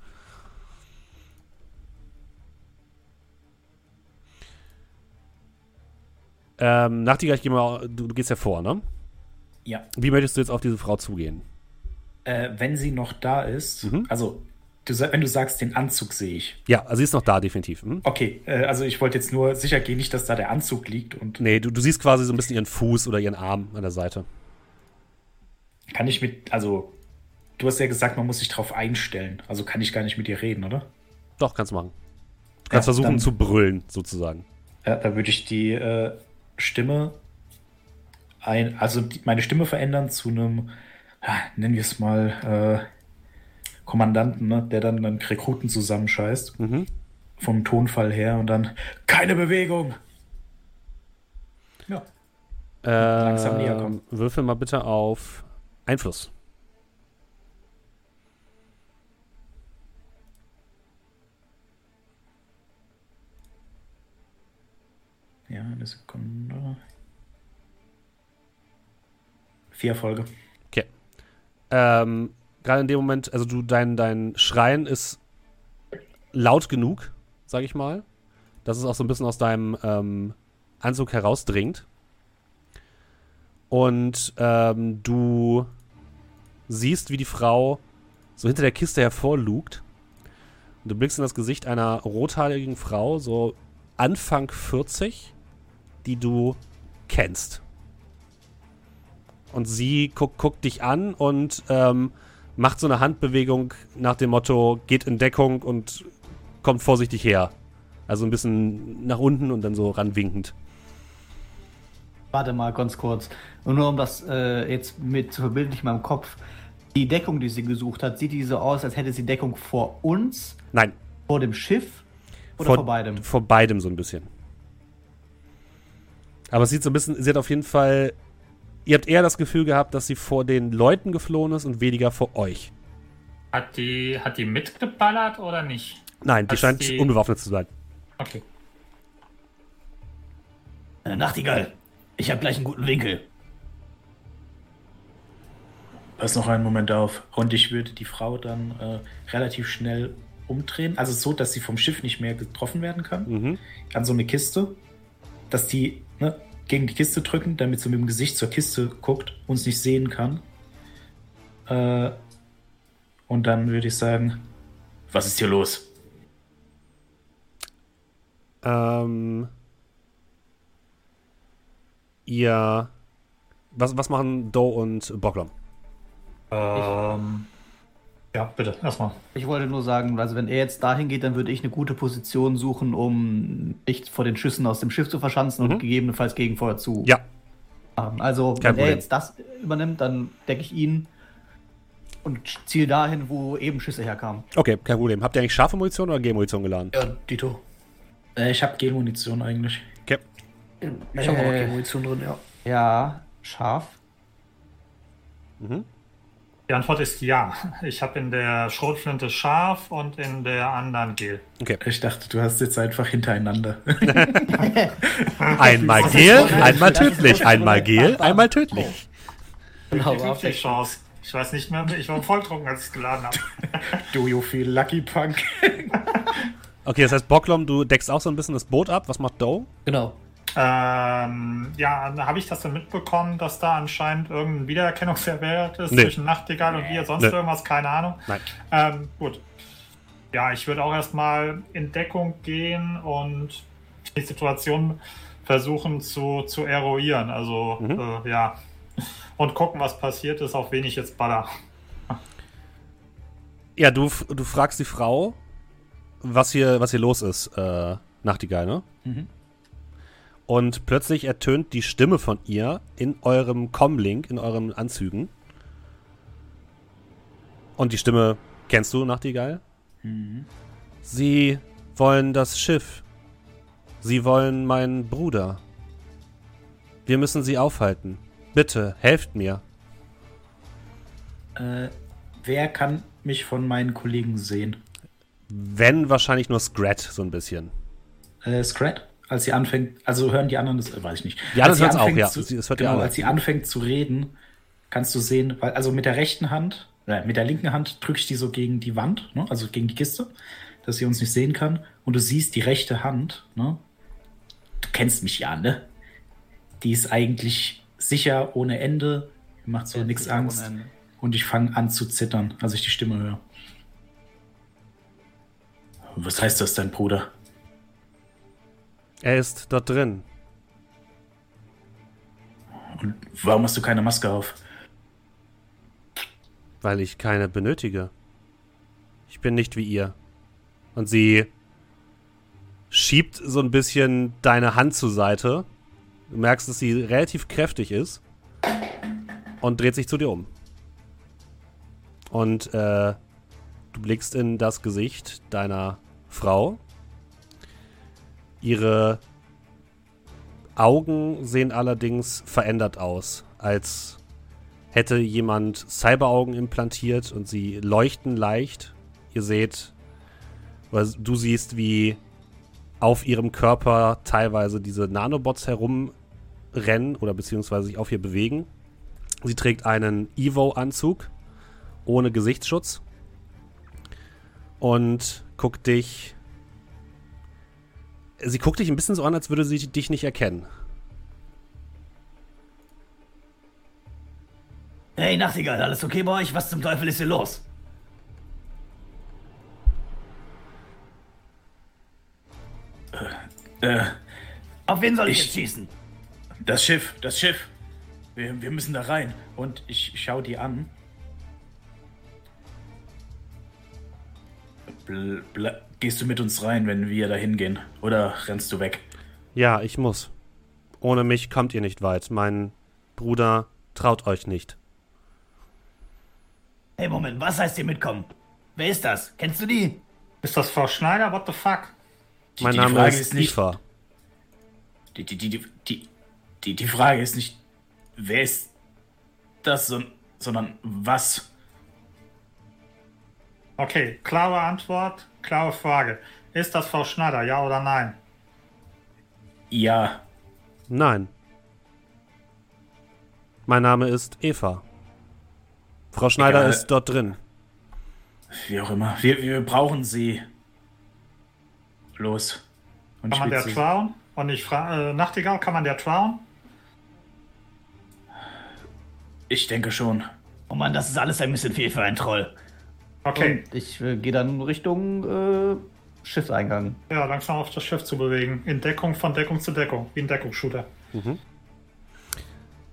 Ähm, Nachtigall, ich geh mal, du, du gehst ja vor, ne? Ja. Wie möchtest du jetzt auf diese Frau zugehen? Äh, wenn sie noch da ist, also du, wenn du sagst, den Anzug sehe ich. Ja, also sie ist noch da, definitiv. Hm? Okay, äh, also ich wollte jetzt nur sicher gehen, nicht, dass da der Anzug liegt und Nee, du, du siehst quasi so ein bisschen ihren Fuß oder ihren Arm an der Seite. kann ich mit, also du hast ja gesagt, man muss sich drauf einstellen. Also kann ich gar nicht mit ihr reden, oder? Doch, kannst du machen. Du kannst Ja, versuchen dann- zu brüllen, sozusagen. Ja, da würde ich die äh, Stimme ein, also die, meine Stimme verändern zu einem, ah, nennen wir es mal, äh, Kommandanten, ne, der dann einen Rekruten zusammenscheißt. Mhm. Vom Tonfall her und dann keine Bewegung. Ja. Langsam näher Ähm, kommen. Würfel mal bitte auf Einfluss. Ja, eine Sekunde. Vier Erfolge. Ähm, Gerade in dem Moment, also du, dein, dein Schreien ist laut genug, sag ich mal, dass es auch so ein bisschen aus deinem ähm, Anzug herausdringt. Und ähm, du siehst, wie die Frau so hinter der Kiste hervorlugt. Und du blickst in das Gesicht einer rothaarigen Frau, so Anfang 40, die du kennst. Und sie guckt, guckt dich an und ähm, macht so eine Handbewegung nach dem Motto, geht in Deckung und kommt vorsichtig her. Also ein bisschen nach unten und dann so ranwinkend. Warte mal ganz kurz. Und nur um das äh, jetzt mit zu verbildlichen in meinem Kopf. Die Deckung, die sie gesucht hat, sieht die so aus, als hätte sie Deckung vor uns, Nein, vor dem Schiff oder Vor- vor, beidem? vor beidem so ein bisschen. Aber es sieht so ein bisschen, sie hat auf jeden Fall, ihr habt eher das Gefühl gehabt, dass sie vor den Leuten geflohen ist und weniger vor euch. Hat die, hat die mitgeballert oder nicht? Nein, die Als scheint die- unbewaffnet zu sein. Okay. Äh, Nachtigall, ich habe gleich einen guten Winkel. Pass noch einen Moment auf. Und ich würde die Frau dann äh, relativ schnell umdrehen. Also so, dass sie vom Schiff nicht mehr getroffen werden kann. Mhm. An so eine Kiste. Dass die ne, gegen die Kiste drücken, damit sie mit dem Gesicht zur Kiste guckt, uns nicht sehen kann. Äh, und dann würde ich sagen, was ist hier los? Ähm, ihr, was, was machen Doe und Bocklom? Ähm, ja, bitte, erstmal. Ich wollte nur sagen, also wenn er jetzt dahin geht, dann würde ich eine gute Position suchen, um nicht vor den Schüssen aus dem Schiff zu verschanzen Mhm. und gegebenenfalls Gegenfeuer zu Ja, haben. Also Kein wenn Problem. er jetzt das übernimmt, dann decke ich ihn und ziel dahin, wo eben Schüsse herkamen. okay, kein Problem. Habt ihr eigentlich scharfe Munition oder G-Munition geladen? Ja, Dito. Äh, ich habe G-Munition eigentlich. Okay. Ich habe auch Äh. noch Munition drin, ja. Ja, scharf. Mhm. Die Antwort ist ja. Ich habe in der Schrotflinte scharf und in der anderen Gel. Ich dachte, du hast jetzt einfach hintereinander. Einmal Gel, einmal tödlich. Einmal Gel, einmal tödlich. Genau, Die aber 50 Chance. Ich weiß nicht mehr, ich war volltrunken, als ich es geladen habe. Do you feel lucky, Punk? Okay, das heißt, Bocklom, du deckst auch so ein bisschen das Boot ab. Was macht Doe? Genau. Ähm, ja, habe ich das denn mitbekommen, dass da anscheinend irgendein Wiedererkennungswert ist Nee. zwischen Nachtigall und ihr, sonst Nee. irgendwas, keine Ahnung. Nein. Ähm, gut. Ja, ich würde auch erstmal in Deckung gehen und die Situation versuchen zu, zu eruieren. Also, Mhm. äh, ja. Und gucken, was passiert ist, auf wen ich jetzt baller. Ja, du, du fragst die Frau, was hier, was hier los ist, äh, Nachtigall, ne? Mhm. Und plötzlich ertönt die Stimme von ihr in eurem Comlink, in euren Anzügen. Und die Stimme kennst du, Nachtigall? Sie wollen das Schiff. Sie wollen meinen Bruder. Wir müssen sie aufhalten. Bitte, helft mir. Äh, wer kann mich von meinen Kollegen sehen? Wenn wahrscheinlich nur Scrat so ein bisschen. Äh, Scrat? Als sie anfängt, also hören die anderen das, äh, weiß ich nicht. Anderen sie hören's auch, ja. Zu, das hört genau, als sie anfängt zu reden, kannst du sehen, weil, also mit der rechten Hand, äh, mit der linken Hand drücke ich die so gegen die Wand, ne, also gegen die Kiste, dass sie uns nicht sehen kann. Und du siehst die rechte Hand, ne? Du kennst mich ja, ne? Die ist eigentlich sicher ohne Ende, macht so nichts Sicher Angst. Und ich fange an zu zittern, als ich die Stimme höre. Was heißt das, dein Bruder? Er ist dort drin. Und warum hast du keine Maske auf? Weil ich keine benötige. Ich bin nicht wie ihr. Und sie schiebt so ein bisschen deine Hand zur Seite. Du merkst, dass sie relativ kräftig ist. Und dreht sich zu dir um. Und äh, du blickst in das Gesicht deiner Frau. Ihre Augen sehen allerdings verändert aus, als hätte jemand Cyberaugen implantiert und sie leuchten leicht. Ihr seht, oder du siehst, wie auf ihrem Körper teilweise diese Nanobots herumrennen oder beziehungsweise sich auf ihr bewegen. Sie trägt einen Evo-Anzug ohne Gesichtsschutz und guckt dich. Sie guckt dich ein bisschen so an, als würde sie dich nicht erkennen. Hey, Nachtigall, alles okay bei euch? Was zum Teufel ist hier los? Äh, Auf wen soll ich, Ich- jetzt schießen? das Schiff, das Schiff. Wir, wir müssen da rein. Und ich schau die an. Bl gehst du mit uns rein, wenn wir da hingehen? Oder rennst du weg? Ja, ich muss. Ohne mich kommt ihr nicht weit. Mein Bruder traut euch nicht. Hey, Moment, was heißt hier mitkommen? Wer ist das? Kennst du die? Ist das Frau Schneider? What the fuck? Die, mein die Name Frage ist nicht. Eva. Die, die, die, die, die, die, Frage ist nicht, wer ist das, son- sondern was? Okay, klare Antwort, klare Frage. Ist das Frau Schneider, ja oder nein? Ja, Nein. Mein Name ist Eva. Frau Schneider Egal. ist dort drin. wie auch immer. Wir, wir brauchen sie. Los. Und Kann man der trauen? Und ich frage, äh, Nachtigall, kann man der trauen? Ich denke schon. Oh Mann, das ist alles ein bisschen viel für einen Troll. Okay, Und ich äh, gehe dann Richtung äh, Schiffseingang. ja, langsam auf das Schiff zu bewegen. In Deckung von Deckung zu Deckung, wie ein Deckungsshooter.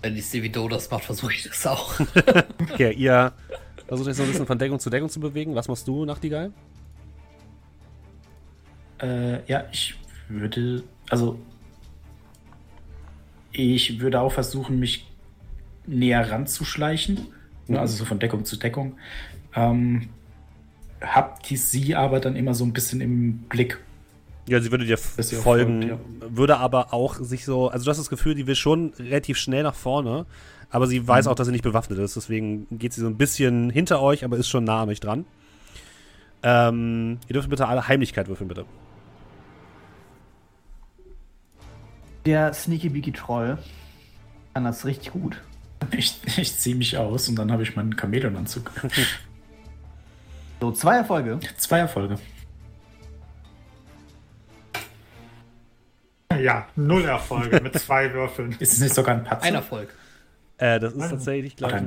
Wenn ich sehe, wie Do das macht, versuche ich das auch. Okay, ihr versucht euch so ein bisschen von Deckung zu Deckung zu bewegen. Was machst du, Nachtigall? Äh, ja, ich würde. Also. Ich würde auch versuchen, mich näher ranzuschleichen. Ne, Also so von Deckung zu Deckung. Ähm, hab die sie aber dann immer so ein bisschen im Blick. Ja, sie würde dir folgen, folgt, würde aber auch sich so, also du hast das Gefühl, die will schon relativ schnell nach vorne, aber sie weiß auch, dass sie nicht bewaffnet ist, deswegen geht sie so ein bisschen hinter euch, aber ist schon nah an euch dran. Ähm, ihr dürft bitte alle Heimlichkeit würfeln, bitte. Der Sneaky Beaky Troll kann das richtig gut. Ich, ich ziehe mich aus und dann habe ich meinen Chamäleonanzug. So, zwei Erfolge. Zwei Erfolge. Ja, null Erfolge mit zwei Würfeln. Ist es nicht sogar ein Patzer? Ein Erfolg. Äh, das ist tatsächlich, glaube ich,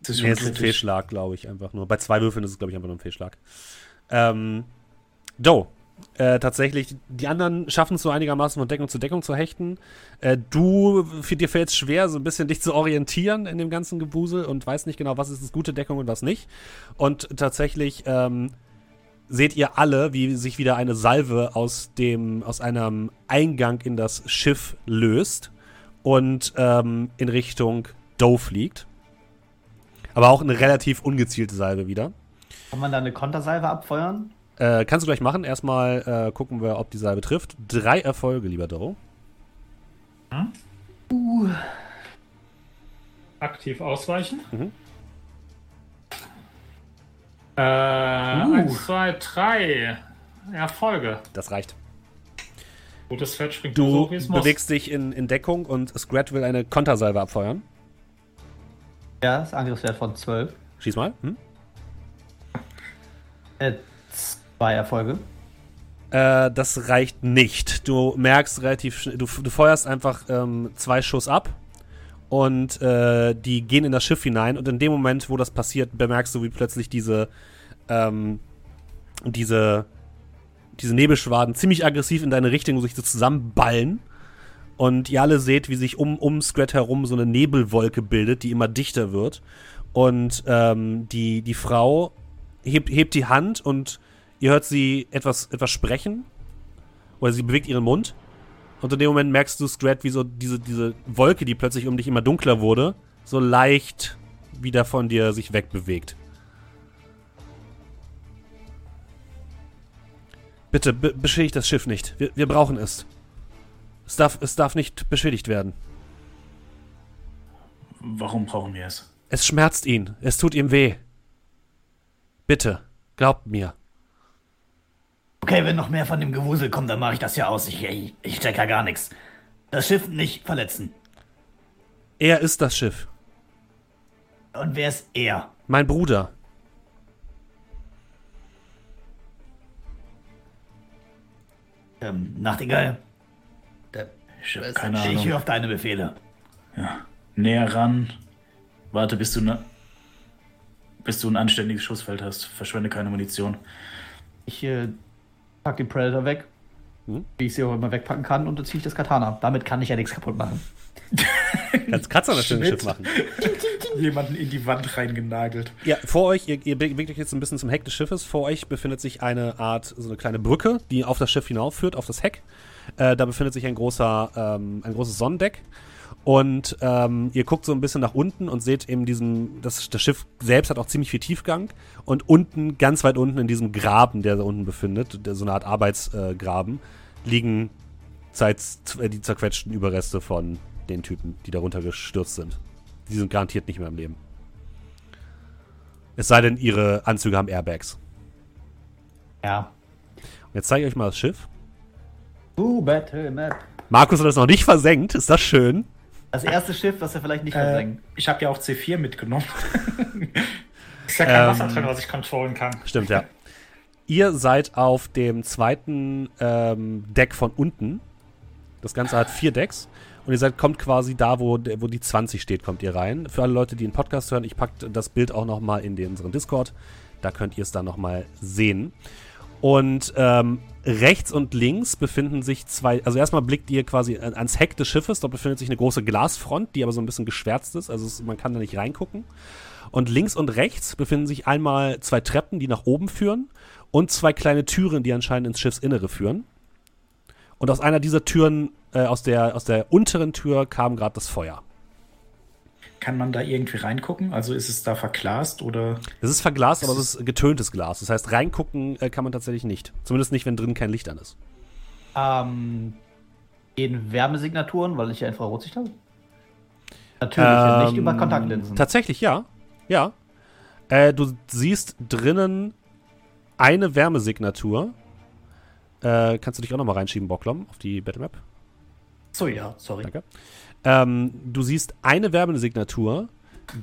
Das ist nee, ist ein. Fehlschlag, glaube ich, einfach nur. Bei zwei Würfeln ist es, glaube ich, einfach nur ein Fehlschlag. Ähm, Doe. Äh, tatsächlich, die anderen schaffen es so einigermaßen von Deckung zu Deckung zu hechten. Äh, du, für dir fällt es schwer, so ein bisschen dich zu orientieren in dem ganzen Gebusel und weißt nicht genau, was ist das gute Deckung und was nicht. Und tatsächlich ähm, seht ihr alle, wie sich wieder eine Salve aus dem, aus einem Eingang in das Schiff löst und ähm, in Richtung Doe fliegt. Aber auch eine relativ ungezielte Salve wieder. Kann man da eine Kontersalve abfeuern? Äh, kannst du gleich machen. Erstmal äh, gucken wir, ob die Salbe trifft. Drei Erfolge, lieber Doro. Aktiv ausweichen. Mhm. Äh, eins, zwei, drei Erfolge. Das reicht. Gutes Fett springt Du so, wie es muss. bewegst dich in, in Deckung und Scrat will eine Kontersalve abfeuern. Ja, das Angriffswert von 12. Schieß mal. Hm? Äh, zwei Erfolge. Äh, das reicht nicht. Du merkst relativ schnell, du, du feuerst einfach ähm, zwei Schuss ab und äh, die gehen in das Schiff hinein und in dem Moment, wo das passiert, bemerkst du, wie plötzlich diese, ähm, diese, diese Nebelschwaden ziemlich aggressiv in deine Richtung sich so zusammenballen. Und ihr alle seht, wie sich um, um Scrat herum so eine Nebelwolke bildet, die immer dichter wird. Und ähm, die, die Frau hebt, hebt die Hand und ihr hört sie etwas, etwas sprechen. Oder sie bewegt ihren Mund. Und in dem Moment merkst du, Scrat, wie so diese, diese Wolke, die plötzlich um dich immer dunkler wurde, so leicht wieder von dir sich wegbewegt. Bitte, be beschädigt das Schiff nicht. Wir, wir brauchen es. Es darf, es darf nicht beschädigt werden. Warum brauchen wir es? Es schmerzt ihn. Es tut ihm weh. Bitte, glaubt mir. Okay, wenn noch mehr von dem Gewusel kommt, dann mache ich das ja aus. Ich, ich, ich check ja gar nichts. Das Schiff nicht verletzen. Er ist das Schiff. Und wer ist er? Mein Bruder. Ähm, Nachtigall, Der, Ich habe Weiß keine ich Ahnung. höre auf deine Befehle. Ja. Näher ran. Warte, bis du, ne, bis du ein anständiges Schussfeld hast. Verschwende keine Munition. Ich äh, pack den Predator weg, Hm? wie ich sie auch immer wegpacken kann, und dann ziehe ich das Katana. Damit kann ich ja nichts kaputt machen. Kannst Kratzer natürlich im Schnitt. Schiff machen. Jemanden in die Wand reingenagelt. Ja, vor euch, ihr, ihr bewegt euch jetzt ein bisschen zum Heck des Schiffes. Vor euch befindet sich eine Art, so eine kleine Brücke, die auf das Schiff hinaufführt, auf das Heck. Äh, da befindet sich ein großer, ähm, ein großes Sonnendeck. Und ähm, ihr guckt so ein bisschen nach unten und seht eben diesen, das, das Schiff selbst hat auch ziemlich viel Tiefgang. Und unten, ganz weit unten in diesem Graben, der da unten befindet, der, so eine Art Arbeitsgraben, liegen äh, die zerquetschten Überreste von den Typen, die darunter gestürzt sind. Die sind garantiert nicht mehr im Leben. Es sei denn, ihre Anzüge haben Airbags. Ja. Und jetzt zeige ich euch mal das Schiff. Uh, Battle Map. Markus hat das noch nicht versenkt. Ist das schön? Das erste Schiff, das wir vielleicht nicht Äh, versenken. ich habe ja auch C4 mitgenommen. Ist ja kein Ähm, Wasser drin, was ich controllen kann. Stimmt, ja. Ihr seid auf dem zweiten ähm, Deck von unten. Das Ganze hat vier Decks. Und ihr seid, kommt quasi da, wo, wo die 20 steht, kommt ihr rein. Für alle Leute, die den Podcast hören, ich packe das Bild auch nochmal in den, unseren Discord. Da könnt ihr es dann nochmal sehen. Und ähm, rechts und links befinden sich zwei, also erstmal blickt ihr quasi an- ans Heck des Schiffes, dort befindet sich eine große Glasfront, die aber so ein bisschen geschwärzt ist, also es, man kann da nicht reingucken. Und links und rechts befinden sich einmal zwei Treppen, die nach oben führen und zwei kleine Türen, die anscheinend ins Schiffsinnere führen. Und aus einer dieser Türen, äh, aus, der, aus der unteren Tür kam gerade das Feuer. Kann man da irgendwie reingucken? Also ist es da verglast oder? Es ist verglast, aber es ist getöntes Glas. Das heißt, reingucken äh, kann man tatsächlich nicht. Zumindest nicht, wenn drin kein Licht an ist. Ähm, in Wärmesignaturen, weil ich ja Infrarotsicht habe? Natürlich, Ähm, nicht über Kontaktlinsen. Tatsächlich, ja. Ja. Äh, du siehst drinnen eine Wärmesignatur. Äh, kannst du dich auch nochmal reinschieben, Bocklom, auf die Battlemap? so, ja, sorry. Danke. Ähm, du siehst eine Wärmesignatur,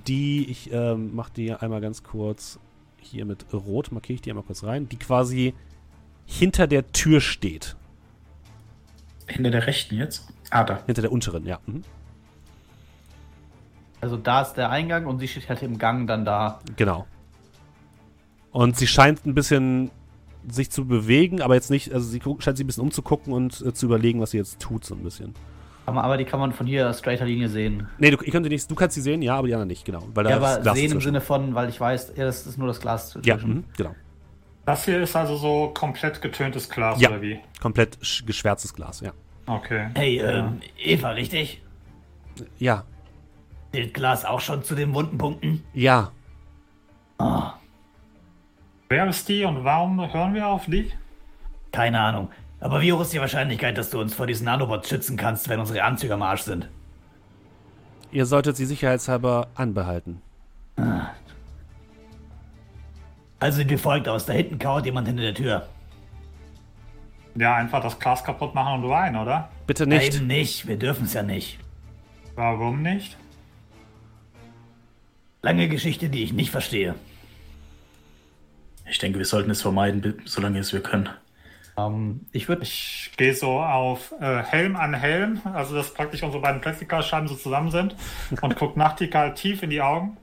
die, ich ähm, mach die einmal ganz kurz hier mit Rot, markiere ich die einmal kurz rein, die quasi hinter der Tür steht. Hinter der rechten jetzt? Ah, da. Hinter der unteren, ja. Mhm. Also da ist der Eingang und sie steht halt im Gang dann da. Genau. Und sie scheint ein bisschen sich zu bewegen, aber jetzt nicht, also sie scheint sich ein bisschen umzugucken und äh, zu überlegen, was sie jetzt tut, so ein bisschen. Aber, aber die kann man von hier straighter Linie sehen. Nee, du, ihr könnt sie nicht, du kannst sie sehen, ja, aber die anderen nicht, genau. Weil da Ja, aber Glas sehen im. Sinne von, weil ich weiß, ja, das ist nur das Glas Ja, dazwischen. mhm, genau. Das hier ist also so komplett getöntes Glas, Ja. oder wie? Komplett sch- geschwärztes Glas, ja. Okay. Hey, ähm, Eva, richtig? Ja, Zählt Glas auch schon zu den wunden Punkten? ja. Ah, Wer ist die und warum hören wir auf die? keine Ahnung. Aber wie hoch ist die Wahrscheinlichkeit, dass du uns vor diesen Nanobots schützen kannst, wenn unsere Anzüge am Arsch sind? Ihr solltet sie sicherheitshalber anbehalten. Also sind wir folgt aus. Da hinten kauert jemand hinter der Tür. Ja, einfach das Glas kaputt machen und rein, oder? Bitte Ja, nicht. Eben nicht. Wir dürfen es ja nicht. Warum nicht? Lange Geschichte, die ich nicht verstehe. Ich denke, wir sollten es vermeiden, solange es wir können. Ähm, ich würde Ich gehe so auf äh, Helm an Helm, also dass praktisch unsere beiden Plexiglasscheiben so zusammen sind und guck Nachtigall tief in die Augen.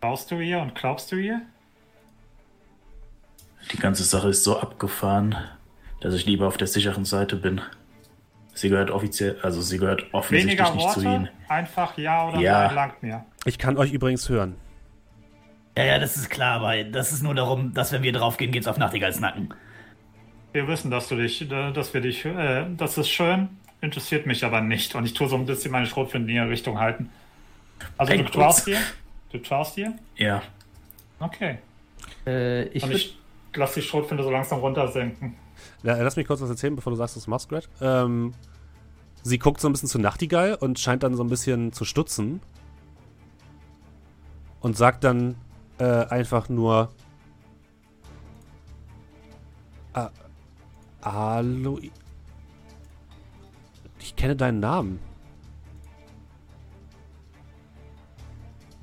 Traust du ihr und glaubst du ihr? Die ganze Sache ist so abgefahren, dass ich lieber auf der sicheren Seite bin. Sie gehört offiziell, also sie gehört offensichtlich Weniger nicht zu ihnen. Worte, einfach ja oder Ja. nein langt mir. Ich kann euch übrigens hören. Ja, ja, das ist klar, aber das ist nur darum, dass wenn wir draufgehen, geht's auf Nachtigalls Nacken. Wir wissen, dass du dich, dass wir dich, äh, das ist schön, interessiert mich aber nicht. Und ich tue so ein bisschen meine Schrotflinte in ihre Richtung halten. Also du Ey, traust dir? Du traust dir? Ja, Okay. äh, ich Und ich lass die Schrotflinte so langsam runtersenken. Ja, lass mich kurz was erzählen, bevor du sagst, was du machst. Ähm, sie guckt so ein bisschen zu Nachtigall und scheint dann so ein bisschen zu stutzen. Und sagt dann äh, einfach nur. Ah, Hallo. Ich kenne deinen Namen.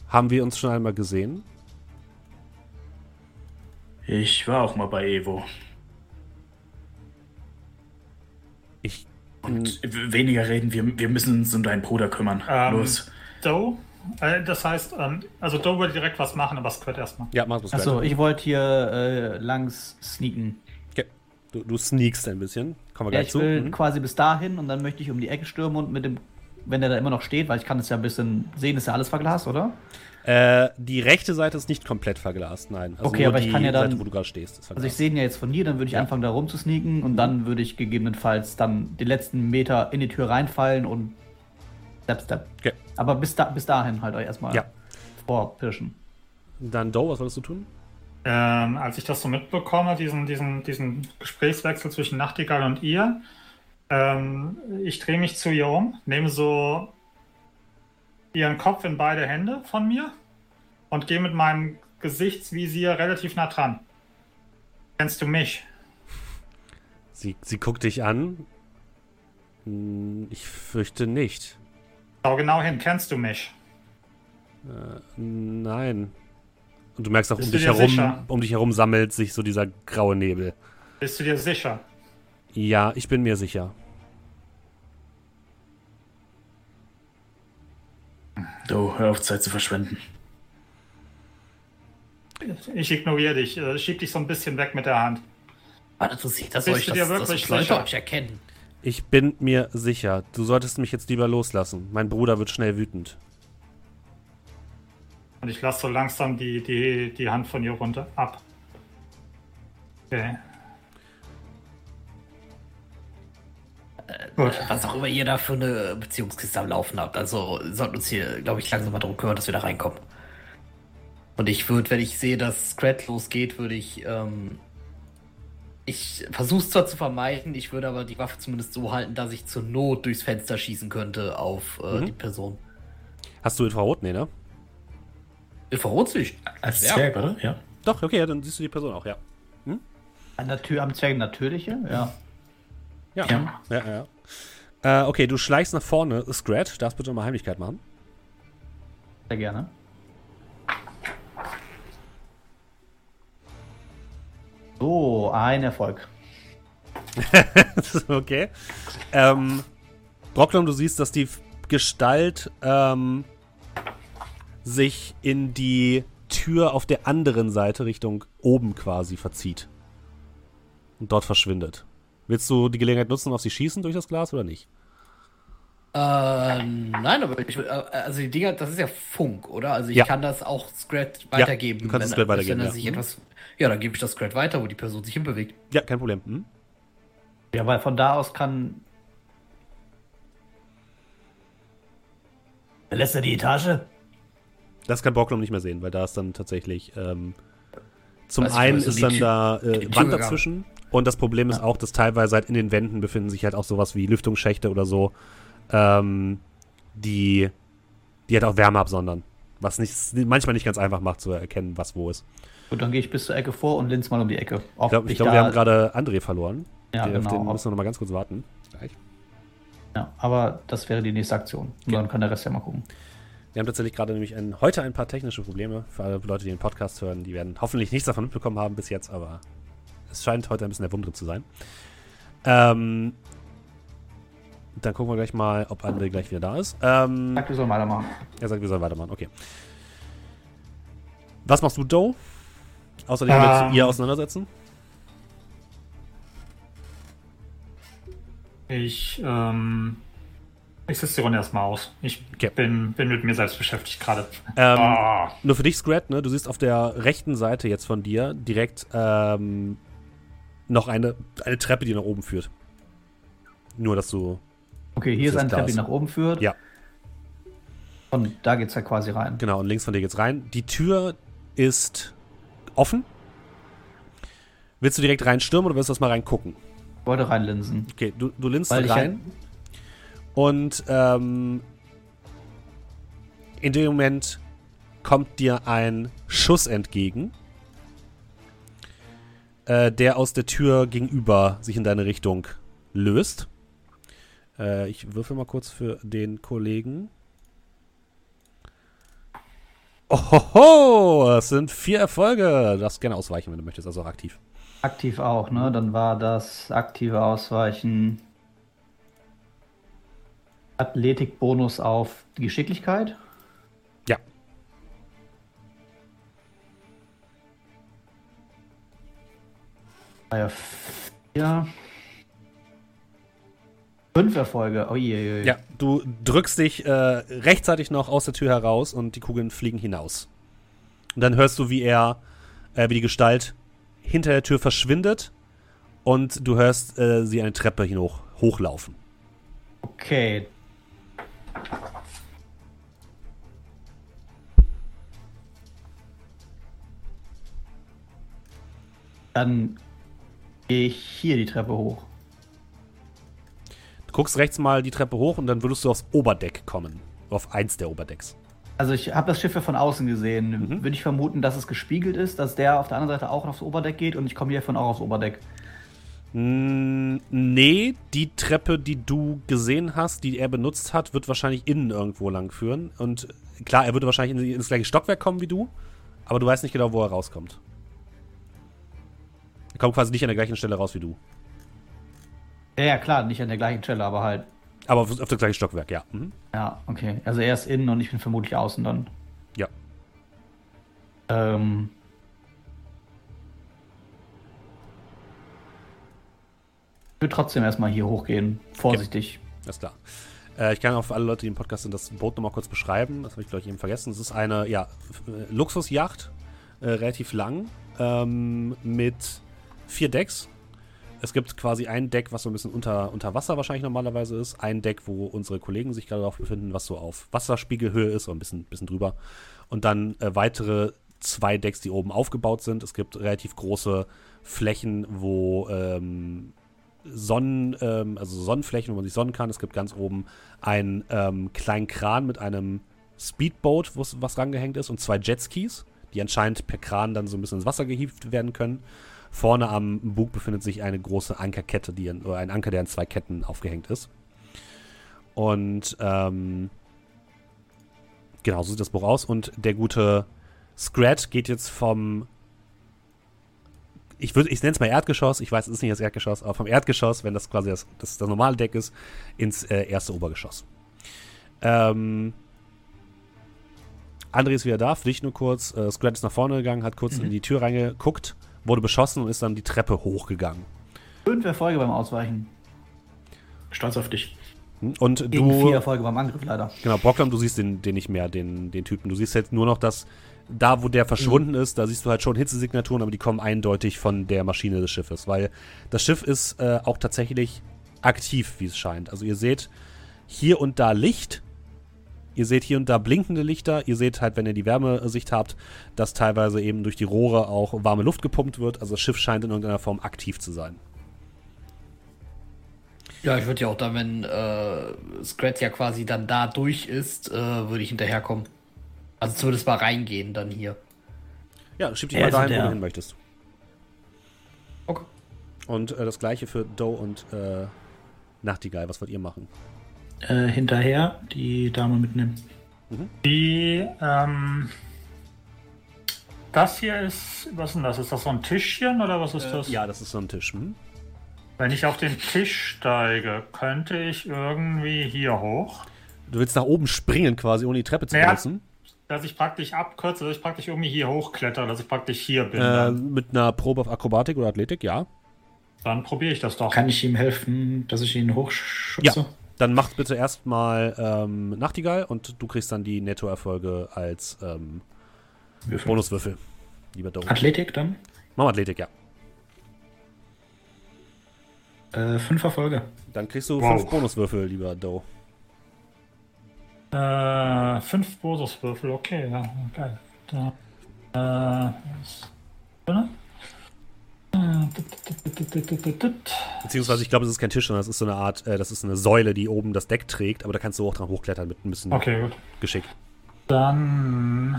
Haben wir uns schon einmal gesehen? Ich war auch mal bei Evo. Ich. Und weniger reden, wir, wir müssen uns um deinen Bruder kümmern. Ähm, Los. Doe? Äh, das heißt, ähm, also Doe würde direkt was machen, aber Squid erstmal. Ja, mach das Achso, gleich. ich wollte hier äh, langs sneaken. Okay. Du, du sneakst ein bisschen. Kommen wir Ja, gleich ich zu. will Mhm. quasi bis dahin und dann möchte ich um die Ecke stürmen und mit dem, wenn der da immer noch steht, weil ich kann es ja ein bisschen sehen, ist ja alles verglast, oder? Äh, die rechte Seite ist nicht komplett verglast, nein. Also Okay, nur aber ich die kann ja dann- Seite, wo du gerade stehst, ist Also ich sehe ihn ja jetzt von hier, dann würde ich Ja. anfangen da rum zu sneaken und dann würde ich gegebenenfalls dann die letzten Meter in die Tür reinfallen und Step, Step. Okay. Aber bis, da, bis dahin halt euch erstmal Ja. vorpirschen. Dann Doe, was wolltest du tun? Ähm, als ich das so mitbekomme, diesen, diesen, diesen Gesprächswechsel zwischen Nachtigall und ihr, ähm, ich drehe mich zu ihr um, nehme so ihren Kopf in beide Hände von mir und gehe mit meinem Gesichtsvisier relativ nah dran. Kennst du mich? Sie, sie guckt dich an. Hm, Ich fürchte nicht. Schau genau hin, kennst du mich? Nein. Und du merkst auch, um Bist du dich, herum, sicher? um dich herum sammelt sich so dieser graue Nebel. Bist du dir sicher? Ja, ich bin mir sicher. Du, hör auf, Zeit zu verschwenden. Ich ignoriere dich, äh, schieb dich so ein bisschen weg mit der Hand. Was interessiert das Bist euch, du dass, dir dass wirklich Leute sicher? euch erkennen? Ich bin mir sicher. Du solltest mich jetzt lieber loslassen. Mein Bruder wird schnell wütend. Und ich lasse so langsam die, die, die Hand von ihr runter ab. Okay. Gut. Was auch immer ihr da für eine Beziehungskiste am Laufen habt. Also sollten uns hier, glaube ich, langsam mal darum kümmern, dass wir da reinkommen. Und ich würde, wenn ich sehe, dass Scrat losgeht, würde ich. Ähm, ich versuche es zwar zu vermeiden, ich würde aber die Waffe zumindest so halten, dass ich zur Not durchs Fenster schießen könnte auf äh, Mhm. die Person. Hast du Infrarot? Nee, ne? Infrarotsicht. Als Ja. Zwerg, oder? Ja. Doch, okay, dann siehst du die Person auch, ja. An der Tür am Zwerg natürliche? Ja. Ja, Ja. ja, ja. Äh, okay, du schleichst nach vorne. Scrat, darfst bitte nochmal Heimlichkeit machen. Sehr gerne. So, ein Erfolg. okay. Ähm, Brocklom, du siehst, dass die Gestalt ähm, sich in die Tür auf der anderen Seite Richtung oben quasi verzieht. Und dort verschwindet. Willst du die Gelegenheit nutzen, auf sie schießen durch das Glas oder nicht? Äh, nein, aber ich, will- äh, also die Dinger, das ist ja Funk, oder? Also ich Ja. kann das auch Scrat weitergeben. du kannst es Scrat weitergeben, Wenn er ja. sich Mhm. etwas, ja, dann gebe ich das Scrat weiter, wo die Person sich hinbewegt. Ja, kein Problem. Hm? Ja, weil von da aus kann. Verlässt er die Etage? Das kann Brocklom nicht mehr sehen, weil da ist dann tatsächlich. Ähm, zum Weiß einen ist dann Tür- da äh, Wand dazwischen. Und das Problem ist auch, dass teilweise halt in den Wänden befinden sich halt auch sowas wie Lüftungsschächte oder so, ähm, die, die halt auch Wärme absondern. Was nicht, manchmal nicht ganz einfach macht zu erkennen, was wo ist. Gut, dann gehe ich bis zur Ecke vor und links mal um die Ecke. Ob Ich glaube, ich glaub, wir haben gerade André verloren. Ja, Auf genau. den müssen wir noch mal ganz kurz warten. Gleich. Ja, aber das wäre die nächste Aktion. Und dann kann der Rest ja mal gucken. Wir haben tatsächlich gerade nämlich ein, heute ein paar technische Probleme. Für alle Leute, die den Podcast hören, die werden hoffentlich nichts davon mitbekommen haben bis jetzt, aber es scheint heute ein bisschen der Wundere zu sein. Ähm, dann gucken wir gleich mal, ob André gleich wieder da ist. Ähm, Sag, wir sollen weitermachen. er sagt, wir sollen weitermachen, okay. Was machst du, Doe? Außer dich mit Ähm. ihr auseinandersetzen? Ich, ähm, ich sitze die Runde erstmal aus. Ich Okay. bin, bin mit mir selbst beschäftigt gerade. Ähm, Ah, Nur für dich, Scrat, ne? Du siehst auf der rechten Seite jetzt von dir direkt ähm, noch eine, eine Treppe, die nach oben führt. Nur, dass du. Okay, hier ist ist eine Treppe, die Glas. nach oben führt. Ja. Und da geht's ja quasi rein. Genau, und links von dir geht's rein. Die Tür ist offen. Willst du direkt reinstürmen oder willst du erst mal reingucken? Ich wollte reinlinsen. Okay, du, du linst ich rein. Und ähm, in dem Moment kommt dir ein Schuss entgegen, äh, der aus der Tür gegenüber sich in deine Richtung löst. Äh, ich würfel mal kurz für den Kollegen. Ohoho, es sind vier Erfolge. Du darfst gerne ausweichen, wenn du möchtest, also auch aktiv. Aktiv auch, ne? Dann war das aktive Ausweichen. Athletikbonus auf die Geschicklichkeit. Ja. Ja. Fünf Erfolge. Oh je, je, je. Ja, du drückst dich äh, rechtzeitig noch aus der Tür heraus und die Kugeln fliegen hinaus. Und dann hörst du, wie er, äh, wie die Gestalt hinter der Tür verschwindet und du hörst äh, sie eine Treppe hinauf, hochlaufen. Okay. Dann gehe ich hier die Treppe hoch. Du guckst rechts mal die Treppe hoch und dann würdest du aufs Oberdeck kommen. Auf eins der Oberdecks. Also ich habe das Schiff ja von außen gesehen. Mhm. Würde ich vermuten, dass es gespiegelt ist, dass der auf der anderen Seite auch aufs Oberdeck geht und ich komme hiervon auch aufs Oberdeck. Mm, nee, die Treppe, die du gesehen hast, die er benutzt hat, wird wahrscheinlich innen irgendwo lang führen. Und klar, er würde wahrscheinlich in, ins gleiche Stockwerk kommen wie du, aber du weißt nicht genau, wo er rauskommt. Er kommt quasi nicht an der gleichen Stelle raus wie du. Ja, ja, klar, nicht an der gleichen Stelle, aber halt. Aber auf, auf das gleiche Stockwerk, ja. Mhm. Ja, okay. Also er ist innen und ich bin vermutlich außen dann. Ja. Ähm. Ich würde trotzdem erstmal hier hochgehen. Vorsichtig. Alles klar. Äh, ich kann auch für alle Leute, die im Podcast sind, das Boot nochmal kurz beschreiben. Das habe ich, glaube ich, eben vergessen. Es ist eine ja, Luxusjacht, äh, relativ lang, ähm, mit vier Decks. Es gibt quasi ein Deck, was so ein bisschen unter, unter Wasser wahrscheinlich normalerweise ist. Ein Deck, wo unsere Kollegen sich gerade drauf befinden, was so auf Wasserspiegelhöhe ist, oder ein bisschen, bisschen drüber. Und dann äh, weitere zwei Decks, die oben aufgebaut sind. Es gibt relativ große Flächen, wo ähm, Sonnen, ähm, also Sonnenflächen, wo man sich sonnen kann. Es gibt ganz oben einen ähm, kleinen Kran mit einem Speedboat, was rangehängt ist, und zwei Jetskis, die anscheinend per Kran dann so ein bisschen ins Wasser gehievt werden können. Vorne am Bug befindet sich eine große Ankerkette, die an, oder ein Anker, der an zwei Ketten aufgehängt ist. Und ähm, genau, so sieht das Buch aus. Und der gute Scrat geht jetzt vom ich würde, ich nenne es mal Erdgeschoss, ich weiß, es ist nicht das Erdgeschoss, aber vom Erdgeschoss, wenn das quasi das, das, das normale Deck ist, ins äh, erste Obergeschoss. Ähm, André ist wieder da, für dich nur kurz. Äh, Scrat ist nach vorne gegangen, hat kurz in die Tür reingeguckt, wurde beschossen und ist dann die Treppe hochgegangen. Fünf Erfolge beim Ausweichen. Stolz auf dich. Hm? Und Gegen vier du, Erfolge beim Angriff leider. genau, Brocklam, du siehst den, den nicht mehr, den, den Typen. Du siehst jetzt nur noch das, da wo der verschwunden ist, da siehst du halt schon Hitzesignaturen, aber die kommen eindeutig von der Maschine des Schiffes, weil das Schiff ist äh, auch tatsächlich aktiv, wie es scheint. Also ihr seht hier und da Licht, ihr seht hier und da blinkende Lichter, ihr seht halt, wenn ihr die Wärmesicht habt, dass teilweise eben durch die Rohre auch warme Luft gepumpt wird. Also das Schiff scheint in irgendeiner Form aktiv zu sein. Ja, ich würde ja auch dann, wenn äh, Scrat ja quasi dann da durch ist, äh, würde ich hinterherkommen. Also zumindest mal reingehen dann hier. Ja, schieb dich mal ist dahin, wo der- du hin möchtest. Okay. Und äh, das gleiche für Doe und äh, Nachtigall. Was wollt ihr machen? Äh, hinterher die Dame mitnehmen. Die, ähm, das hier ist, was ist denn das? Ist das so ein Tischchen oder was ist das? Ja, das ist so ein Tisch. Hm? Wenn ich auf den Tisch steige, könnte ich irgendwie hier hoch, Du willst nach oben springen quasi, ohne die Treppe zu Ja. benutzen. dass ich praktisch abkürze, dass ich praktisch irgendwie hier hochkletter, dass ich praktisch hier bin. Äh, mit einer Probe auf Akrobatik oder Athletik, ja. dann probiere ich das doch. Kann ich ihm helfen, dass ich ihn hochschubse? Ja. Dann macht bitte erstmal ähm, Nachtigall und du kriegst dann die Nettoerfolge als ähm, Würfel. Bonuswürfel. Lieber Doe. Athletik dann? Mach mal Athletik, ja. Äh, fünf Erfolge. Dann kriegst du Wow. fünf Bonuswürfel, lieber Doe. Äh, fünf Bonuswürfel, okay, ja, geil. Da, äh, was- Beziehungsweise, ich glaube, es ist kein Tisch, sondern es ist so eine Art, äh, das ist eine Säule, die oben das Deck trägt, aber da kannst du auch dran hochklettern mit ein bisschen Okay, gut. Geschick. Dann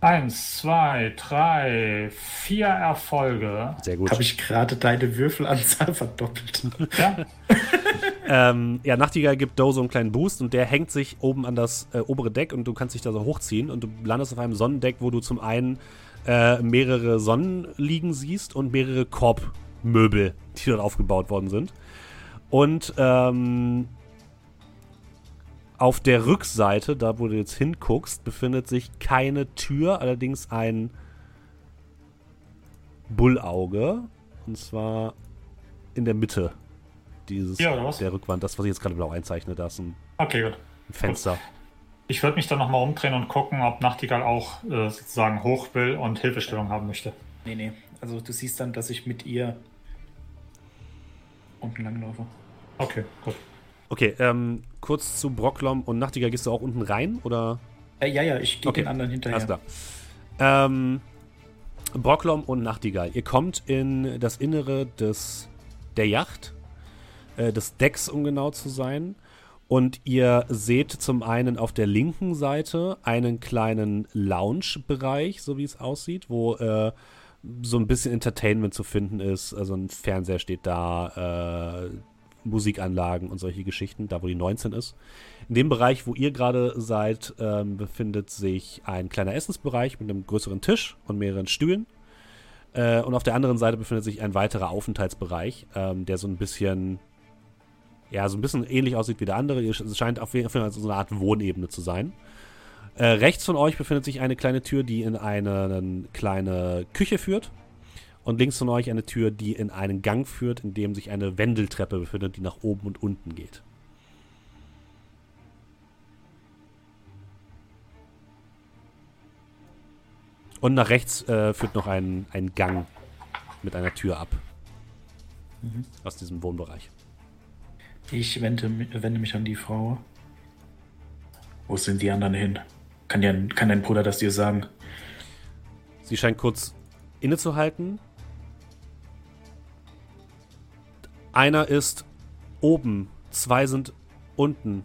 eins, zwei, drei, vier Erfolge. Sehr gut. Habe ich gerade deine Würfelanzahl verdoppelt? Ja, ähm, ja, Nachtigall gibt Doe so einen kleinen Boost und der hängt sich oben an das äh, obere Deck und du kannst dich da so hochziehen und du landest auf einem Sonnendeck, wo du zum einen äh, mehrere Sonnen liegen siehst und mehrere Korbmöbel, die dort aufgebaut worden sind. Und ähm, auf der Rückseite, da wo du jetzt hinguckst, befindet sich keine Tür, allerdings ein Bullauge. Und zwar in der Mitte dieses, Ja, der Rückwand. Das, was ich jetzt gerade blau einzeichne, da ist ein, Okay, ein Fenster. Ich würde mich dann nochmal umdrehen und gucken, ob Nachtigall auch äh, sozusagen hoch will und Hilfestellung haben möchte. Nee, nee. Also du siehst dann, dass ich mit ihr unten langlaufe. Okay, gut. Okay, ähm, kurz zu Brocklom und Nachtigall. Gehst du auch unten rein oder? Äh, ja, ja, ich gehe Okay, den anderen hinterher. Alles klar. Ähm, Brocklom und Nachtigall. Ihr kommt in das Innere des, der Yacht, äh, des Decks, um genau zu sein. Und ihr seht zum einen auf der linken Seite einen kleinen Lounge-Bereich, so wie es aussieht, wo äh, so ein bisschen Entertainment zu finden ist. Also ein Fernseher steht da, äh, Musikanlagen und solche Geschichten, da wo die 19 ist. In dem Bereich, wo ihr gerade seid, ähm, befindet sich ein kleiner Essensbereich mit einem größeren Tisch und mehreren Stühlen. Äh, und auf der anderen Seite befindet sich ein weiterer Aufenthaltsbereich, ähm, der so ein bisschen, ja, so ein bisschen ähnlich aussieht wie der andere. Es scheint auf jeden Fall so eine Art Wohnebene zu sein. Äh, rechts von euch befindet sich eine kleine Tür, die in eine, eine kleine Küche führt. Und links von euch eine Tür, die in einen Gang führt, in dem sich eine Wendeltreppe befindet, die nach oben und unten geht. Und nach rechts äh, führt noch ein, ein Gang mit einer Tür ab. Aus diesem Wohnbereich. Ich wende, wende mich an die Frau. Wo sind die anderen hin? Kann, ja, kann dein Bruder das dir sagen? Sie scheint kurz innezuhalten. Einer ist oben, zwei sind unten.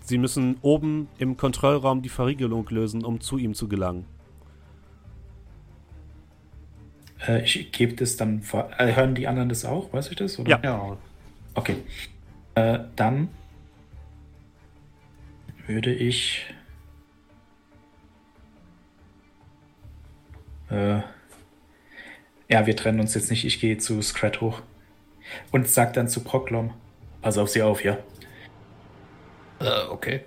Sie müssen oben im Kontrollraum die Verriegelung lösen, um zu ihm zu gelangen. Äh, ich gebe das dann. vor- Äh, hören die anderen das auch? Weiß ich das? Oder? Ja. Ja, Okay. Äh, dann würde ich. Äh, ja, wir trennen uns jetzt nicht. Ich gehe zu Scrat hoch. Und sag dann zu Proklom. Pass auf sie auf, ja. Äh, okay.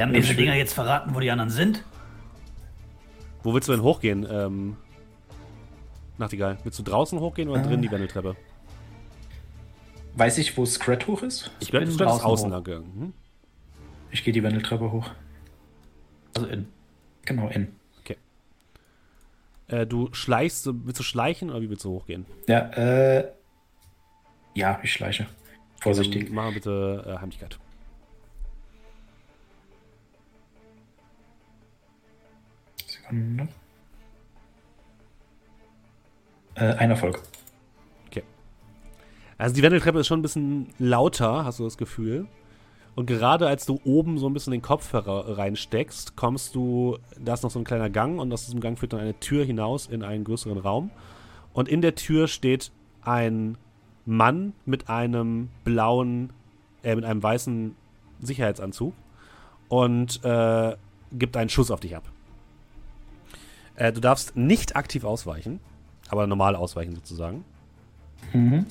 Haben diese Dinger jetzt verraten, wo die anderen sind? Wo willst du denn hochgehen, ähm, Nachtigall? Willst du draußen hochgehen oder drin die Wendeltreppe? Weiß ich, wo Scrat hoch ist? Ich bin, bin draußen außen hoch. gegangen. Hm? Ich gehe die Wendeltreppe hoch. also in. Genau, in. Äh, du schleichst, willst du schleichen oder wie willst du hochgehen? Ja, äh. Ja, ich schleiche. Vorsichtig. Dann Mach bitte äh, Heimlichkeit. Sekunde. Äh, ein Erfolg. Also die Wendeltreppe ist schon ein bisschen lauter, hast du das Gefühl. Und gerade als du oben so ein bisschen den Kopf reinsteckst, kommst du, da ist noch so ein kleiner Gang und aus diesem Gang führt dann eine Tür hinaus in einen größeren Raum. Und in der Tür steht ein Mann mit einem blauen, äh, mit einem weißen Sicherheitsanzug und äh, gibt einen Schuss auf dich ab. Äh, du darfst nicht aktiv ausweichen, aber normal ausweichen sozusagen. Mhm.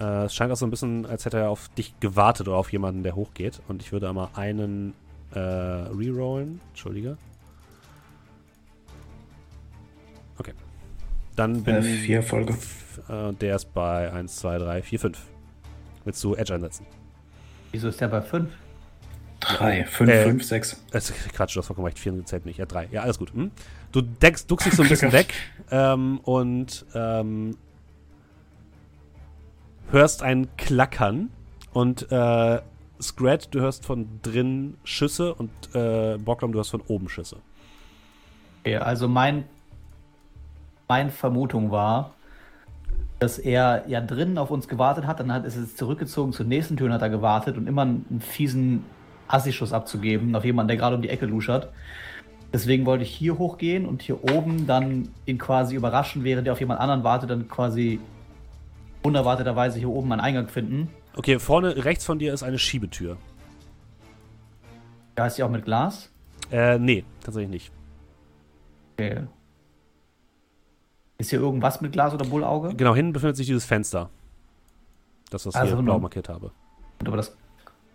Äh, es scheint auch so ein bisschen, als hätte er auf dich gewartet oder auf jemanden, der hochgeht. Und ich würde einmal einen äh, rerollen. Entschuldige. Okay. Dann bin Äh, vier Erfolge. Äh, der ist bei 1, 2, 3, 4, 5. Willst du Edge einsetzen? Wieso ist der bei 5? Drei, fünf, Äh, fünf, sechs. Äh, Quatsch, du hast vollkommen recht. 4 zählt nicht. Ja, 3. Ja, alles gut. Hm? Du deckst, duckst dich so ein bisschen weg ähm, und ähm, hörst ein Klackern und äh, Scrat, du hörst von drin Schüsse und äh, Bocklom, du hörst von oben Schüsse. Okay, also mein, meine Vermutung war, dass er ja drinnen auf uns gewartet hat, dann hat ist sich zurückgezogen zur nächsten Tür und hat er gewartet und immer einen fiesen Assischuss abzugeben auf jemanden, der gerade um die Ecke luschert. Deswegen wollte ich hier hochgehen und hier oben dann ihn quasi überraschen, während er auf jemand anderen wartet, dann quasi unerwarteterweise hier oben einen Eingang finden. Okay, vorne rechts von dir ist eine Schiebetür. Da ist die auch mit Glas. Äh, nee, tatsächlich nicht. Okay. Ist hier irgendwas mit Glas oder Bullauge? Genau, hinten befindet sich dieses Fenster. Das, was ich Also hier blau markiert habe. Aber das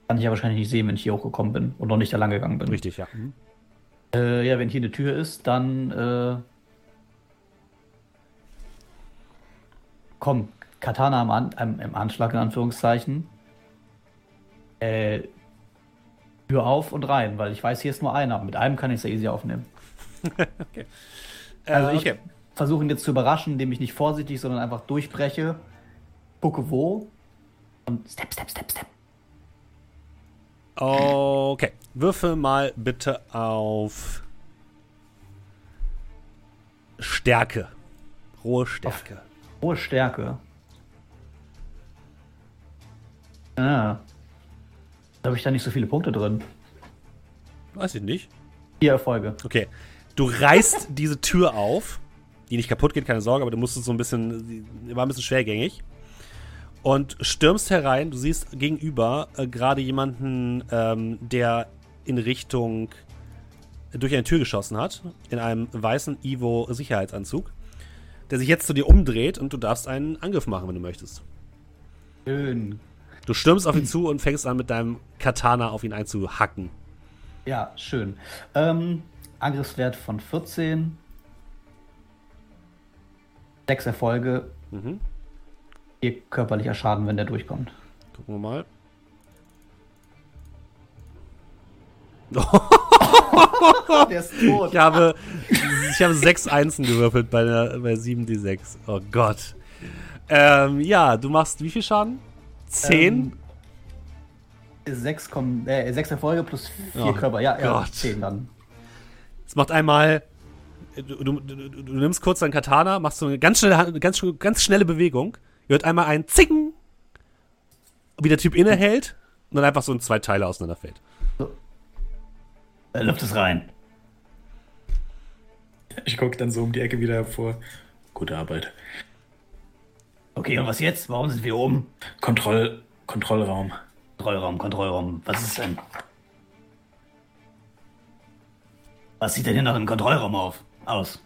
kann ich ja wahrscheinlich nicht sehen, wenn ich hier hochgekommen bin und noch nicht da lang gegangen bin. Richtig, ja. Mhm. Äh, ja, wenn hier eine Tür ist, dann äh, komm, Katana im, An im, im Anschlag in Anführungszeichen. Äh, Tür auf und rein, weil ich weiß, hier ist nur einer. Mit einem kann ich es ja easy aufnehmen. Also Äh, ich versuche ihn jetzt zu überraschen, indem ich nicht vorsichtig, sondern einfach durchbreche, gucke wo und step, step, step, step. Okay, würfel mal bitte auf Stärke. Rohe Stärke. Hohe Stärke. Ah. Da habe ich da nicht so viele Punkte drin. Weiß ich nicht. Vier Erfolge. Okay, du reißt diese Tür auf, die nicht kaputt geht, keine Sorge, aber du musstest so ein bisschen, die war ein bisschen schwergängig. Und stürmst herein, du siehst gegenüber äh, gerade jemanden, ähm, der in Richtung durch eine Tür geschossen hat, in einem weißen Ivo-Sicherheitsanzug, der sich jetzt zu dir umdreht und du darfst einen Angriff machen, wenn du möchtest. Schön. Du stürmst auf ihn zu und fängst an, mit deinem Katana auf ihn einzuhacken. Ja, schön. Ähm, Angriffswert von 14. Sechs Erfolge. Mhm. Vier körperlicher Schaden, wenn der durchkommt. Gucken wir mal. Der ist tot. Ich habe, ich habe sechs Einsen gewürfelt bei, der, bei 7d6. Oh Gott. Ähm, ja, du machst wie viel Schaden? Zehn? Ähm, Sechs, kommen, äh, sechs Erfolge plus vier Oh Körper. Ja, ja, zehn dann. Es macht einmal. Du, du, du, du nimmst kurz dein Katana, machst so eine ganz schnelle, ganz, ganz schnelle Bewegung. Ihr hört einmal ein Zicken, wie der Typ innehält und dann einfach so in zwei Teile auseinanderfällt. Äh, Luft ist rein. Ich gucke dann so um die Ecke wieder hervor. Gute Arbeit. Okay, und was jetzt? Warum sind wir oben? Kontroll, Kontrollraum. Kontrollraum, Kontrollraum. Was ist denn? Was sieht denn hier noch im Kontrollraum auf? Aus?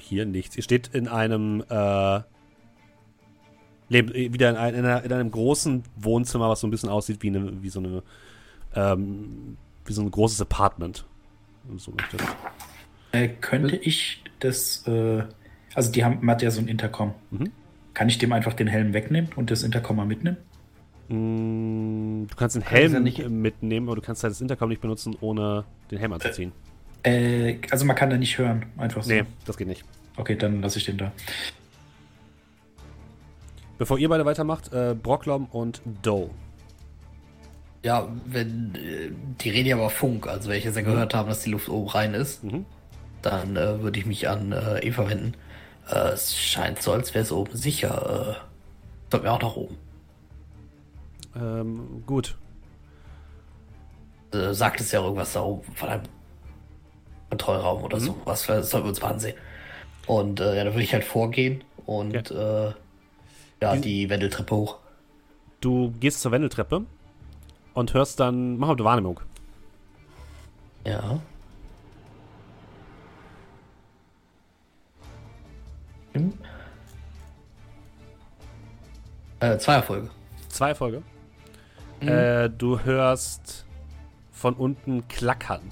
Hier nichts. Ihr steht in einem, äh, leb- wieder in, ein, in, einer, in einem großen Wohnzimmer, was so ein bisschen aussieht wie, eine, wie so eine, ähm, wie so ein großes Apartment. So. Äh, könnte ich das, äh, also die haben, man hat ja so ein Intercom. Mhm. Kann ich dem einfach den Helm wegnehmen und das Intercom mal mitnehmen? Mm, Du kannst den Helm ja nicht- äh, mitnehmen, aber du kannst halt das Intercom nicht benutzen, ohne den Helm anzuziehen. Äh, also man kann da nicht hören, einfach so. Nee, das geht nicht. Okay, dann lasse ich den da. Bevor ihr beide weitermacht, äh, Brocklom und Doe. Ja, wenn äh, die reden ja über Funk, also wenn ich jetzt ja gehört habe, dass die Luft oben rein ist, Mhm. dann äh, würde ich mich an äh, Eva wenden. Äh, es scheint so, als wäre es oben sicher. Äh, sollten wir auch nach oben. Ähm, gut. Äh, sagt es ja irgendwas da oben von einem Kontrollraum oder so. Was sollten wir uns mal ansehen. Und äh, ja, dann würde ich halt vorgehen und äh, ja, die Wendeltreppe hoch. Du gehst zur Wendeltreppe und hörst dann, mach mal eine Wahrnehmung. Ja. Hm. Äh, zwei Erfolge. Zwei Erfolge. Äh, du hörst von unten klackern.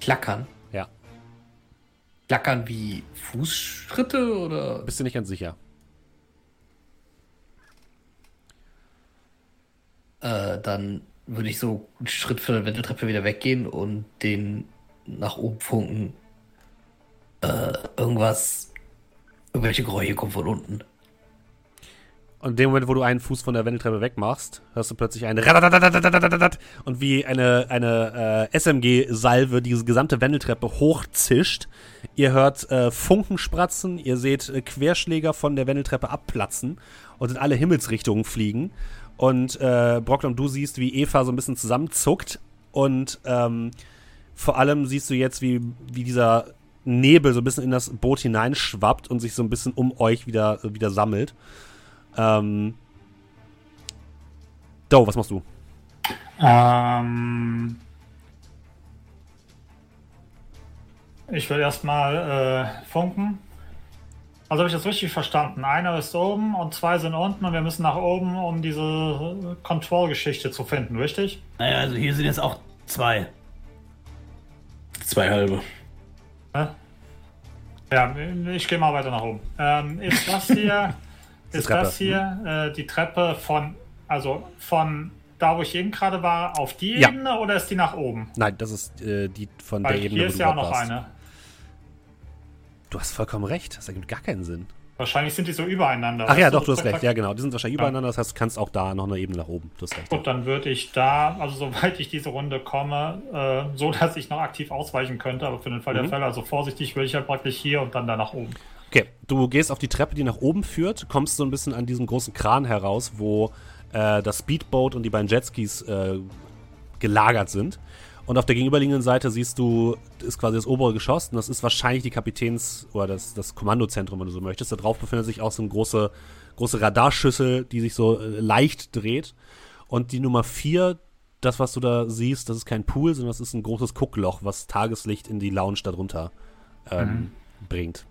Klackern. Ja. Klackern wie Fußschritte oder? Bist du nicht ganz sicher. Äh, dann würde ich so einen Schritt von der Wendeltreppe wieder weggehen und den nach oben funken äh, irgendwas, irgendwelche Geräusche kommen von unten. Und in dem Moment, wo du einen Fuß von der Wendeltreppe wegmachst, hörst du plötzlich ein und wie eine, eine äh, SMG-Salve diese gesamte Wendeltreppe hochzischt. Ihr hört äh, Funken spratzen, ihr seht äh, Querschläger von der Wendeltreppe abplatzen und in alle Himmelsrichtungen fliegen. Und äh, Brocklam, du siehst, wie Eva so ein bisschen zusammenzuckt und ähm, vor allem siehst du jetzt, wie, wie dieser Nebel so ein bisschen in das Boot hineinschwappt und sich so ein bisschen um euch wieder, wieder sammelt. Ähm. Do, was machst du? Ähm, ich will erstmal äh, funken. Also habe ich das richtig verstanden? Einer ist oben und zwei sind unten und wir müssen nach oben, um diese Kontrollgeschichte zu finden, richtig? Naja, also hier sind jetzt auch zwei. Zwei halbe. Ja, ich gehe mal weiter nach oben. Ähm, ist das hier, ist das hier äh, die Treppe von, also von da, wo ich eben gerade war, auf die Ja. Ebene oder ist die nach oben? Nein, das ist äh, die von Weil der Ebene, hier ist ja auch noch warst. eine. Du hast vollkommen recht. Das ergibt gar keinen Sinn. Wahrscheinlich sind die so übereinander. Ach ja, doch, du hast recht. Ja, genau. Die sind wahrscheinlich übereinander. Das heißt, du kannst auch da noch eine Ebene nach oben. Hast recht. Gut, dann würde ich da, also soweit ich diese Runde komme, äh, so dass ich noch aktiv ausweichen könnte, aber für den Fall Mhm. der Fälle, also vorsichtig, würde ich halt praktisch hier und dann da nach oben. Okay, du gehst auf die Treppe, die nach oben führt, kommst so ein bisschen an diesem großen Kran heraus, wo äh, das Speedboat und die beiden Jetskis äh, gelagert sind. Und auf der gegenüberliegenden Seite siehst du, ist quasi das obere Geschoss und das ist wahrscheinlich die Kapitäns- oder das, das Kommandozentrum, wenn du so möchtest. Da drauf befindet sich auch so eine große, große Radarschüssel, die sich so äh, leicht dreht. Und die Nummer 4, das, was du da siehst, das ist kein Pool, sondern das ist ein großes Guckloch, was Tageslicht in die Lounge darunter ähm, bringt.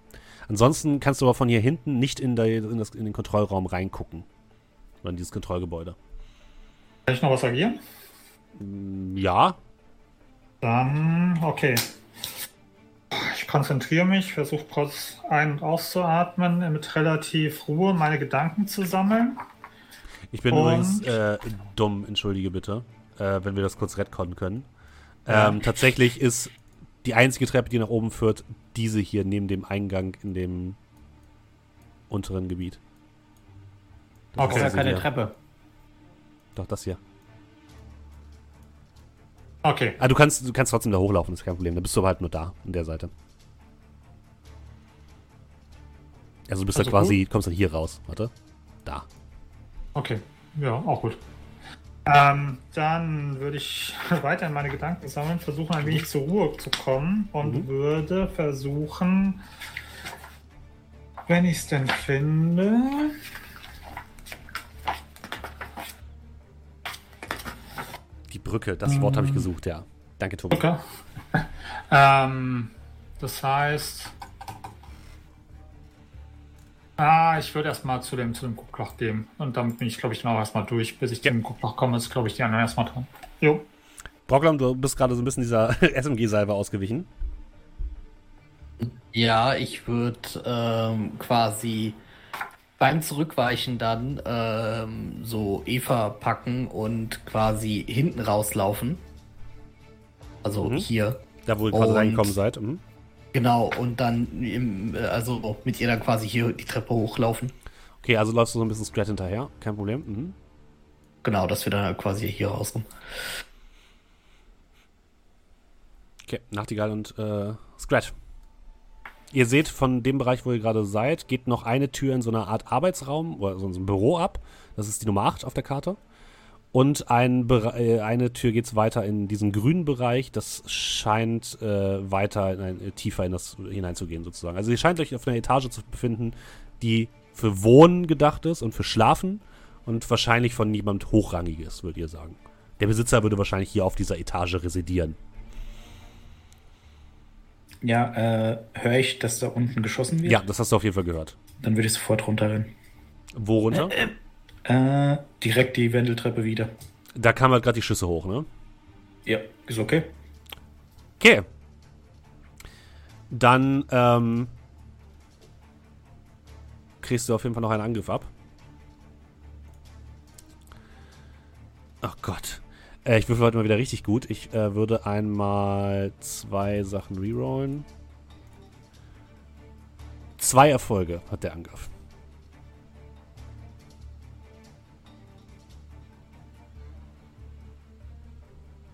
Ansonsten kannst du aber von hier hinten nicht in, der, in, das, in den Kontrollraum reingucken. Oder in dieses Kontrollgebäude. Kann ich noch was agieren? Ja, Dann, okay. Ich konzentriere mich, versuche kurz ein- und auszuatmen, mit relativ Ruhe meine Gedanken zu sammeln. ich bin Und? übrigens äh, dumm, entschuldige bitte, äh, wenn wir das kurz retconnen können. Ja. Ähm, tatsächlich ist die einzige Treppe, die nach oben führt, diese hier neben dem Eingang in dem unteren Gebiet. Das Okay. ist ja keine hier. Treppe. Doch, das hier. Okay, Ah, du kannst, du kannst trotzdem da hochlaufen, ist kein Problem. Da bist du aber halt nur da, an der Seite. Also du bist Also da quasi, kommst dann hier raus. Warte. Da. okay. Ja, auch gut. Ähm, dann würde ich weiter in meine Gedanken sammeln, versuchen ein wenig zur Ruhe zu kommen und Mhm. würde versuchen, wenn ich es denn finde, Brücke, das Wort habe ich gesucht, ja. Danke, Tobi. Okay. ähm, das heißt. Ah, ich würde erstmal zu dem, zu dem Guckloch gehen. Und damit bin ich, glaube ich, dann auch erstmal durch. Bis ich zu dem Guckloch komme, ist, glaube ich, die anderen erstmal dran. Jo. Brocklam, du bist gerade so ein bisschen dieser SMG-Salve ausgewichen. Ja, ich würde ähm, quasi beim Zurückweichen dann ähm, so Eva packen und quasi hinten rauslaufen. Also Mhm. hier. Da, wo ihr quasi Und- reingekommen seid. Mhm. Genau, und dann im, äh, also mit ihr dann quasi hier die Treppe hochlaufen. Okay, also läufst du so ein bisschen Scrat hinterher. Kein Problem. Mhm. Genau, dass wir dann halt quasi hier rauskommen. Okay, Nachtigall und äh, Scrat. Ihr seht von dem Bereich, wo ihr gerade seid, geht noch eine Tür in so einer Art Arbeitsraum oder so ein Büro ab. Das ist die Nummer 8 auf der Karte. Und ein äh, eine Tür geht weiter in diesen grünen Bereich. Das scheint äh, weiter in ein, äh, tiefer in das hineinzugehen, sozusagen. Also ihr scheint euch auf einer Etage zu befinden, die für Wohnen gedacht ist und für Schlafen und wahrscheinlich von niemand Hochrangiges, würdet ihr sagen. Der Besitzer würde wahrscheinlich hier auf dieser Etage residieren. Ja, äh, höre ich, dass da unten geschossen wird? Ja, das hast du auf jeden Fall gehört. Dann würde ich sofort runterrennen. Wo runter? Äh, direkt die Wendeltreppe wieder. Da kamen halt gerade die Schüsse hoch, ne? Ja, ist okay. Okay. Dann ähm, kriegst du auf jeden Fall noch einen Angriff ab. Ach Gott. Äh, ich würfel heute mal wieder richtig gut. Ich äh, würde einmal zwei Sachen rerollen. Zwei Erfolge hat der Angriff.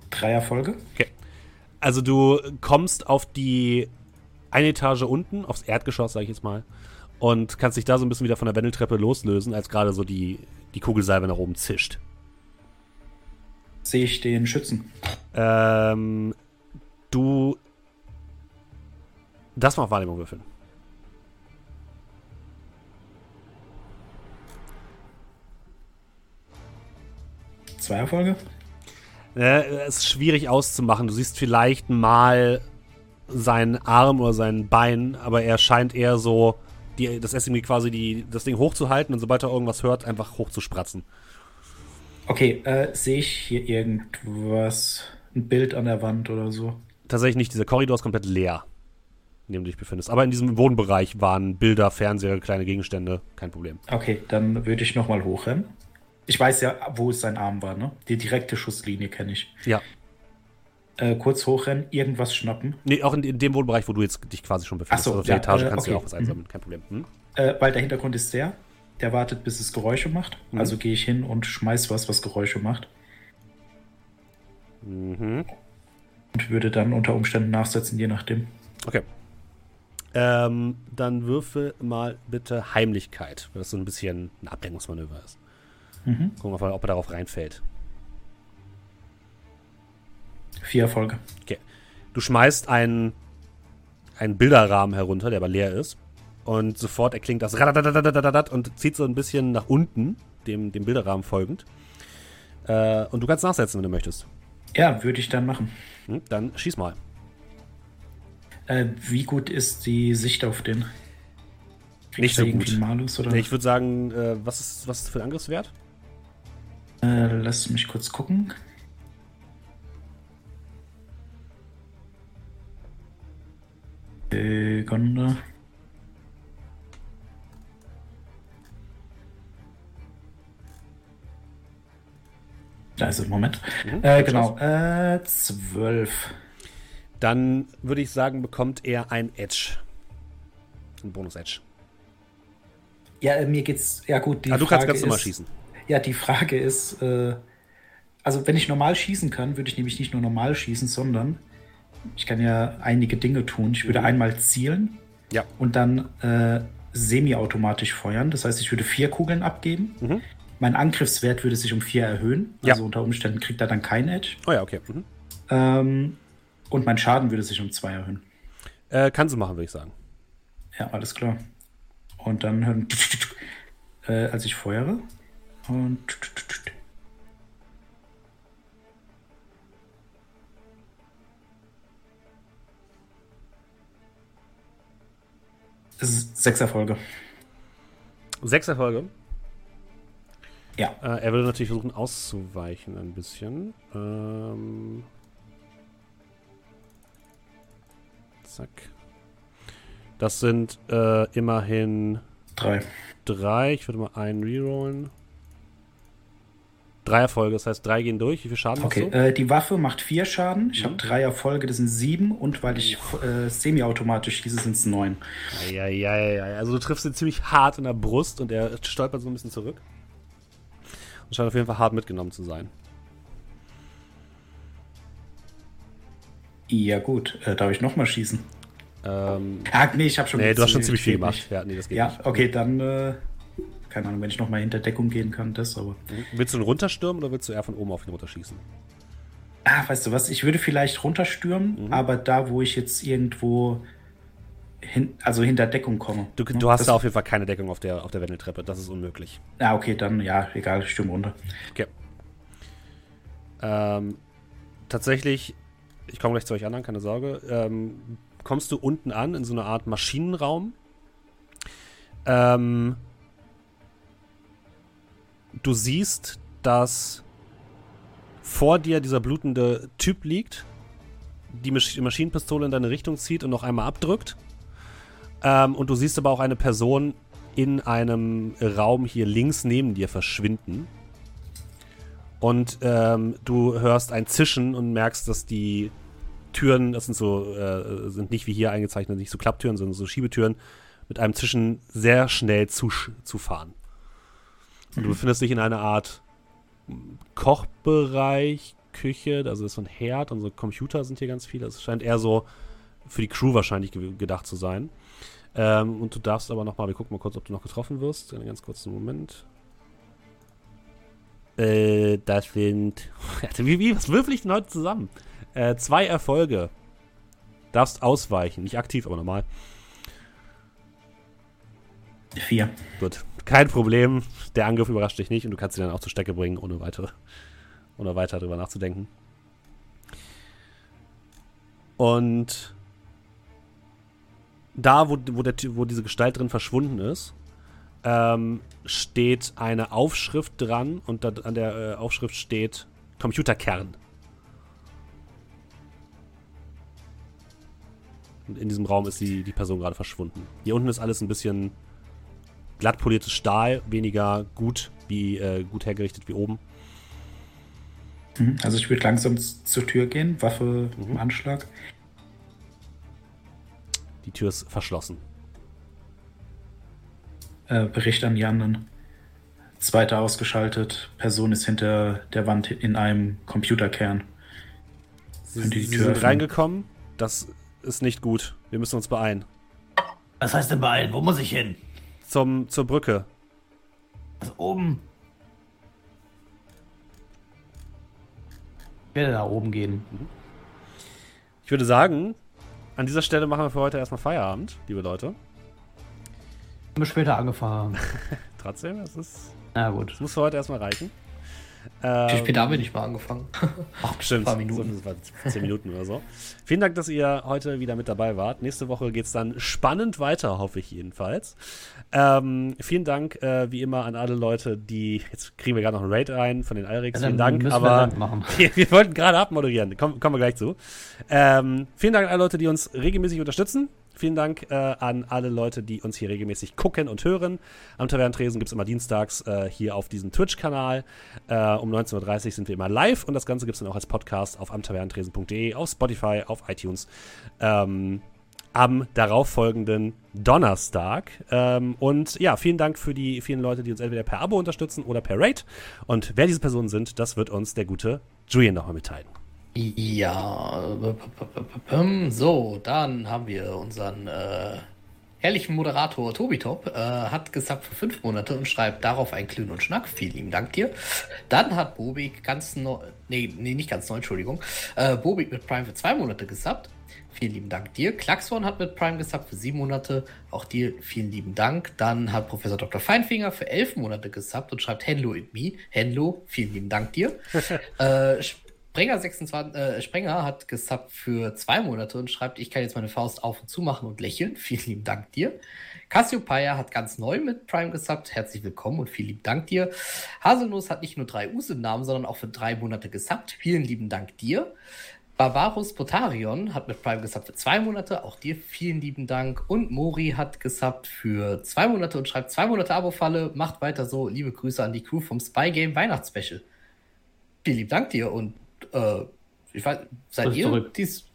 Drei Erfolge. Also du kommst auf die eine Etage unten, aufs Erdgeschoss, sag ich jetzt mal, und kannst dich da so ein bisschen wieder von der Wendeltreppe loslösen, als gerade so die, die Kugelsalve nach oben zischt. Sehe ich den Schützen. Ähm, du Das mal auf Wahrnehmung würfeln. Zwei Erfolge? Äh, es ist schwierig auszumachen. Du siehst vielleicht mal seinen Arm oder sein Bein, aber er scheint eher so, die, das SMG quasi die, das Ding hochzuhalten und sobald er irgendwas hört, einfach hochzuspratzen. Okay, äh, sehe ich hier irgendwas? Ein Bild an der Wand oder so? Tatsächlich nicht. Dieser Korridor ist komplett leer, in dem du dich befindest. Aber in diesem Wohnbereich waren Bilder, Fernseher, kleine Gegenstände. Kein Problem. Okay, dann würde ich nochmal hochrennen. Ich weiß ja, wo es sein Arm war, ne? Die direkte Schusslinie kenne ich. Ja. Äh, kurz hochrennen, irgendwas schnappen. Nee, auch in, in, dem Wohnbereich, wo du jetzt dich quasi schon befindest. Ach so, also auf der ja, Etage äh, kannst du ja okay. auch was einsammeln. Kein Problem. Hm? Äh, weil der Hintergrund ist der, der wartet, bis es Geräusche macht. Mhm. Also gehe ich hin und schmeiß was, was Geräusche macht. Mhm. Und würde dann unter Umständen nachsetzen, je nachdem. Okay. Ähm, dann würfel mal bitte Heimlichkeit, weil das so ein bisschen ein Ablenkungsmanöver ist. Mhm. Gucken wir mal, ob er darauf reinfällt. Vier Erfolge. Du schmeißt einen, einen Bilderrahmen herunter, der aber leer ist. Und sofort erklingt das und zieht so ein bisschen nach unten, dem, dem Bilderrahmen folgend. Äh, und du kannst nachsetzen, wenn du möchtest. Ja, würde ich dann machen. Hm, dann schieß mal. Äh, wie gut ist die Sicht auf den? Krieg Nicht so gut. Malus oder? Nee, ich würde sagen, äh, was, ist, was ist für ein Angriffswert? Äh, lass mich kurz gucken. Sekunde. Da ist es, Moment. Mhm, Äh, genau, äh, zwölf. Dann würde ich sagen, bekommt er ein Edge. Ein Bonus-Edge. Ja, äh, mir geht's, ja gut, die Ah, du kannst Frage ganz normal schießen. Ja, die Frage ist, äh, also wenn ich normal schießen kann, würde ich nämlich nicht nur normal schießen, sondern ich kann ja einige Dinge tun. Ich würde Mhm. einmal zielen Ja. und dann äh, semi-automatisch feuern. Das heißt, ich würde vier Kugeln abgeben. Mhm. Mein Angriffswert würde sich um vier erhöhen. Ja. Also unter Umständen kriegt er dann kein Edge. Oh ja, okay. Mhm. Ähm, und mein Schaden würde sich um zwei erhöhen. Äh, kannst du machen, würde ich sagen. Ja, alles klar. Und dann hören, äh, als ich feuere. Und Es ist sechs Erfolge. Sechs Erfolge. Ja. Äh, er würde natürlich versuchen auszuweichen ein bisschen. Ähm, zack. Das sind äh, immerhin Drei. drei. Ich würde mal einen rerollen. Drei Erfolge, das heißt drei gehen durch. Wie viel Schaden Okay, machst du? äh, die Waffe macht vier Schaden. Ich Mhm. habe drei Erfolge, das sind sieben. Und weil ich äh, semi-automatisch schieße, sind es neun. Eieieiei. Also du triffst ihn ziemlich hart in der Brust und er stolpert so ein bisschen zurück. Und scheint auf jeden Fall hart mitgenommen zu sein. Ja, gut. Äh, darf ich nochmal schießen? Ähm, Ah, nee, ich habe schon nee, du hast schon ziemlich viel gemacht. nicht. Ja, nee, das geht Ja, nicht. okay, dann, äh, keine Ahnung, wenn ich nochmal hinter Deckung gehen kann, das aber. Willst du ihn runterstürmen oder willst du eher von oben auf ihn runterschießen? Ah, weißt du was, ich würde vielleicht runterstürmen, Mhm. aber da, wo ich jetzt irgendwo hin, also hinter Deckung komme. Du, ne? du hast das, da auf jeden Fall keine Deckung auf der, auf der Wendeltreppe. Das ist unmöglich. Ah, okay, dann, ja, egal, ich stürme runter. Okay. Ähm, tatsächlich, ich komme gleich zu euch anderen, keine Sorge. Ähm, kommst du unten an in so einer Art Maschinenraum. Ähm, du siehst, dass vor dir dieser blutende Typ liegt, die Masch Maschinenpistole in deine Richtung zieht und noch einmal abdrückt. Ähm, und du siehst aber auch eine Person in einem Raum hier links neben dir verschwinden. Und ähm, du hörst ein Zischen und merkst, dass die Türen, das sind so, äh, sind nicht wie hier eingezeichnet, nicht so Klapptüren, sondern so Schiebetüren, mit einem Zischen sehr schnell zu, zu fahren. Und du befindest dich in einer Art Kochbereich, Küche, also das ist so ein Herd und so Computer sind hier ganz viele. Es scheint eher so für die Crew wahrscheinlich ge gedacht zu sein. Ähm, und du darfst aber nochmal, wir gucken mal kurz, ob du noch getroffen wirst. Einen ganz kurzen Moment. Äh, das sind. wie, wie, was würfel ich denn heute zusammen? Äh, zwei Erfolge. Darfst ausweichen. Nicht aktiv, aber normal. Vier. Gut. Kein Problem. Der Angriff überrascht dich nicht und du kannst ihn dann auch zur Strecke bringen, ohne weitere, ohne weiter darüber nachzudenken. Und da, wo, wo, der, wo diese Gestalt drin verschwunden ist, ähm, steht eine Aufschrift dran und da, an der äh, Aufschrift steht Computerkern. Und in diesem Raum ist die, die Person gerade verschwunden. Hier unten ist alles ein bisschen glatt poliertes Stahl, weniger gut wie äh, gut hergerichtet wie oben. Mhm. Also ich würde langsam zur Tür gehen, Waffe Mhm. im Anschlag. Die Tür ist verschlossen. Äh, Bericht an die anderen. Zweiter ausgeschaltet. Person ist hinter der Wand in einem Computerkern. Sie, die Sie Tür sind öffnen? reingekommen. Das ist nicht gut. Wir müssen uns beeilen. Was heißt denn beeilen? Wo muss ich hin? Zum, zur Brücke. Also oben. Ich werde da oben gehen. Ich würde sagen, an dieser Stelle machen wir für heute erstmal Feierabend, liebe Leute. Haben wir später angefangen. Trotzdem, es ist, Na gut. es muss für heute erstmal reichen. Ähm, spät haben wir nicht mal angefangen? Stimmt, paar Minuten. So, das war 10 Minuten oder so. Vielen Dank, dass ihr heute wieder mit dabei wart. Nächste Woche geht es dann spannend weiter, hoffe ich jedenfalls. Ähm, vielen Dank, äh, wie immer, an alle Leute, die. Jetzt kriegen wir gerade noch einen Raid ein von den Alrics. Ja, vielen Dank, wir aber machen. wir, wir wollten gerade abmoderieren. Komm, kommen wir gleich zu. Ähm, vielen Dank an alle Leute, die uns regelmäßig unterstützen. Vielen Dank äh, an alle Leute, die uns hier regelmäßig gucken und hören. Am Tavernentresen gibt es immer dienstags äh, hier auf diesem Twitch-Kanal. Äh, um 19.30 Uhr sind wir immer live und das Ganze gibt es dann auch als Podcast auf amtavernentresen.de, auf Spotify, auf iTunes. Ähm, am darauffolgenden Donnerstag. Ähm, und ja, vielen Dank für die vielen Leute, die uns entweder per Abo unterstützen oder per Rate. Und wer diese Personen sind, das wird uns der gute Julian nochmal mitteilen. Ja, so, dann haben wir unseren äh, herrlichen Moderator Tobi Top, äh, hat gesagt für fünf Monate und schreibt darauf ein Klön und Schnack. Vielen lieben Dank dir. Dann hat Bobik ganz neu, nee, nee, nicht ganz neu, Entschuldigung, äh, Bobik mit Prime für zwei Monate gesubbt. Vielen lieben Dank dir. Klaxon hat mit Prime gesubbt für sieben Monate. Auch dir vielen lieben Dank. Dann hat Professor Dr. Feinfinger für elf Monate gesubbt und schreibt Henlo in me. Henlo, vielen lieben Dank dir. äh, Sprenger, 26, äh, Sprenger hat gesubbt für zwei Monate und schreibt, ich kann jetzt meine Faust auf und zu machen und lächeln. Vielen lieben Dank dir. Cassiopeia hat ganz neu mit Prime gesubbt. Herzlich willkommen und vielen lieben Dank dir. Haselnuss hat nicht nur drei Us im Namen, sondern auch für drei Monate gesubbt. Vielen lieben Dank dir. Barbarus Potarion hat mit Prime gesubbt für zwei Monate. Auch dir vielen lieben Dank. Und Mori hat gesubbt für zwei Monate und schreibt zwei Monate Abo-Falle. Macht weiter so. Liebe Grüße an die Crew vom Spy Game Weihnachtsspecial. Vielen lieben Dank dir und äh, ich weiß, seid Grüße ihr zurück. dies?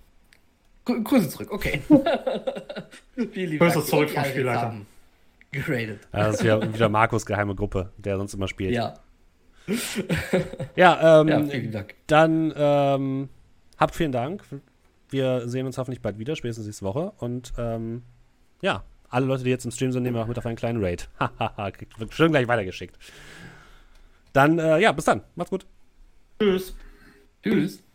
Grü Grüße zurück, okay. Grüße zurück vom Spielleiter. haben Geradet. Ja, Das ist wieder, wieder Markus geheime Gruppe, der sonst immer spielt. Ja, Ja, ähm, ja, vielen Dank. dann ähm, habt vielen Dank. Wir sehen uns hoffentlich bald wieder, spätestens nächste Woche. Und ähm, ja, alle Leute, die jetzt im Stream sind, nehmen wir auch mit auf einen kleinen Raid. Hahaha, kriegt- wird schön gleich weitergeschickt. Dann, äh, ja, bis dann. Macht's gut. Tschüss. Tschüss.